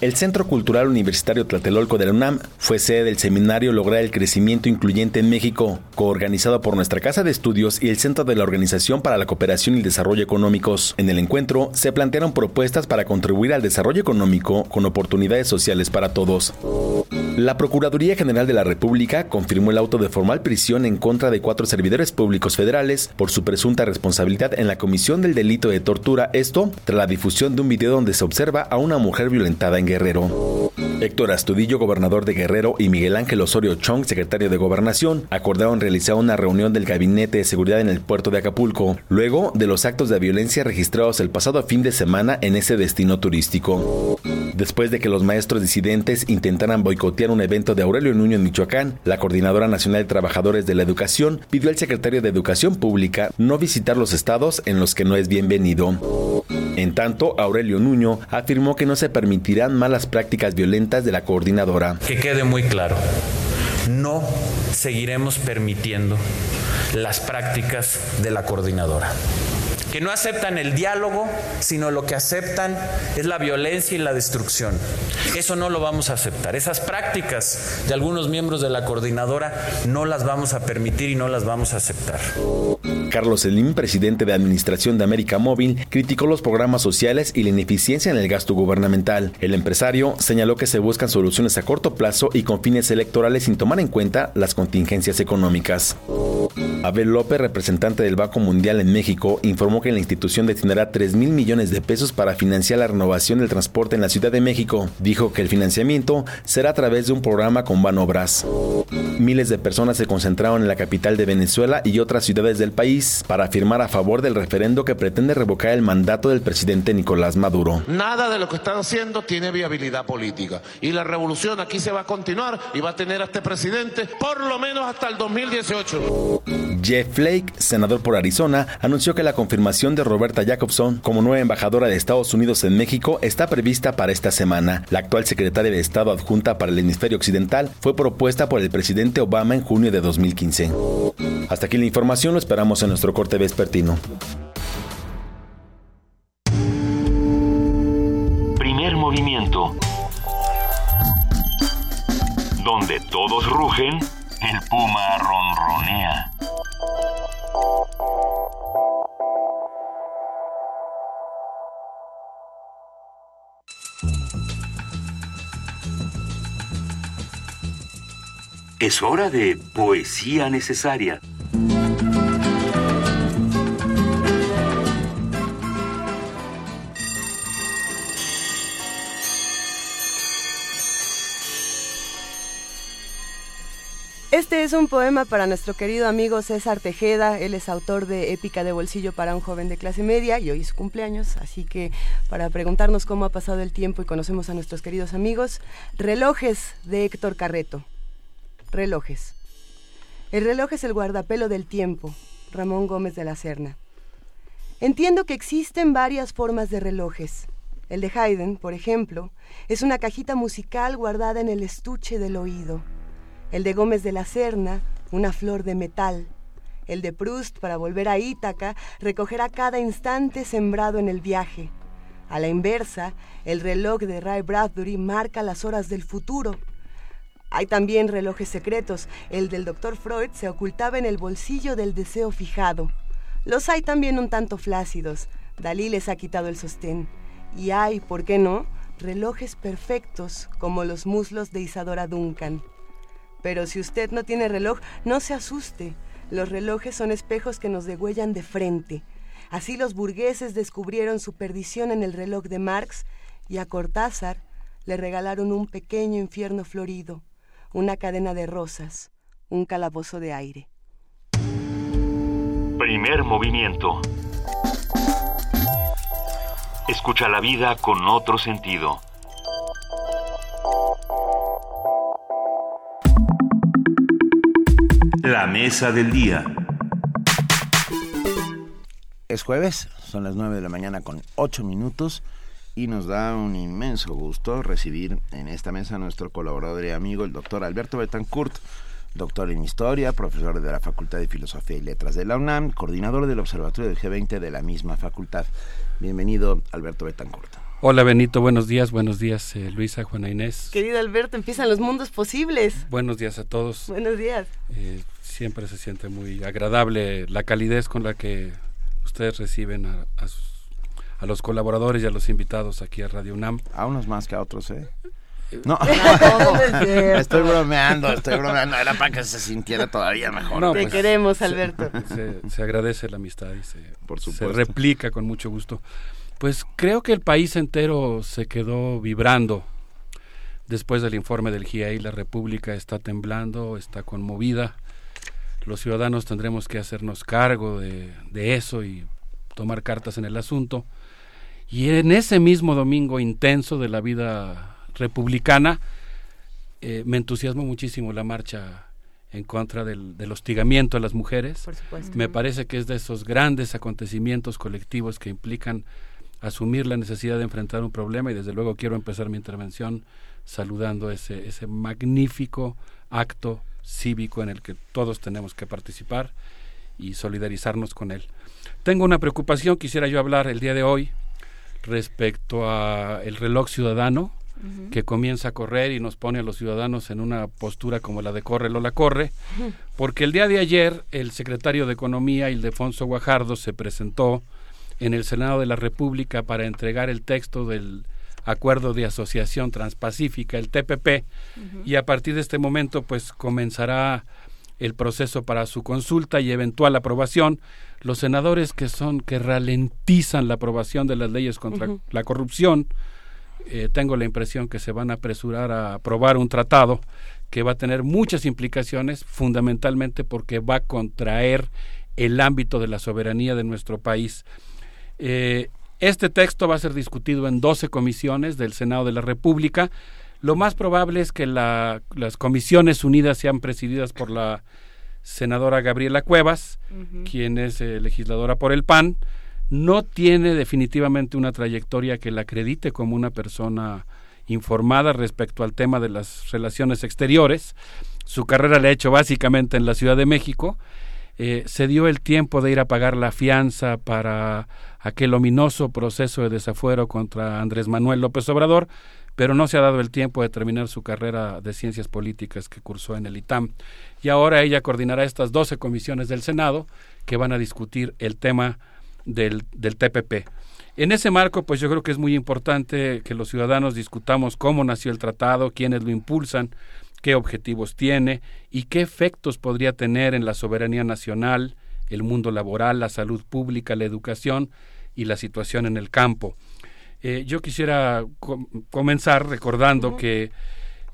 El Centro Cultural Universitario Tlatelolco de la UNAM fue sede del seminario Lograr el Crecimiento Incluyente en México, coorganizado por nuestra Casa de Estudios y el Centro de la Organización para la Cooperación y el Desarrollo Económicos. En el encuentro se plantearon propuestas para contribuir al desarrollo económico con oportunidades sociales para todos. La Procuraduría General de la República confirmó el auto de formal prisión en contra de cuatro servidores públicos federales por su presunta responsabilidad en la comisión del delito de tortura, esto tras la difusión de un video donde se observa a una mujer violentada en Guerrero. Héctor Astudillo, gobernador de Guerrero, y Miguel Ángel Osorio Chong, secretario de Gobernación, acordaron realizar una reunión del Gabinete de Seguridad en el puerto de Acapulco, luego de los actos de violencia registrados el pasado fin de semana en ese destino turístico. Después de que los maestros disidentes intentaran boicotear un evento de Aurelio Nuño en Michoacán, la Coordinadora Nacional de Trabajadores de la Educación pidió al secretario de Educación Pública no visitar los estados en los que no es bienvenido. En tanto, Aurelio Nuño afirmó que no se permitirán malas prácticas violentas de la coordinadora. Que quede muy claro, no seguiremos permitiendo las prácticas de la coordinadora. Que no aceptan el diálogo, sino lo que aceptan es la violencia y la destrucción. Eso no lo vamos a aceptar. Esas prácticas de algunos miembros de la coordinadora no las vamos a permitir y no las vamos a aceptar. Carlos Slim, presidente de Administración de América Móvil, criticó los programas sociales y la ineficiencia en el gasto gubernamental. El empresario señaló que se buscan soluciones a corto plazo y con fines electorales sin tomar en cuenta las contingencias económicas. Abel López, representante del Banco Mundial en México, informó que la institución destinará 3 mil millones de pesos para financiar la renovación del transporte en la Ciudad de México. Dijo que el financiamiento será a través de un programa con Banobras. Miles de personas se concentraron en la capital de Venezuela y otras ciudades del país para firmar a favor del referendo que pretende revocar el mandato del presidente Nicolás Maduro. Nada de lo que están haciendo tiene viabilidad política y la revolución aquí se va a continuar y va a tener a este presidente por lo menos hasta el 2018. Jeff Flake, senador por Arizona, anunció que la confirmación de Roberta Jacobson como nueva embajadora de Estados Unidos en México está prevista para esta semana. La actual secretaria de Estado adjunta para el hemisferio occidental fue propuesta por el presidente Obama en junio de 2015. Hasta aquí la información, lo esperamos en nuestro corte vespertino. Primer movimiento. Donde todos rugen, el puma ronronea. Es hora de poesía necesaria. Este es un poema para nuestro querido amigo César Tejeda. Él es autor de Épica de Bolsillo para un joven de clase media y hoy es su cumpleaños. Así que para preguntarnos cómo ha pasado el tiempo y conocemos a nuestros queridos amigos, Relojes de Héctor Carreto. Relojes. El reloj es el guardapelo del tiempo. Ramón Gómez de la Serna. Entiendo que existen varias formas de relojes. El de Haydn, por ejemplo, es una cajita musical guardada en el estuche del oído. El de Gómez de la Serna, una flor de metal. El de Proust, para volver a Ítaca, recogerá cada instante sembrado en el viaje. A la inversa, el reloj de Ray Bradbury marca las horas del futuro. Hay también relojes secretos. El del doctor Freud se ocultaba en el bolsillo del deseo fijado. Los hay también un tanto flácidos. Dalí les ha quitado el sostén. Y hay, ¿por qué no?, relojes perfectos como los muslos de Isadora Duncan. Pero si usted no tiene reloj, no se asuste. Los relojes son espejos que nos degüellan de frente. Así los burgueses descubrieron su perdición en el reloj de Marx y a Cortázar le regalaron un pequeño infierno florido, una cadena de rosas, un calabozo de aire. Primer movimiento. Escucha la vida con otro sentido. La mesa del día. Es jueves, son las 9 de la mañana con 8 minutos y nos da un inmenso gusto recibir en esta mesa a nuestro colaborador y amigo, el doctor Alberto Betancourt, doctor en Historia, profesor de la Facultad de Filosofía y Letras de la UNAM, coordinador del Observatorio del G20 de la misma facultad. Bienvenido, Alberto Betancourt. Hola Benito, buenos días, buenos días eh, Luisa, Juana Inés. Querido Alberto, empiezan los mundos posibles. Buenos días a todos. Buenos días. Eh, siempre se siente muy agradable la calidez con la que ustedes reciben a, a, sus, a, los colaboradores y a los invitados aquí a Radio UNAM. A unos más que a otros, ¿eh? No, estoy bromeando, estoy bromeando. Era para que se sintiera todavía mejor. No, Te pues, queremos, Alberto. Se, se, agradece la amistad y se, Por se replica con mucho gusto. Pues creo que el país entero se quedó vibrando después del informe del GIEI. La República está temblando, está conmovida. Los ciudadanos tendremos que hacernos cargo de, de eso y tomar cartas en el asunto. Y en ese mismo domingo intenso de la vida republicana, eh, me entusiasmó muchísimo la marcha en contra del, del hostigamiento a las mujeres. Me parece que es de esos grandes acontecimientos colectivos que implican asumir la necesidad de enfrentar un problema y desde luego quiero empezar mi intervención saludando ese, ese magnífico acto cívico en el que todos tenemos que participar y solidarizarnos con él. Tengo una preocupación, quisiera yo hablar el día de hoy respecto a el reloj ciudadano que comienza a correr y nos pone a los ciudadanos en una postura como la de corre la corre, porque el día de ayer el secretario de Economía, Ildefonso Guajardo, se presentó en el Senado de la República para entregar el texto del Acuerdo de Asociación Transpacífica, el TPP, y a partir de este momento pues comenzará el proceso para su consulta y eventual aprobación. Los senadores que son que ralentizan la aprobación de las leyes contra la corrupción, eh, tengo la impresión que se van a apresurar a aprobar un tratado que va a tener muchas implicaciones, fundamentalmente porque va a contraer el ámbito de la soberanía de nuestro país. Eh, este texto va a ser discutido en 12 comisiones del Senado de la República. Lo más probable es que las comisiones unidas sean presididas por la senadora Gabriela Cuevas, quien es eh, legisladora por el PAN. No tiene definitivamente una trayectoria que la acredite como una persona informada respecto al tema de las relaciones exteriores. Su carrera la ha hecho básicamente en la Ciudad de México. Eh, se dio el tiempo de ir a pagar la fianza para aquel ominoso proceso de desafuero contra Andrés Manuel López Obrador, pero no se ha dado el tiempo de terminar su carrera de ciencias políticas que cursó en el ITAM. Y ahora ella coordinará estas 12 comisiones del Senado que van a discutir el tema del, del TPP. En ese marco, pues yo creo que es muy importante que los ciudadanos discutamos cómo nació el tratado, quiénes lo impulsan, qué objetivos tiene y qué efectos podría tener en la soberanía nacional, el mundo laboral, la salud pública, la educación y la situación en el campo. Eh, yo quisiera comenzar recordando que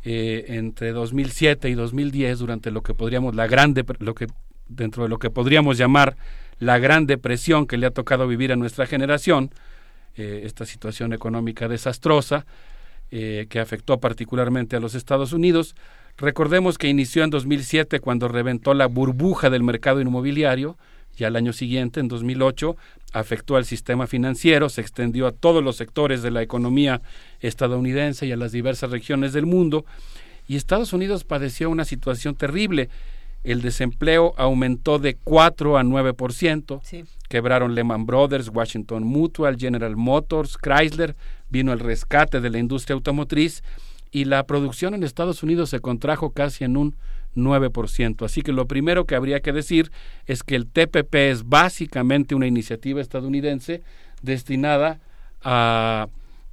eh, entre 2007 y 2010, durante lo que podríamos la grande, lo que dentro de lo que podríamos llamar la gran depresión que le ha tocado vivir a nuestra generación, eh, esta situación económica desastrosa que afectó particularmente a los Estados Unidos. Recordemos que inició en 2007 cuando reventó la burbuja del mercado inmobiliario y al año siguiente, en 2008, afectó al sistema financiero, se extendió a todos los sectores de la economía estadounidense y a las diversas regiones del mundo, y Estados Unidos padeció una situación terrible. El desempleo aumentó de 4 a 9%, quebraron Lehman Brothers, Washington Mutual, General Motors, Chrysler, vino el rescate de la industria automotriz y la producción en Estados Unidos se contrajo casi en un 9%. Así que lo primero que habría que decir es que el TPP es básicamente una iniciativa estadounidense destinada a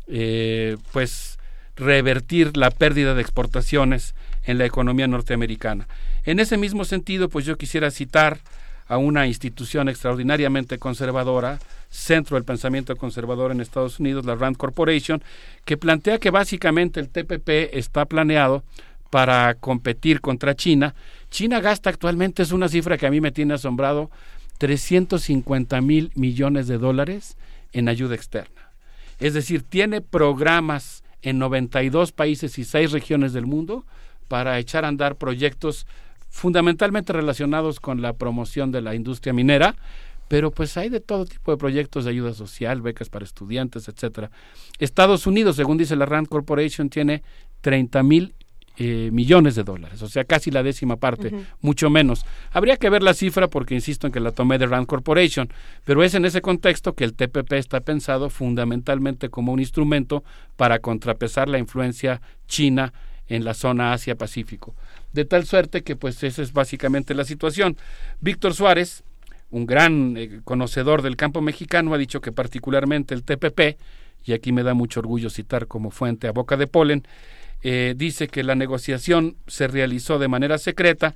eh, pues revertir la pérdida de exportaciones en la economía norteamericana. En ese mismo sentido, pues yo quisiera citar a una institución extraordinariamente conservadora, centro del pensamiento conservador en Estados Unidos, la Rand Corporation, que plantea que básicamente el TPP está planeado para competir contra China. China gasta actualmente, es una cifra que a mí me tiene asombrado, 350 mil millones de dólares en ayuda externa. Es decir, tiene programas en 92 países y 6 regiones del mundo para echar a andar proyectos fundamentalmente relacionados con la promoción de la industria minera, pero pues hay de todo tipo de proyectos de ayuda social, becas para estudiantes, etcétera. Estados Unidos, según dice la Rand Corporation, tiene 30 mil eh, millones de dólares, o sea, casi la décima parte, mucho menos. Habría que ver la cifra porque insisto en que la tomé de Rand Corporation, pero es en ese contexto que el TPP está pensado fundamentalmente como un instrumento para contrapesar la influencia china en la zona Asia-Pacífico. De tal suerte que pues esa es básicamente la situación. Víctor Suárez, un gran eh, conocedor del campo mexicano, ha dicho que particularmente el TPP, y aquí me da mucho orgullo citar como fuente a boca de polen, eh, dice que la negociación se realizó de manera secreta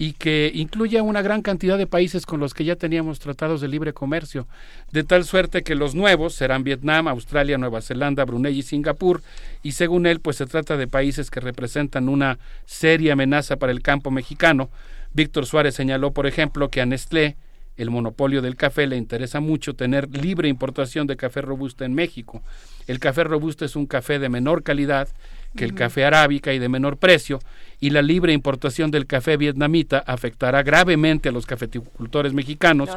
y que incluye a una gran cantidad de países con los que ya teníamos tratados de libre comercio, de tal suerte que los nuevos serán Vietnam, Australia, Nueva Zelanda, Brunei y Singapur, y según él, pues se trata de países que representan una seria amenaza para el campo mexicano. Víctor Suárez señaló, por ejemplo, que a Nestlé, el monopolio del café, le interesa mucho tener libre importación de café robusto en México. El café robusto es un café de menor calidad que el café arábica y de menor precio, y la libre importación del café vietnamita afectará gravemente a los cafeticultores mexicanos,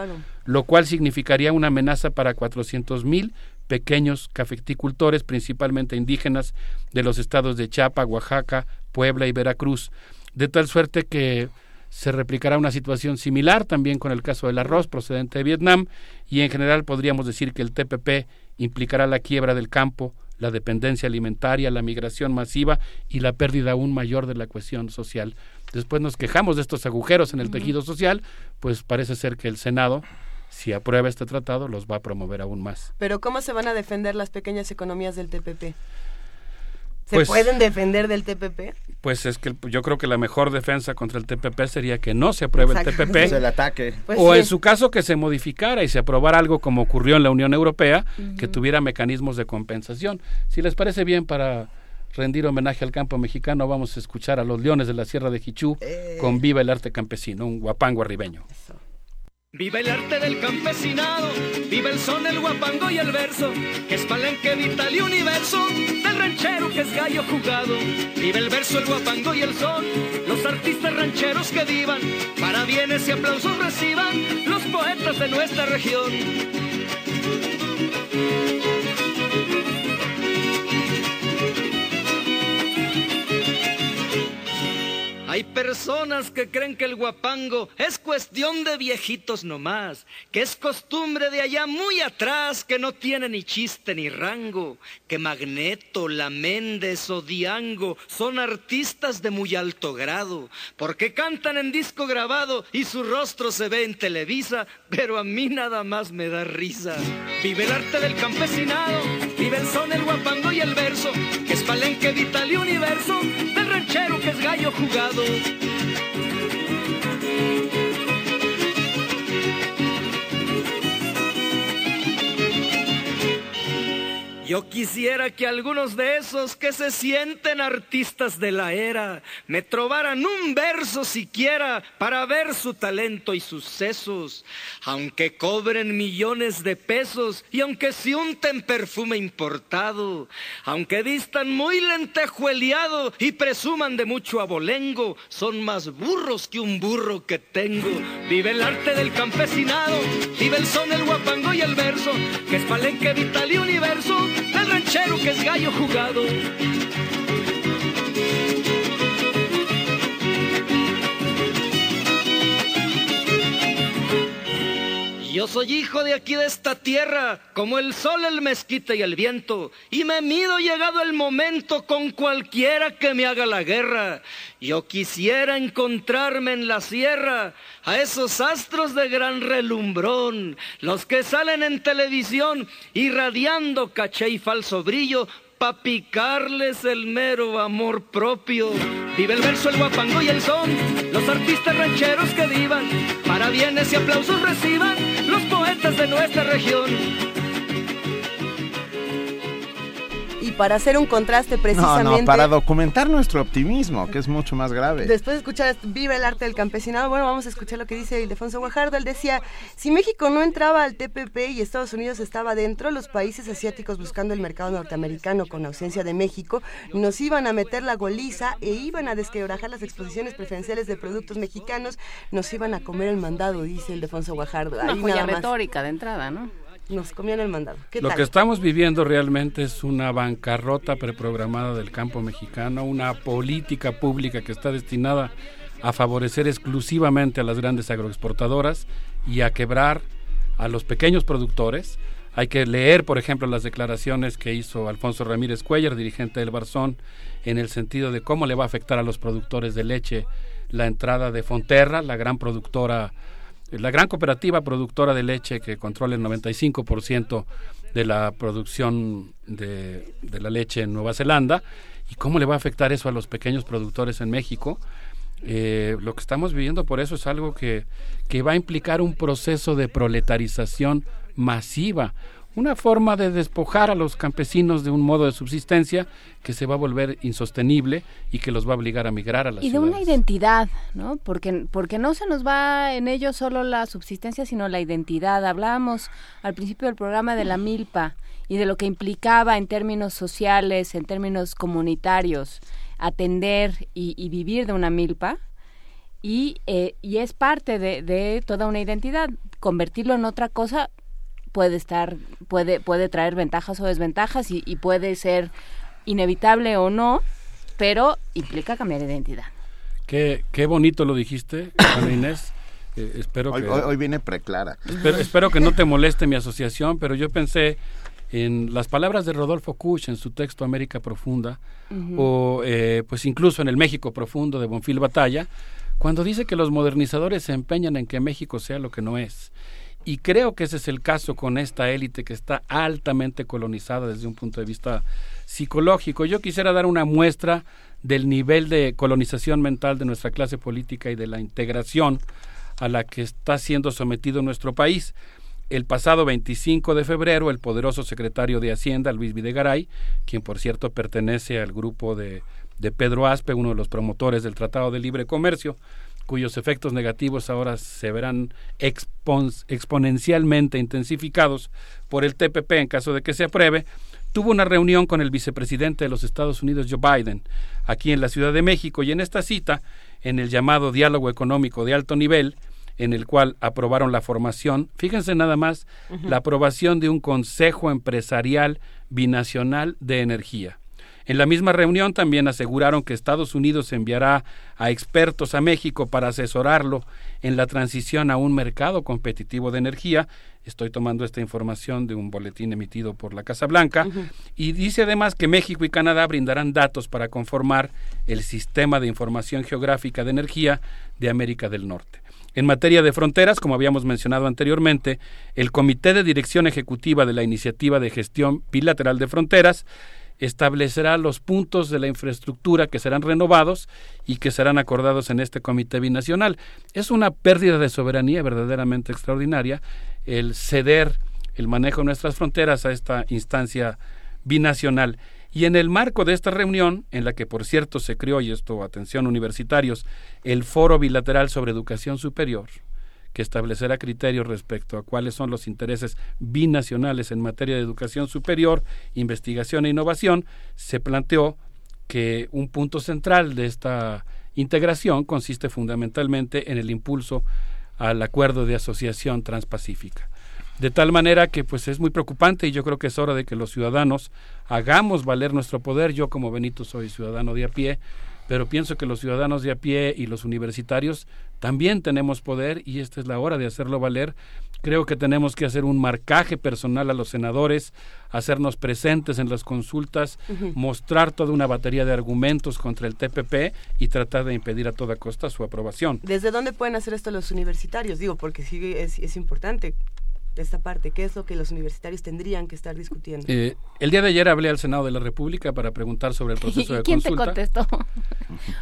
lo cual significaría una amenaza para 400 mil pequeños cafeticultores, principalmente indígenas, de los estados de Chiapas, Oaxaca, Puebla y Veracruz, de tal suerte que se replicará una situación similar también con el caso del arroz procedente de Vietnam y en general podríamos decir que el TPP implicará la quiebra del campo, la dependencia alimentaria, la migración masiva y la pérdida aún mayor de la cohesión social. Después nos quejamos de estos agujeros en el tejido social, pues parece ser que el Senado si aprueba este tratado, los va a promover aún más. Pero ¿cómo se van a defender las pequeñas economías del TPP? ¿Se pues pueden defender del TPP? Pues es que yo creo que la mejor defensa contra el TPP sería que no se apruebe el TPP. el ataque. Pues o en su caso que se modificara y se aprobara algo como ocurrió en la Unión Europea, que tuviera mecanismos de compensación. Si les parece bien para rendir homenaje al campo mexicano, vamos a escuchar a los leones de la Sierra de Jichú eh. con Viva el arte campesino, un guapango arribeño. Viva el arte del campesinado, viva el son, el guapango y el verso, que es palenque vital y universo, del ranchero que es gallo jugado. Viva el verso, el guapango y el son, los artistas rancheros que vivan, para bienes y aplausos reciban, los poetas de nuestra región. Hay personas que creen que el guapango es cuestión de viejitos nomás, que es costumbre de allá muy atrás, que no tiene ni chiste ni rango, que Magneto, La Méndez o Diango son artistas de muy alto grado, porque cantan en disco grabado y su rostro se ve en Televisa, pero a mí nada más me da risa. Vive el arte del campesinado, vive el son, el guapango y el verso, que es palenque vital y universo, del ranchero que es gallo jugado. Yo quisiera que algunos de esos que se sienten artistas de la era me trobaran un verso siquiera para ver su talento y sus sesos, aunque cobren millones de pesos y aunque se unten perfume importado, aunque distan muy lentejueleado y presuman de mucho abolengo, son más burros que un burro que tengo. Vive el arte del campesinado, vive el son, el guapango y el verso, que es palenque vital y universo el ranchero que es gallo jugado. Yo soy hijo de aquí de esta tierra, como el sol, el mezquite y el viento, y me mido llegado el momento con cualquiera que me haga la guerra. Yo quisiera encontrarme en la sierra a esos astros de gran relumbrón, los que salen en televisión irradiando caché y falso brillo pa' picarles el mero amor propio. Vive el verso, el guapango y el son, los artistas rancheros que vivan, para bienes y aplausos reciban los poetas de nuestra región para hacer un contraste precisamente. No, no, para documentar nuestro optimismo, que es mucho más grave. Después de escuchar Viva el arte del campesinado, bueno, vamos a escuchar lo que dice Ildefonso Guajardo. Él decía, si México no entraba al TPP y Estados Unidos estaba dentro, los países asiáticos buscando el mercado norteamericano con ausencia de México, nos iban a meter la goliza e iban a desquebrajar las exposiciones preferenciales de productos mexicanos, nos iban a comer el mandado, dice Ildefonso Guajardo. Una joya retórica de entrada, ¿no? Nos comían el mandado. Lo que estamos viviendo realmente es una bancarrota preprogramada del campo mexicano, una política pública que está destinada a favorecer exclusivamente a las grandes agroexportadoras y a quebrar a los pequeños productores. Hay que leer, por ejemplo, las declaraciones que hizo Alfonso Ramírez Cuellar, dirigente del Barzón, en el sentido de cómo le va a afectar a los productores de leche la entrada de Fonterra, la gran productora la gran cooperativa productora de leche que controla el 95% de la producción de, la leche en Nueva Zelanda y cómo le va a afectar eso a los pequeños productores en México. Eh, lo que estamos viviendo por eso es algo que, que va a implicar un proceso de proletarización masiva, una forma de despojar a los campesinos de un modo de subsistencia que se va a volver insostenible y que los va a obligar a migrar a las y de una identidad no porque porque no se nos va en ello solo la subsistencia sino la identidad. Hablábamos al principio del programa de la milpa y de lo que implicaba en términos sociales en términos comunitarios atender y, vivir de una milpa. Y, eh, y es parte de, de toda una identidad. Convertirlo en otra cosa puede estar, puede, puede traer ventajas o desventajas y, puede ser inevitable o no, pero implica cambiar de identidad. Qué, qué bonito lo dijiste, Ana Inés. Eh, espero hoy, que, hoy, viene preclara. Espero, espero que no te moleste mi asociación, pero yo pensé en las palabras de Rodolfo Kusch en su texto América Profunda, o eh, pues incluso en el México Profundo de Bonfil Batalla, cuando dice que los modernizadores se empeñan en que México sea lo que no es. Y creo que ese es el caso con esta élite que está altamente colonizada desde un punto de vista psicológico. Yo quisiera dar una muestra del nivel de colonización mental de nuestra clase política y de la integración a la que está siendo sometido nuestro país. El pasado 25 de febrero, el poderoso secretario de Hacienda, Luis Videgaray, quien por cierto pertenece al grupo de, de Pedro Aspe, uno de los promotores del Tratado de Libre Comercio, cuyos efectos negativos ahora se verán exponencialmente intensificados por el TPP en caso de que se apruebe, tuvo una reunión con el vicepresidente de los Estados Unidos, Joe Biden, aquí en la Ciudad de México, y en esta cita, en el llamado diálogo económico de alto nivel, en el cual aprobaron la formación, fíjense nada más, la aprobación de un Consejo Empresarial Binacional de Energía. En la misma reunión también aseguraron que Estados Unidos enviará a expertos a México para asesorarlo en la transición a un mercado competitivo de energía. Estoy tomando esta información de un boletín emitido por la Casa Blanca. Y dice además que México y Canadá brindarán datos para conformar el sistema de información geográfica de energía de América del Norte. En materia de fronteras, como habíamos mencionado anteriormente, el Comité de Dirección Ejecutiva de la Iniciativa de Gestión Bilateral de Fronteras establecerá los puntos de la infraestructura que serán renovados y que serán acordados en este comité binacional. Es una pérdida de soberanía verdaderamente extraordinaria el ceder el manejo de nuestras fronteras a esta instancia binacional. Y en el marco de esta reunión, en la que por cierto se creó, y esto atención universitarios, el Foro Bilateral sobre Educación Superior, que establecerá criterios respecto a cuáles son los intereses binacionales en materia de educación superior, investigación e innovación, se planteó que un punto central de esta integración consiste fundamentalmente en el impulso al acuerdo de asociación transpacífica. De tal manera que pues es muy preocupante y yo creo que es hora de que los ciudadanos hagamos valer nuestro poder. Yo como Benito soy ciudadano de a pie, pero pienso que los ciudadanos de a pie y los universitarios también tenemos poder y esta es la hora de hacerlo valer. Creo que tenemos que hacer un marcaje personal a los senadores, hacernos presentes en las consultas, mostrar toda una batería de argumentos contra el TPP y tratar de impedir a toda costa su aprobación. ¿Desde dónde pueden hacer esto los universitarios? Digo, porque sí es, es importante esta parte? ¿Qué es lo que los universitarios tendrían que estar discutiendo? Eh, el día de ayer hablé al Senado de la República para preguntar sobre el proceso de ¿Quién consulta. ¿Quién te contestó?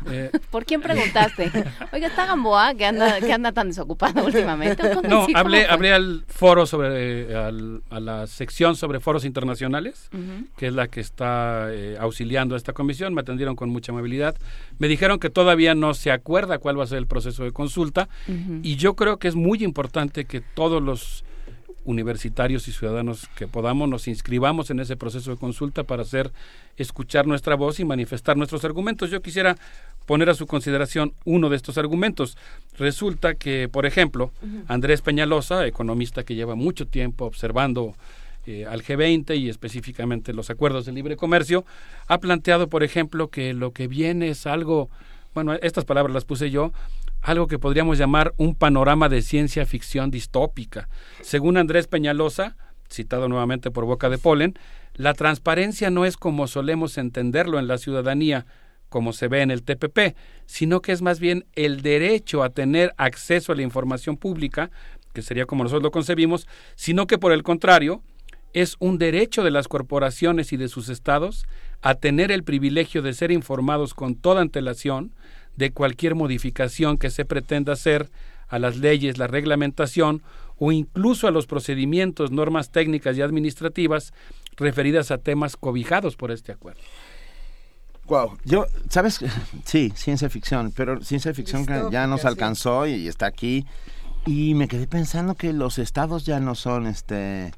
Eh, ¿Por quién preguntaste? Oiga, está Gamboa, que anda, que anda tan desocupado últimamente. No, hablé, hablé al foro sobre, al, a la sección sobre foros internacionales, que es la que está eh, auxiliando a esta comisión. Me atendieron con mucha amabilidad. Me dijeron que todavía no se acuerda cuál va a ser el proceso de consulta y yo creo que es muy importante que todos los universitarios y ciudadanos que podamos nos inscribamos en ese proceso de consulta para hacer escuchar nuestra voz y manifestar nuestros argumentos. Yo quisiera poner a su consideración uno de estos argumentos. Resulta que, por ejemplo, Andrés Peñalosa, economista que lleva mucho tiempo observando eh, al G20 y específicamente los acuerdos de libre comercio, ha planteado, por ejemplo, que lo que viene es algo, bueno, estas palabras las puse yo, algo que podríamos llamar un panorama de ciencia ficción distópica. Según Andrés Peñalosa, citado nuevamente por Boca de Polen, la transparencia no es como solemos entenderlo en la ciudadanía, como se ve en el TPP, sino que es más bien el derecho a tener acceso a la información pública, que sería como nosotros lo concebimos, sino que por el contrario, es un derecho de las corporaciones y de sus estados a tener el privilegio de ser informados con toda antelación, de cualquier modificación que se pretenda hacer a las leyes, la reglamentación o incluso a los procedimientos, normas técnicas y administrativas referidas a temas cobijados por este acuerdo. Wow, yo, ¿sabes? Sí, ciencia ficción, pero ciencia ficción que ya nos alcanzó y está aquí. Y me quedé pensando que los estados ya no son este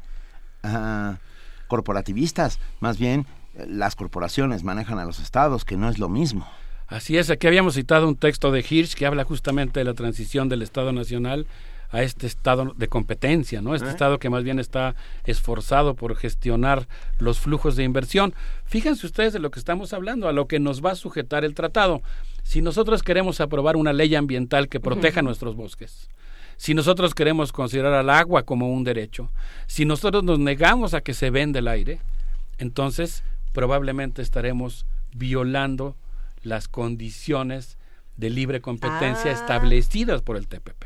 ah, corporativistas, más bien eh, las corporaciones manejan a los estados, que no es lo mismo. Así es, aquí habíamos citado un texto de Hirsch que habla justamente de la transición del Estado Nacional a este estado de competencia, ¿no? Este ¿Eh? estado que más bien está esforzado por gestionar los flujos de inversión. Fíjense ustedes de lo que estamos hablando, a lo que nos va a sujetar el tratado. Si nosotros queremos aprobar una ley ambiental que proteja nuestros bosques, si nosotros queremos considerar al agua como un derecho, si nosotros nos negamos a que se venda el aire, entonces probablemente estaremos violando las condiciones de libre competencia ah. establecidas por el TPP.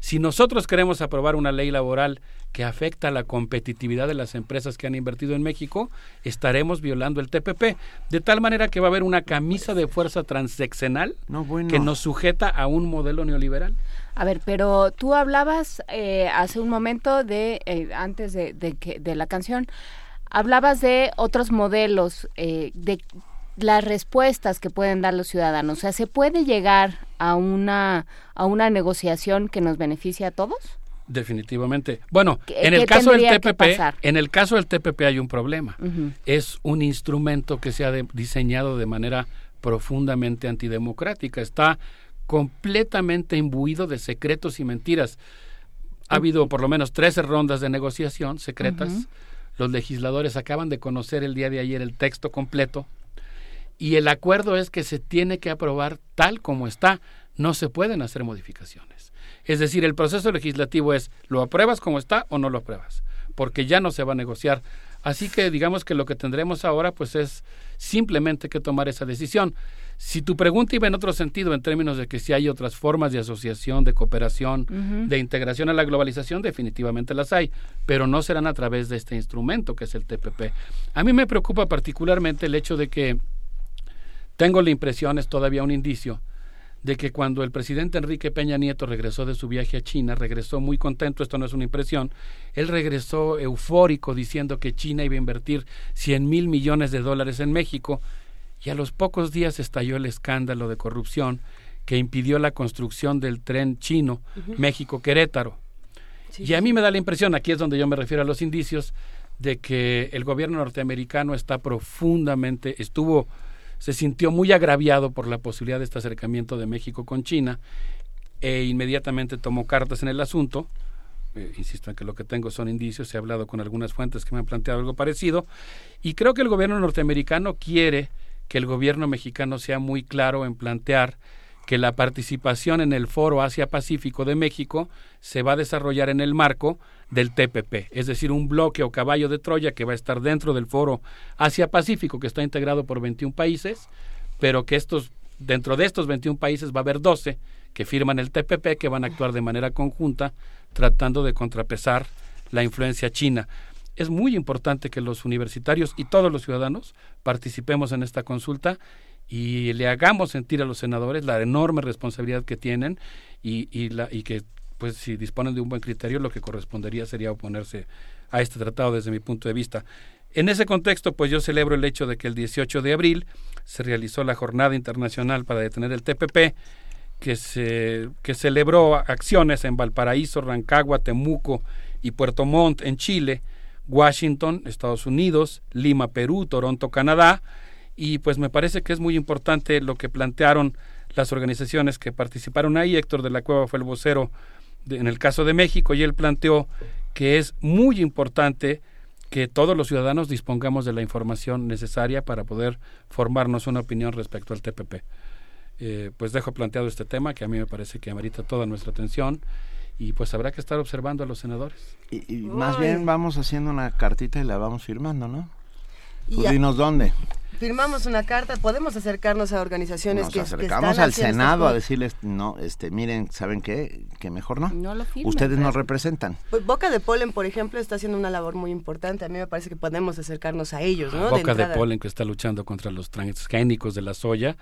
Si nosotros queremos aprobar una ley laboral que afecta la competitividad de las empresas que han invertido en México, estaremos violando el TPP, de tal manera que va a haber una camisa de fuerza transeccional que nos sujeta a un modelo neoliberal. A ver, pero tú hablabas eh, hace un momento de, eh, antes de, de, la canción, hablabas de otros modelos, eh, de las respuestas que pueden dar los ciudadanos. O sea, ¿se puede llegar a una, a una negociación que nos beneficie a todos? Definitivamente. Bueno, en el caso del TPP, en el caso del TPP hay un problema. Es un instrumento que se ha diseñado de manera profundamente antidemocrática. Está completamente imbuido de secretos y mentiras. Ha habido por lo menos 13 rondas de negociación secretas. Los legisladores acaban de conocer el día de ayer el texto completo y el acuerdo es que se tiene que aprobar tal como está, no se pueden hacer modificaciones. Es decir, el proceso legislativo es, ¿lo apruebas como está o no lo apruebas? Porque ya no se va a negociar. Así que digamos que lo que tendremos ahora pues es simplemente que tomar esa decisión. Si tu pregunta iba en otro sentido, en términos de que si hay otras formas de asociación, de cooperación, de integración a la globalización, definitivamente las hay, pero no serán a través de este instrumento que es el TPP. A mí me preocupa particularmente el hecho de que tengo la impresión, es todavía un indicio, de que cuando el presidente Enrique Peña Nieto regresó de su viaje a China, regresó muy contento, esto no es una impresión, él regresó eufórico diciendo que China iba a invertir 100 mil millones de dólares en México y a los pocos días estalló el escándalo de corrupción que impidió la construcción del tren chino México-Querétaro. y a mí me da la impresión, aquí es donde yo me refiero a los indicios, de que el gobierno norteamericano está profundamente, estuvo se sintió muy agraviado por la posibilidad de este acercamiento de México con China e inmediatamente tomó cartas en el asunto. Eh, insisto en que lo que tengo son indicios, he hablado con algunas fuentes que me han planteado algo parecido, y creo que el gobierno norteamericano quiere que el gobierno mexicano sea muy claro en plantear que la participación en el Foro Asia-Pacífico de México se va a desarrollar en el marco del TPP, es decir, un bloque o caballo de Troya que va a estar dentro del Foro Asia-Pacífico, que está integrado por 21 países, pero que estos, dentro de estos 21 países va a haber 12 que firman el TPP, que van a actuar de manera conjunta, tratando de contrapesar la influencia china. Es muy importante que los universitarios y todos los ciudadanos participemos en esta consulta y le hagamos sentir a los senadores la enorme responsabilidad que tienen y, y, la, y que pues si disponen de un buen criterio lo que correspondería sería oponerse a este tratado desde mi punto de vista. En ese contexto, pues yo celebro el hecho de que el 18 de abril se realizó la Jornada Internacional para detener el TPP, que, se, que celebró acciones en Valparaíso, Rancagua, Temuco y Puerto Montt en Chile, Washington, Estados Unidos, Lima, Perú, Toronto, Canadá, y pues me parece que es muy importante lo que plantearon las organizaciones que participaron ahí. Héctor de la Cueva fue el vocero en el caso de México y él planteó que es muy importante que todos los ciudadanos dispongamos de la información necesaria para poder formarnos una opinión respecto al TPP. Eh, pues dejo planteado este tema que a mí me parece que amerita toda nuestra atención y pues habrá que estar observando a los senadores. Y, más bien vamos haciendo una cartita y la vamos firmando, ¿no? Pues dinos dónde firmamos una carta, podemos acercarnos a organizaciones Nos que, acercamos al Senado a decirles, no, este, miren, ¿saben qué? Que mejor no. no lo Ustedes nos representan. Pues Boca de Polen, por ejemplo, está haciendo una labor muy importante. A mí me parece que podemos acercarnos a ellos, ¿no? Boca de, Polen, que está luchando contra los transgénicos de la soya,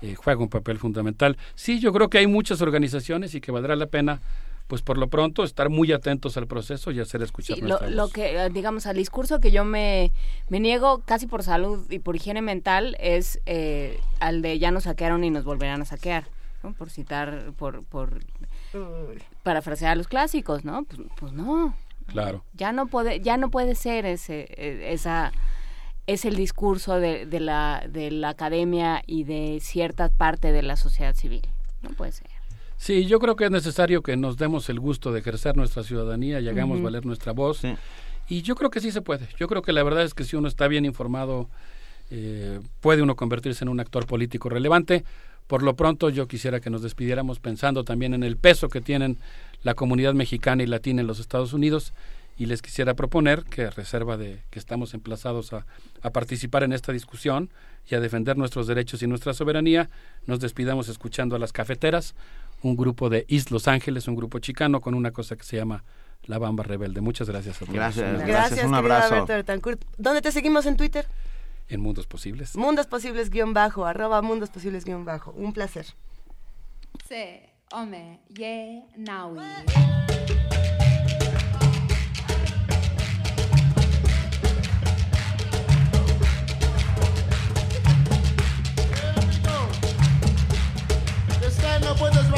eh, juega un papel fundamental. Sí, yo creo que hay muchas organizaciones y que valdrá la pena pues por lo pronto estar muy atentos al proceso y hacer escuchar sí, lo, que eh, digamos al discurso que yo me, me niego casi por salud y por higiene mental es eh, al de ya nos saquearon y nos volverán a saquear ¿no? por citar por por parafrasear los clásicos no pues, pues, no. Claro. Ya no puede ya no puede ser ese e, esa es el discurso de, de la de la academia y de cierta parte de la sociedad civil. No puede ser Sí, yo creo que es necesario que nos demos el gusto de ejercer nuestra ciudadanía y hagamos valer nuestra voz. Y yo creo que sí se puede. Yo creo que la verdad es que si uno está bien informado, eh, puede uno convertirse en un actor político relevante. Por lo pronto yo quisiera que nos despidiéramos pensando también en el peso que tienen la comunidad mexicana y latina en los Estados Unidos y les quisiera proponer que a reserva de que estamos emplazados a, a, participar en esta discusión y a defender nuestros derechos y nuestra soberanía, nos despidamos escuchando a las cafeteras, un grupo de East Los Ángeles, un grupo chicano con una cosa que se llama La Bamba Rebelde. Muchas gracias a todos. Gracias, gracias, un abrazo. ¿Dónde te seguimos en Twitter? en Mundos Posibles. Mundos Posibles guion bajo, arroba Mundos Posibles guion bajo. Un placer. Se, ome, ye, naui. Stand up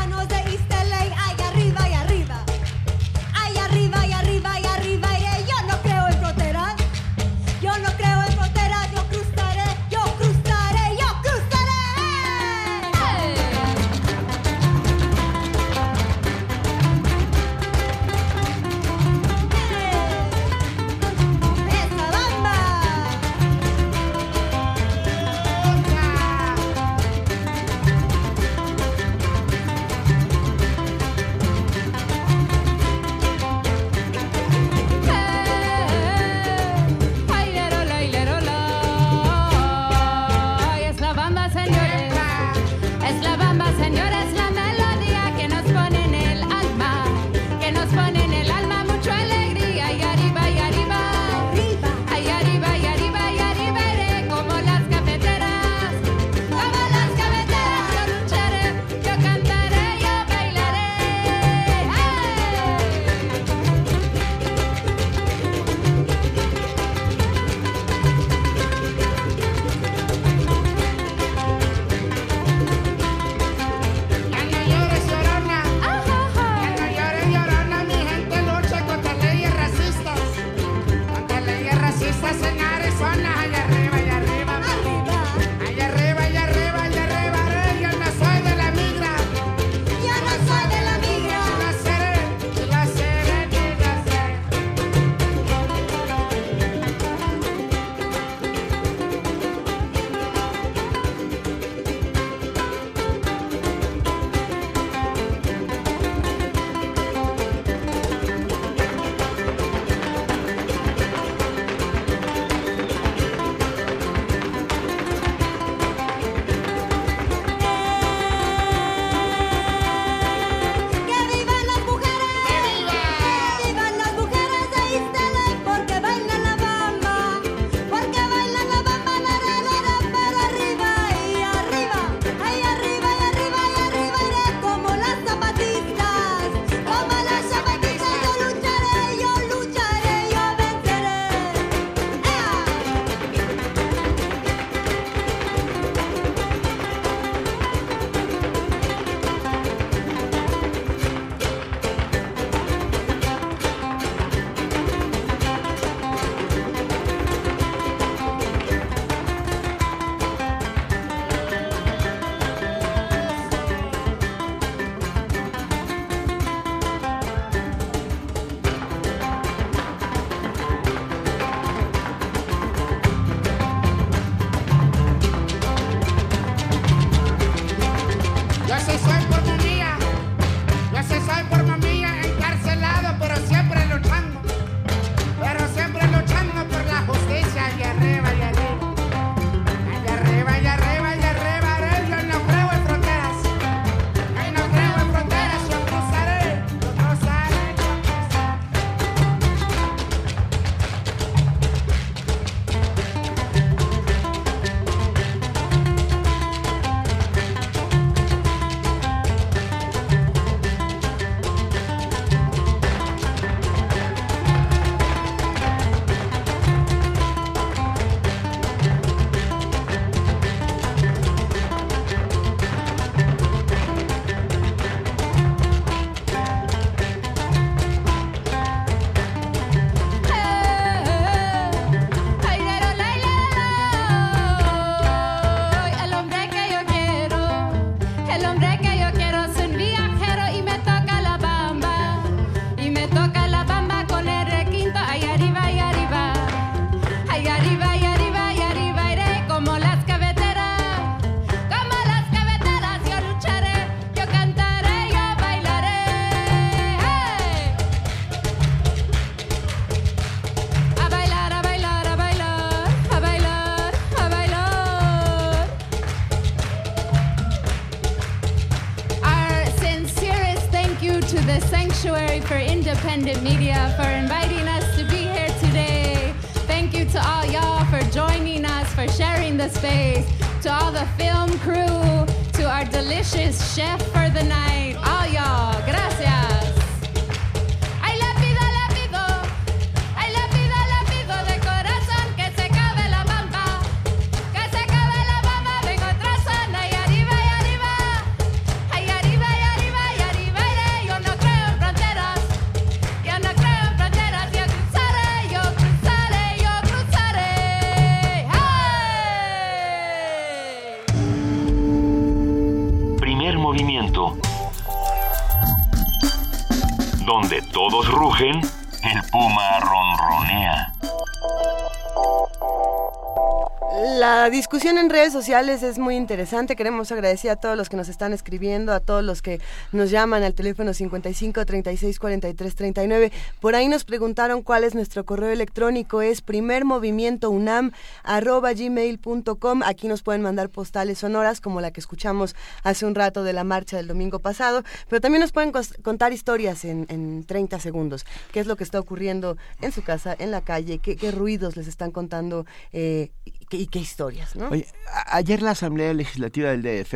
sociales es muy interesante. Queremos agradecer a todos los que nos están escribiendo, a todos los que nos llaman al teléfono 55 36 43 39. Por ahí nos preguntaron cuál es nuestro correo electrónico. Es primermovimientounam@gmail.com. Aquí nos pueden mandar postales sonoras como la que escuchamos hace un rato de la marcha del domingo pasado, pero también nos pueden contar historias en, en 30 segundos. ¿Qué es lo que está ocurriendo en su casa, en la calle? ¿Qué, qué ruidos les están contando eh, y, qué- historias? ¿no? Oye, ayer la Asamblea Legislativa del DF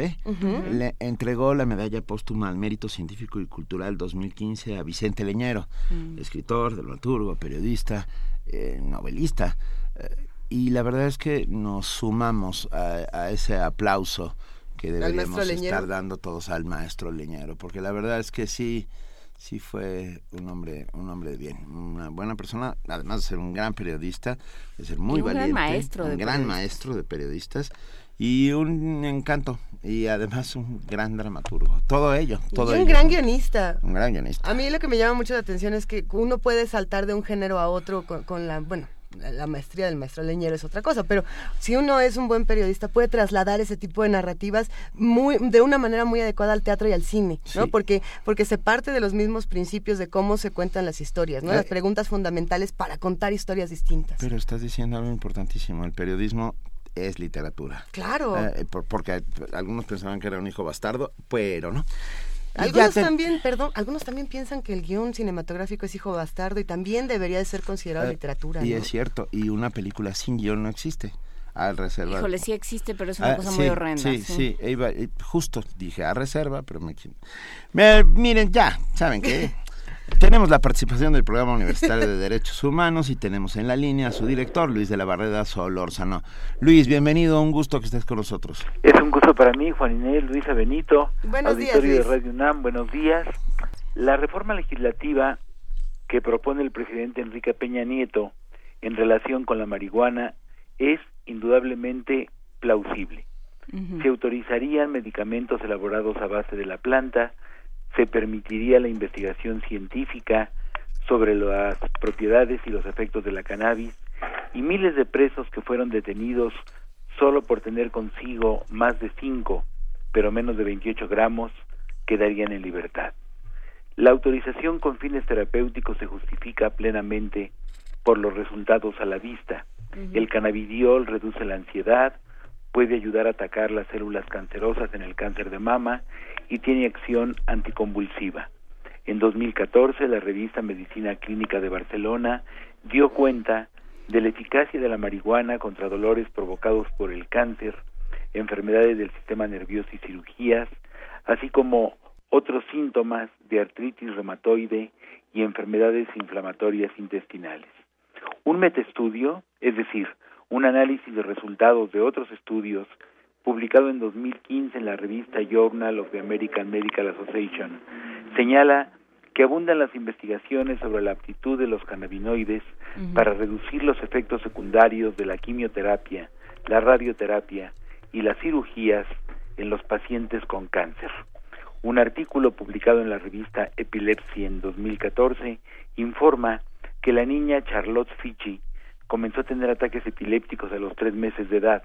le entregó la medalla póstuma al Mérito Científico y Cultural 2015 a Vicente Leñero, Mm. escritor, dramaturgo, periodista, eh, novelista. Eh, y la verdad es que nos sumamos a, a ese aplauso que deberíamos estar Leñero? dando todos al maestro Leñero, porque la verdad es que sí, sí fue un hombre, un hombre de bien, una buena persona, además de ser un gran periodista, de ser muy Y un gran valiente, maestro un de gran periodistas. maestro de periodistas y un encanto y además un gran dramaturgo. Todo ello, todo y un ello. gran guionista. Un gran guionista. A mí lo que me llama mucho la atención es que uno puede saltar de un género a otro con, con la, bueno, la maestría del maestro leñero es otra cosa, pero si uno es un buen periodista puede trasladar ese tipo de narrativas muy de una manera muy adecuada al teatro y al cine, ¿no? Porque porque se parte de los mismos principios de cómo se cuentan las historias, ¿no? Eh. Las preguntas fundamentales para contar historias distintas. Pero estás diciendo algo importantísimo, el periodismo es literatura. Claro. Eh, por- porque algunos pensaban que era un hijo bastardo, pero no. Algunos te- también, perdón, algunos también piensan que el guion cinematográfico es hijo bastardo y también debería de ser considerado eh, literatura. Y ¿no? es cierto, y una película sin guion no existe. Al reserva. Híjole, sí existe, pero es una Ah, cosa sí, muy horrenda. Sí, sí, iba- eh, justo dije a reserva, pero me... Me- miren, ya, ¿saben qué? Tenemos la participación del Programa Universitario de Derechos Humanos y tenemos en la línea a su director, Luis de la Barrera Solórzano. Luis, bienvenido, un gusto que estés con nosotros. Es un gusto para mí, Juan Inés, Luisa Benito, Buenos días, auditorio Luis. de Radio UNAM, buenos días. La reforma legislativa que propone el presidente Enrique Peña Nieto en relación con la marihuana es indudablemente plausible. Se autorizarían medicamentos elaborados a base de la planta, se permitiría la investigación científica sobre las propiedades y los efectos de la cannabis y miles de presos que fueron detenidos solo por tener consigo más de 5, pero menos de 28 gramos, quedarían en libertad. La autorización con fines terapéuticos se justifica plenamente por los resultados a la vista. El cannabidiol reduce la ansiedad, puede ayudar a atacar las células cancerosas en el cáncer de mama y tiene acción anticonvulsiva. En 2014, la revista Medicina Clínica de Barcelona dio cuenta de la eficacia de la marihuana contra dolores provocados por el cáncer, enfermedades del sistema nervioso y cirugías, así como otros síntomas de artritis reumatoide y enfermedades inflamatorias intestinales. Un metaestudio, es decir, un análisis de resultados de otros estudios publicado en 2015 en la revista Journal of the American Medical Association, señala que abundan las investigaciones sobre la aptitud de los cannabinoides para reducir los efectos secundarios de la quimioterapia, la radioterapia y las cirugías en los pacientes con cáncer. Un artículo publicado en la revista Epilepsy en 2014 informa que la niña Charlotte Fitchi comenzó a tener ataques epilépticos a los tres meses de edad,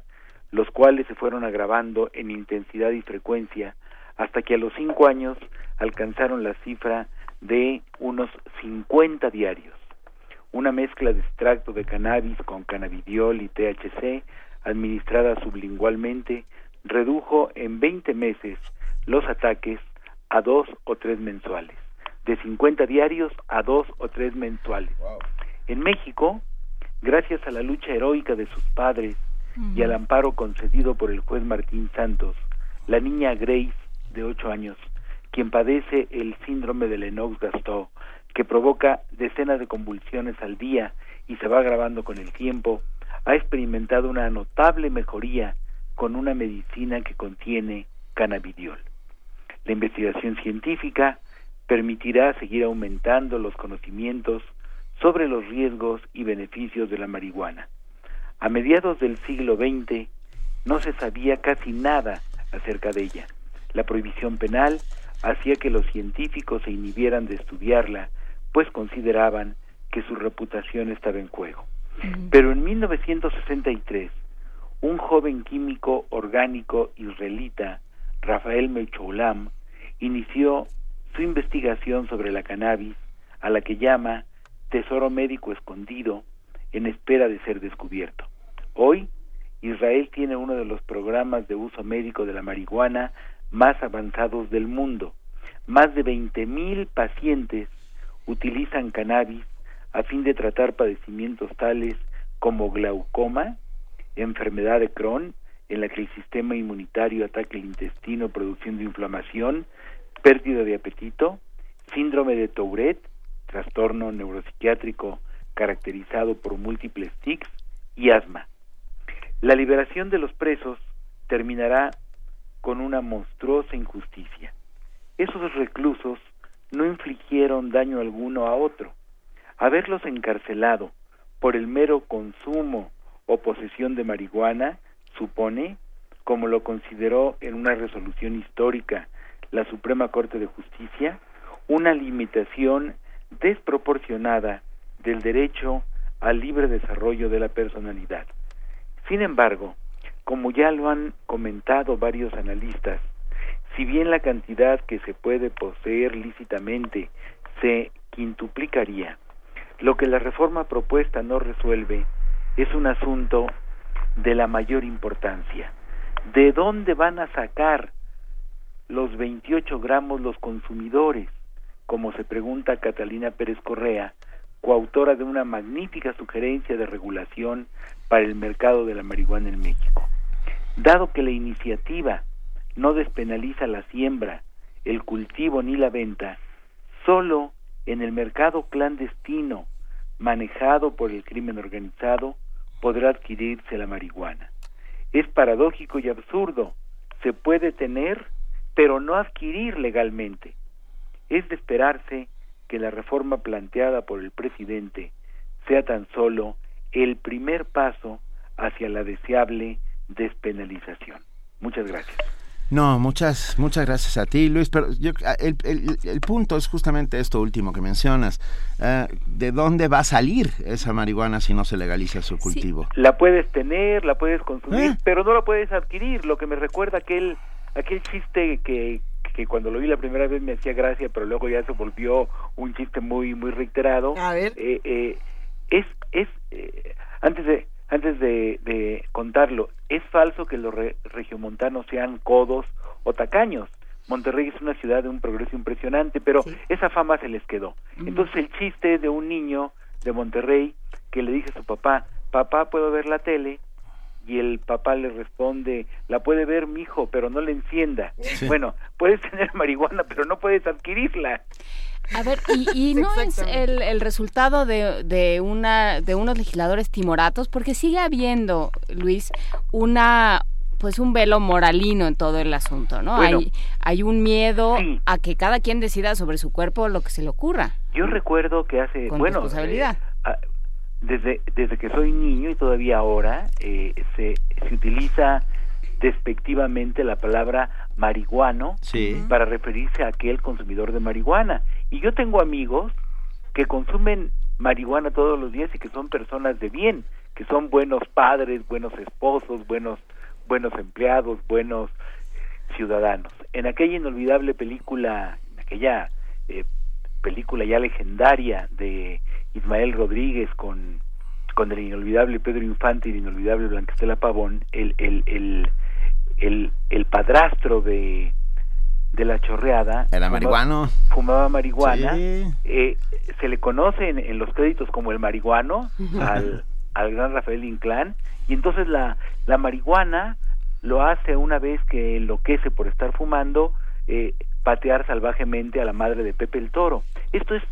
los cuales se fueron agravando en intensidad y frecuencia hasta que a los cinco años alcanzaron la cifra de unos 50 diarios. Una mezcla de extracto de cannabis con cannabidiol y THC administrada sublingualmente redujo en 20 meses los ataques a dos o tres mensuales, de 50 diarios a dos o tres mensuales. En México, gracias a la lucha heroica de sus padres y al amparo concedido por el juez Martín Santos, la niña Grace, de 8 años, quien padece el síndrome de Lennox-Gastaut, que provoca decenas de convulsiones al día y se va agravando con el tiempo, ha experimentado una notable mejoría con una medicina que contiene cannabidiol. La investigación científica permitirá seguir aumentando los conocimientos sobre los riesgos y beneficios de la marihuana. A mediados del siglo XX no se sabía casi nada acerca de ella. La prohibición penal hacía que los científicos se inhibieran de estudiarla, pues consideraban que su reputación estaba en juego. Pero en 1963, un joven químico orgánico israelita, Rafael Mechoulam, inició su investigación sobre la cannabis, a la que llama tesoro médico escondido, en espera de ser descubierto. Hoy, Israel tiene uno de los programas de uso médico de la marihuana más avanzados del mundo. Más de 20.000 pacientes utilizan cannabis a fin de tratar padecimientos tales como glaucoma, enfermedad de Crohn, en la que el sistema inmunitario ataca el intestino produciendo inflamación, pérdida de apetito, síndrome de Tourette, trastorno neuropsiquiátrico caracterizado por múltiples tics y asma. La liberación de los presos terminará con una monstruosa injusticia. Esos reclusos no infligieron daño alguno a otro. Haberlos encarcelado por el mero consumo o posesión de marihuana supone, como lo consideró en una resolución histórica la Suprema Corte de Justicia, una limitación desproporcionada del derecho al libre desarrollo de la personalidad. Sin embargo, como ya lo han comentado varios analistas, si bien la cantidad que se puede poseer lícitamente se quintuplicaría, lo que la reforma propuesta no resuelve es un asunto de la mayor importancia. ¿De dónde van a sacar los 28 gramos los consumidores? Como se pregunta Catalina Pérez Correa, coautora de una magnífica sugerencia de regulación para el mercado de la marihuana en México. Dado que la iniciativa no despenaliza la siembra, el cultivo ni la venta, solo en el mercado clandestino manejado por el crimen organizado podrá adquirirse la marihuana. Es paradójico y absurdo. Se puede tener, pero no adquirir legalmente. Es de esperarse que la reforma planteada por el presidente sea tan solo el primer paso hacia la deseable despenalización. Muchas gracias. No, muchas, muchas gracias a ti, Luis. Pero yo, ah, el, el, punto es justamente esto último que mencionas. Ah, ¿De dónde va a salir esa marihuana si no se legaliza su cultivo? La puedes tener, la puedes consumir, ¿Eh? pero no la puedes adquirir. Lo que me recuerda aquel, aquel chiste que, que cuando lo vi la primera vez me hacía gracia, pero luego ya se volvió un chiste muy, muy reiterado. A ver. Eh, eh, es, es, eh, antes de antes de, contarlo, es falso que los regiomontanos sean codos o tacaños. Monterrey es una ciudad de un progreso impresionante, pero esa fama se les quedó. Entonces el chiste de un niño de Monterrey que le dice a su papá, papá, ¿puedo ver la tele? Y el papá le responde, la puede ver mi hijo, pero no le encienda. Bueno, puedes tener marihuana, pero no puedes adquirirla. A ver, ¿y, no es el, el resultado de, de, una, de unos legisladores timoratos? Porque sigue habiendo, Luis, una pues un velo moralino en todo el asunto, ¿no? hay, hay un miedo a que cada quien decida sobre su cuerpo lo que se le ocurra. Yo recuerdo que hace, bueno, responsabilidad. Eh, desde, desde que soy niño y todavía ahora eh, se, se utiliza despectivamente la palabra marihuano para referirse a aquel consumidor de marihuana. Y yo tengo amigos que consumen marihuana todos los días y que son personas de bien, que son buenos padres, buenos esposos, buenos buenos empleados, buenos ciudadanos. En aquella inolvidable película, en aquella eh, película ya legendaria de Ismael Rodríguez con, con el inolvidable Pedro Infante y el inolvidable Blanquestela Pavón, el, el, el, el, el padrastro de, de la chorreada. Era marihuano. Fumaba marihuana. Eh, se le conoce en, los créditos como el marihuano al, al gran Rafael Inclán. Y entonces la, la marihuana lo hace una vez que enloquece por estar fumando, eh, patear salvajemente a la madre de Pepe el Toro. Esto es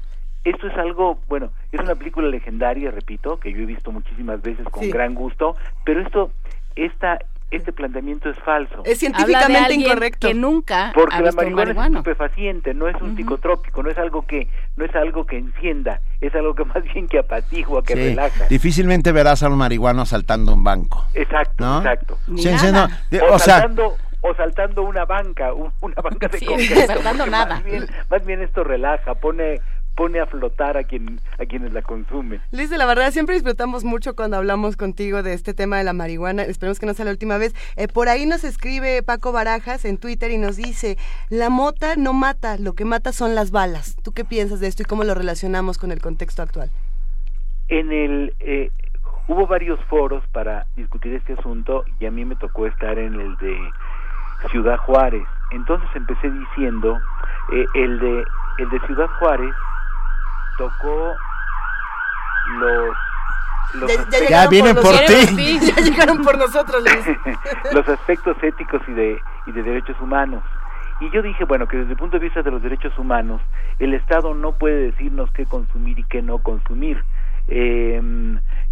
esto es algo, bueno, es una película legendaria, repito, que yo he visto muchísimas veces con gran gusto, pero esto, esta, este planteamiento es falso. Es científicamente incorrecto. Que nunca porque la marihuana es estupefaciente, no es un psicotrópico, no es algo que no es algo que encienda, es algo que más bien que apatigua, que relaja. Difícilmente verás a un marihuano saltando un banco. Exacto, exacto. o, saltando, o saltando una banca, una banca de sí, Saltando nada. Más bien, más bien esto relaja, pone pone a flotar a quien a quienes la consumen. De la verdad siempre disfrutamos mucho cuando hablamos contigo de este tema de la marihuana. Esperemos que no sea la última vez. Eh, por ahí nos escribe Paco Barajas en Twitter y nos dice, la mota no mata, lo que mata son las balas. ¿Tú qué piensas de esto y cómo lo relacionamos con el contexto actual? En el eh, hubo varios foros para discutir este asunto y a mí me tocó estar en el de Ciudad Juárez. Entonces empecé diciendo eh, el de el de Ciudad Juárez tocó los ya, vienen por, ti. ya llegaron por nosotros. los aspectos éticos y de, y de derechos humanos. Y yo dije, bueno, que desde el punto de vista de los derechos humanos, el Estado no puede decirnos qué consumir y qué no consumir. Eh,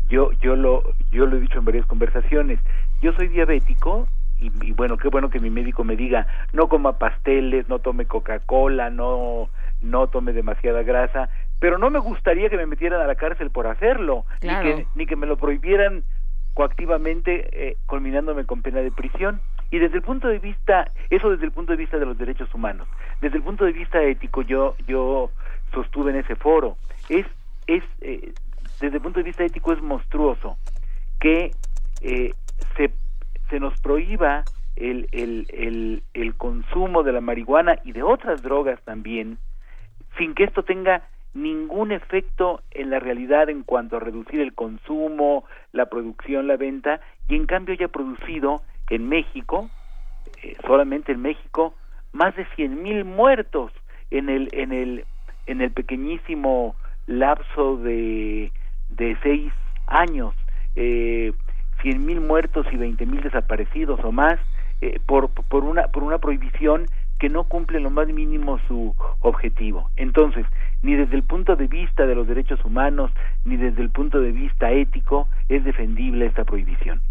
yo, yo, lo, yo lo he dicho en varias conversaciones. Yo soy diabético y, y, bueno, qué bueno que mi médico me diga, no coma pasteles, no tome Coca-Cola, no, no tome demasiada grasa, pero no me gustaría que me metieran a la cárcel por hacerlo, ni, que, ni que me lo prohibieran coactivamente, eh, culminándome con pena de prisión. Y desde el punto de vista, eso desde el punto de vista de los derechos humanos, desde el punto de vista ético, yo, yo sostuve en ese foro, es, es eh, desde el punto de vista ético es monstruoso que eh, se, se nos prohíba el, el, el, el consumo de la marihuana y de otras drogas también, sin que esto tenga ningún efecto en la realidad en cuanto a reducir el consumo, la producción, la venta, y en cambio haya producido en México, eh, solamente en México, más de cien mil muertos en el, en el, en el pequeñísimo lapso de, de seis años, eh, cien mil muertos y veinte mil desaparecidos o más eh, por, por, una, por una prohibición que no cumple lo más mínimo su objetivo. Entonces, ni desde el punto de vista de los derechos humanos, ni desde el punto de vista ético, es defendible esta prohibición.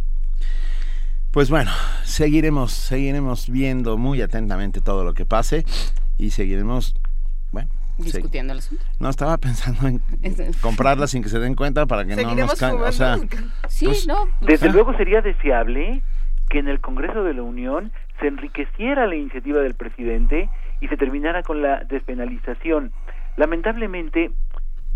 Pues bueno, seguiremos, seguiremos viendo muy atentamente todo lo que pase y seguiremos, bueno, discutiendo el asunto. No estaba pensando en comprarla sin que se den cuenta para que no nos o sea, sí, pues, no. Desde luego sería deseable que en el Congreso de la Unión se enriqueciera la iniciativa del presidente y se terminara con la despenalización. Lamentablemente,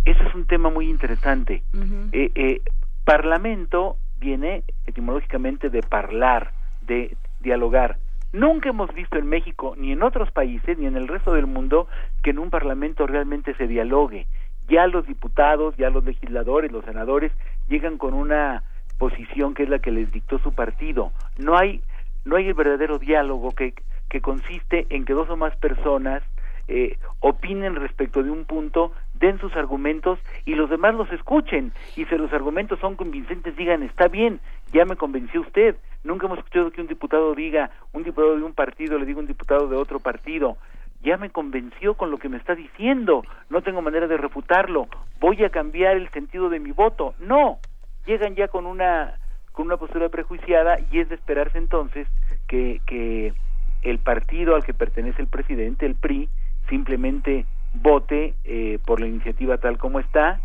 eso es un tema muy interesante. Eh, eh, parlamento viene etimológicamente de parlar, de dialogar. Nunca hemos visto en México, ni en otros países, ni en el resto del mundo, que en un parlamento realmente se dialogue. Ya los diputados, ya los legisladores, los senadores, llegan con una posición que es la que les dictó su partido. No hay no hay el verdadero diálogo que, que consiste en que dos o más personas eh, opinen respecto de un punto, den sus argumentos y los demás los escuchen. Y si los argumentos son convincentes, digan, está bien, ya me convenció usted. Nunca hemos escuchado que un diputado diga, un diputado de un partido le diga un diputado de otro partido, ya me convenció con lo que me está diciendo, no tengo manera de refutarlo, voy a cambiar el sentido de mi voto. No, llegan ya con una con una postura prejuiciada y es de esperarse entonces que, que el partido al que pertenece el presidente, el PRI, simplemente vote eh, por la iniciativa tal como está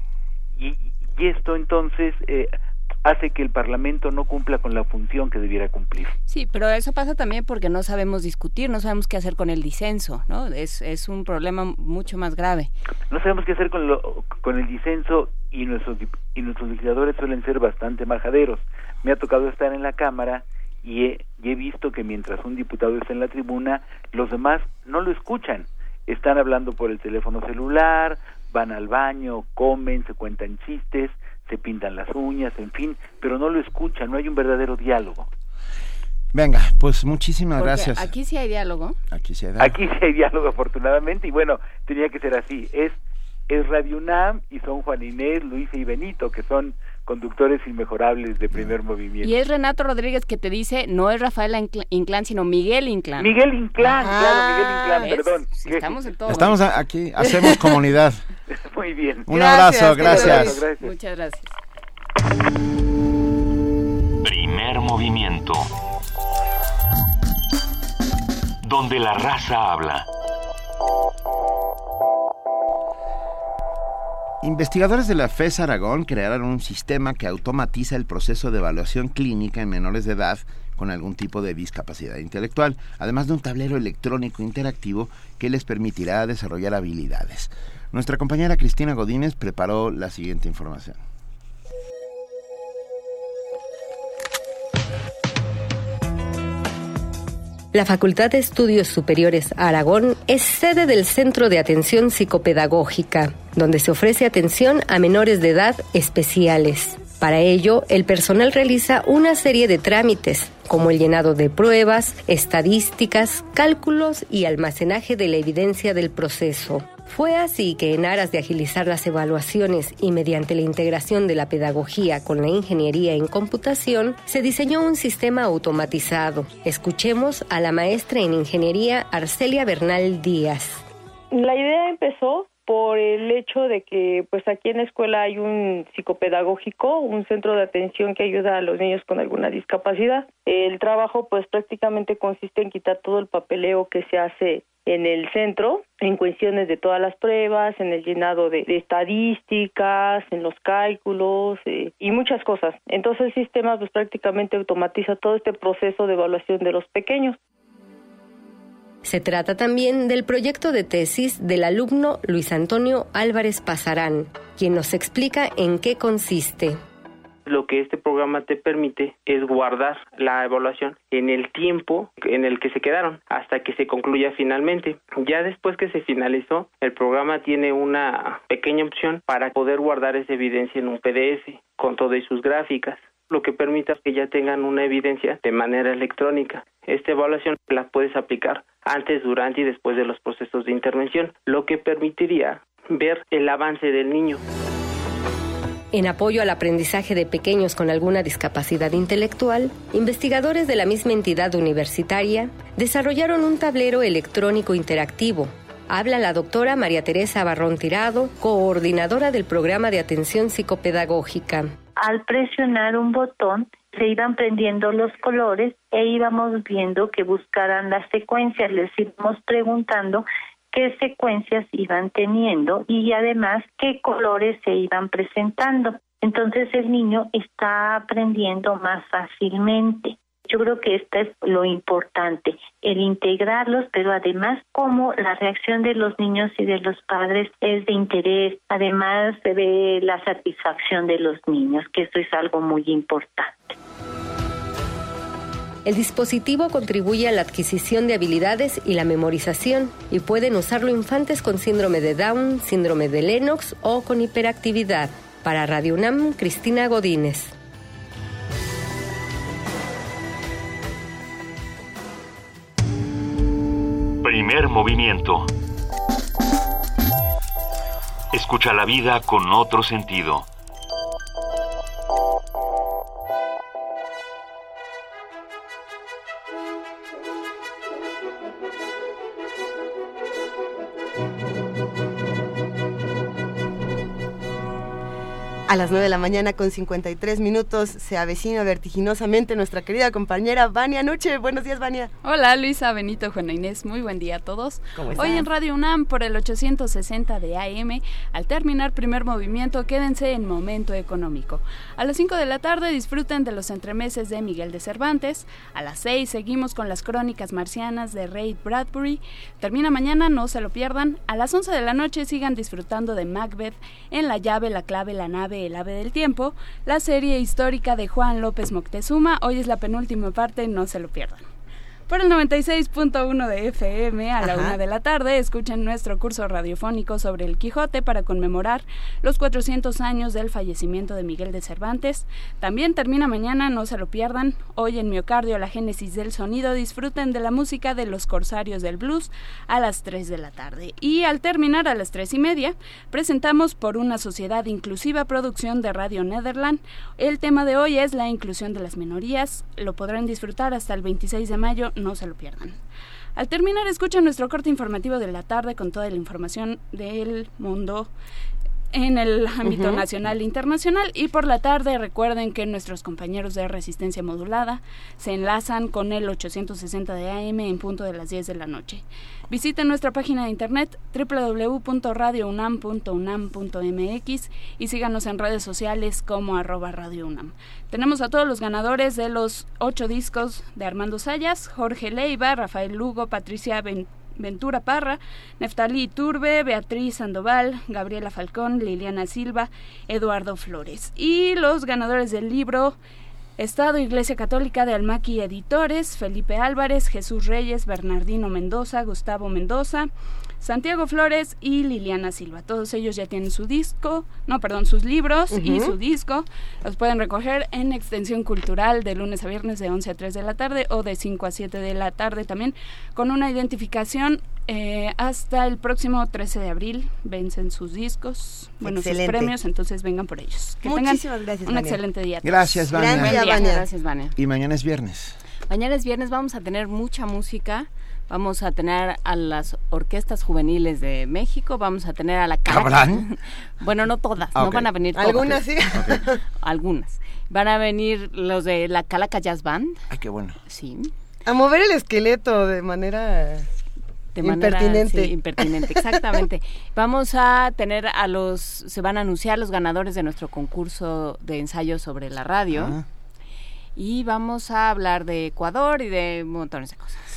y, y esto entonces eh, hace que el Parlamento no cumpla con la función que debiera cumplir. Sí, pero eso pasa también porque no sabemos discutir, no sabemos qué hacer con el disenso, ¿no? Es, es un problema mucho más grave. No sabemos qué hacer con, lo, con el disenso y nuestros, y nuestros legisladores suelen ser bastante majaderos me ha tocado estar en la Cámara y he, he visto que mientras un diputado está en la tribuna, los demás no lo escuchan. Están hablando por el teléfono celular, van al baño, comen, se cuentan chistes, se pintan las uñas, en fin, pero no lo escuchan, no hay un verdadero diálogo. Venga, pues muchísimas gracias. Aquí sí hay diálogo. Aquí sí hay diálogo. Aquí sí hay diálogo, afortunadamente, y bueno, tenía que ser así. Es, es Radio UNAM y son Juan Inés, Luisa y Benito, que son conductores inmejorables de primer movimiento. Y es Renato Rodríguez que te dice, no es Rafaela Inclán, sino Miguel Inclán. Miguel Inclán, claro, Miguel Inclán, perdón. estamos en todo. Estamos aquí, hacemos comunidad. Muy bien. Un abrazo, gracias. Muchas gracias. Primer movimiento. Donde la raza habla. Investigadores de la FES Aragón crearon un sistema que automatiza el proceso de evaluación clínica en menores de edad con algún tipo de discapacidad intelectual, además de un tablero electrónico interactivo que les permitirá desarrollar habilidades. Nuestra compañera Cristina Godínez preparó la siguiente información. La Facultad de Estudios Superiores Aragón es sede del Centro de Atención Psicopedagógica, donde se ofrece atención a menores de edad especiales. Para ello, el personal realiza una serie de trámites, como el llenado de pruebas, estadísticas, cálculos y almacenaje de la evidencia del proceso. Fue así que en aras de agilizar las evaluaciones y mediante la integración de la pedagogía con la ingeniería en computación, se diseñó un sistema automatizado. Escuchemos a la maestra en ingeniería Arcelia Bernal Díaz. La idea empezó por el hecho de que pues aquí en la escuela hay un psicopedagógico, un centro de atención que ayuda a los niños con alguna discapacidad. El trabajo pues prácticamente consiste en quitar todo el papeleo que se hace en el centro, en cuestiones de todas las pruebas, en el llenado de, estadísticas, en los cálculos eh, y muchas cosas. Entonces el sistema pues prácticamente automatiza todo este proceso de evaluación de los pequeños. Se trata también del proyecto de tesis del alumno Luis Antonio Álvarez Pasarán, quien nos explica en qué consiste. Lo que este programa te permite es guardar la evaluación en el tiempo en el que se quedaron hasta que se concluya finalmente. Ya después que se finalizó, el programa tiene una pequeña opción para poder guardar esa evidencia en un PDF con todas sus gráficas lo que permita que ya tengan una evidencia de manera electrónica. Esta evaluación la puedes aplicar antes, durante y después de los procesos de intervención, lo que permitiría ver el avance del niño. En apoyo al aprendizaje de pequeños con alguna discapacidad intelectual, investigadores de la misma entidad universitaria desarrollaron un tablero electrónico interactivo. Habla la doctora María Teresa Barrón Tirado, coordinadora del programa de atención psicopedagógica. Al presionar un botón, se iban prendiendo los colores e íbamos viendo que buscaran las secuencias, les íbamos preguntando qué secuencias iban teniendo y además qué colores se iban presentando. Entonces el niño está aprendiendo más fácilmente. Yo creo que esto es lo importante, el integrarlos, pero además como la reacción de los niños y de los padres es de interés, además se ve la satisfacción de los niños, que esto es algo muy importante. El dispositivo contribuye a la adquisición de habilidades y la memorización y pueden usarlo infantes con síndrome de Down, síndrome de Lennox o con hiperactividad. Para Radio UNAM, Cristina Godínez. Primer movimiento. Escucha la vida con otro sentido. A las 9 de la mañana con 53 minutos se avecina vertiginosamente nuestra querida compañera Vania Nuche. Buenos días, Vania. Hola, Luisa, Benito, Juana Inés. Muy buen día a todos. Hoy en Radio UNAM por el 860 de AM. Al terminar primer movimiento, quédense en Momento Económico. A las 5 de la tarde disfruten de los entremeses de Miguel de Cervantes. A las 6 seguimos con las crónicas marcianas de Ray Bradbury. Termina mañana, no se lo pierdan. A las 11 de la noche sigan disfrutando de Macbeth en La llave, la clave, la nave el ave del tiempo, la serie histórica de Juan López Moctezuma. Hoy es la penúltima parte, no se lo pierdan. Por el 96.1 de FM a la una de la tarde escuchen nuestro curso radiofónico sobre el Quijote para conmemorar los 400 años del fallecimiento de Miguel de Cervantes. También termina mañana, no se lo pierdan. Hoy en Miocardio, la génesis del sonido, disfruten de la música de los Corsarios del Blues a las 3 de la tarde. Y al terminar a las 3 y media, presentamos por una sociedad inclusiva producción de Radio Netherland. El tema de hoy es la inclusión de las minorías. Lo podrán disfrutar hasta el 26 de mayo no se lo pierdan. Al terminar, escuchen nuestro corte informativo de la tarde con toda la información del mundo en el ámbito nacional e internacional y por la tarde recuerden que nuestros compañeros de resistencia modulada se enlazan con el 860 de AM en punto de las 10 de la noche. Visiten nuestra página de internet www.radiounam.unam.mx y síganos en redes sociales como arroba Radio UNAM. Tenemos a todos los ganadores de los ocho discos de Armando Sayas, Jorge Leiva, Rafael Lugo, Patricia Ventura Parra, Neftalí Turbe, Beatriz Sandoval, Gabriela Falcón, Liliana Silva, Eduardo Flores. Y los ganadores del libro Estado Iglesia Católica de Almaqui Editores, Felipe Álvarez, Jesús Reyes, Bernardino Mendoza, Gustavo Mendoza, Santiago Flores y Liliana Silva. Todos ellos ya tienen su disco, no, perdón, sus libros y su disco. Los pueden recoger en Extensión Cultural de lunes a viernes de 11 a 3 de la tarde o de 5 a 7 de la tarde también, con una identificación eh, hasta el próximo 13 de abril. Vencen sus discos, bueno, sus premios, entonces vengan por ellos. Que Muchísimas gracias, un excelente día. Gracias, Vania. Gracias, Vania. Y mañana es viernes. Mañana es viernes, vamos a tener mucha música. Vamos a tener a las orquestas juveniles de México, vamos a tener a la Calaca. bueno, no todas, no van a venir todas. Algunas sí. Algunas. Van a venir los de la Calaca Jazz Band. Ay, qué bueno. Sí. A mover el esqueleto de manera de manera impertinente. impertinente, exactamente. Vamos a tener a los, se van a anunciar los ganadores de nuestro concurso de ensayo sobre la radio. Ah. Y vamos a hablar de Ecuador y de montones de cosas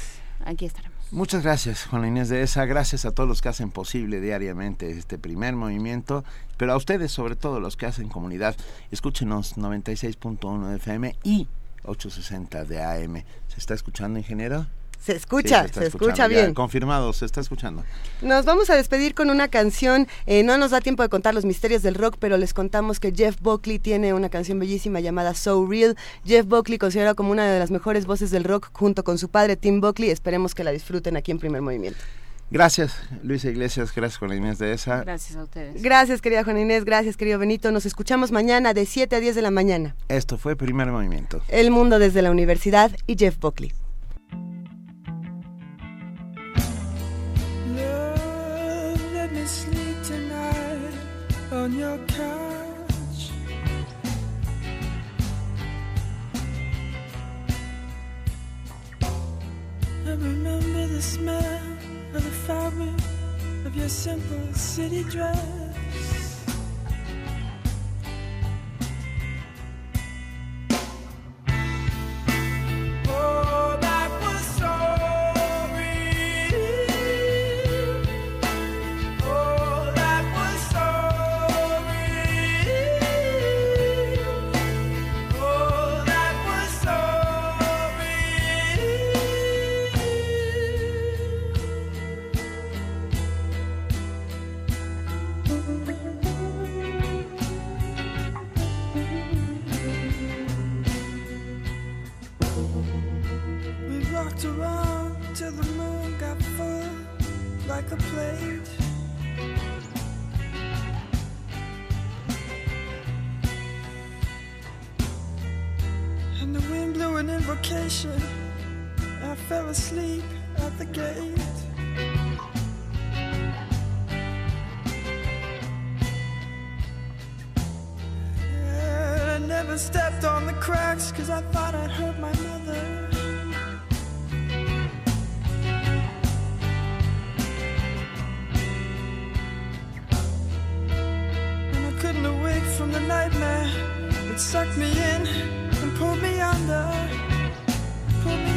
aquí estaremos. Muchas gracias, Juana Inés de esa. Gracias a todos los que hacen posible diariamente este primer movimiento, pero a ustedes, sobre todo los que hacen comunidad. Escúchenos 96.1 de FM y 860 de AM. ¿Se está escuchando, ingeniero? Se escucha, se, escucha bien. confirmado, se está escuchando. Nos vamos a despedir con una canción. Eh, no nos da tiempo de contar los misterios del rock, pero les contamos que Jeff Buckley tiene una canción bellísima llamada So Real. Jeff Buckley considerado como una de las mejores voces del rock junto con su padre Tim Buckley. Esperemos que la disfruten aquí en Primer Movimiento. Gracias, Luisa Iglesias. Gracias, Juan Inés de esa. Gracias a ustedes. Gracias, querida Juan Inés. Gracias, querido Benito. Nos escuchamos mañana de 7 a 10 de la mañana. Esto fue Primer Movimiento. El mundo desde la universidad y Jeff Buckley. On your couch. I remember the smell of the fabric of your simple city dress. Oh, that like a plate. And the wind blew an invocation. I fell asleep at the gate. And I never stepped on the cracks cause I thought I'd hurt my mother. From the nightmare. It sucked me in and pulled me under. Pulled me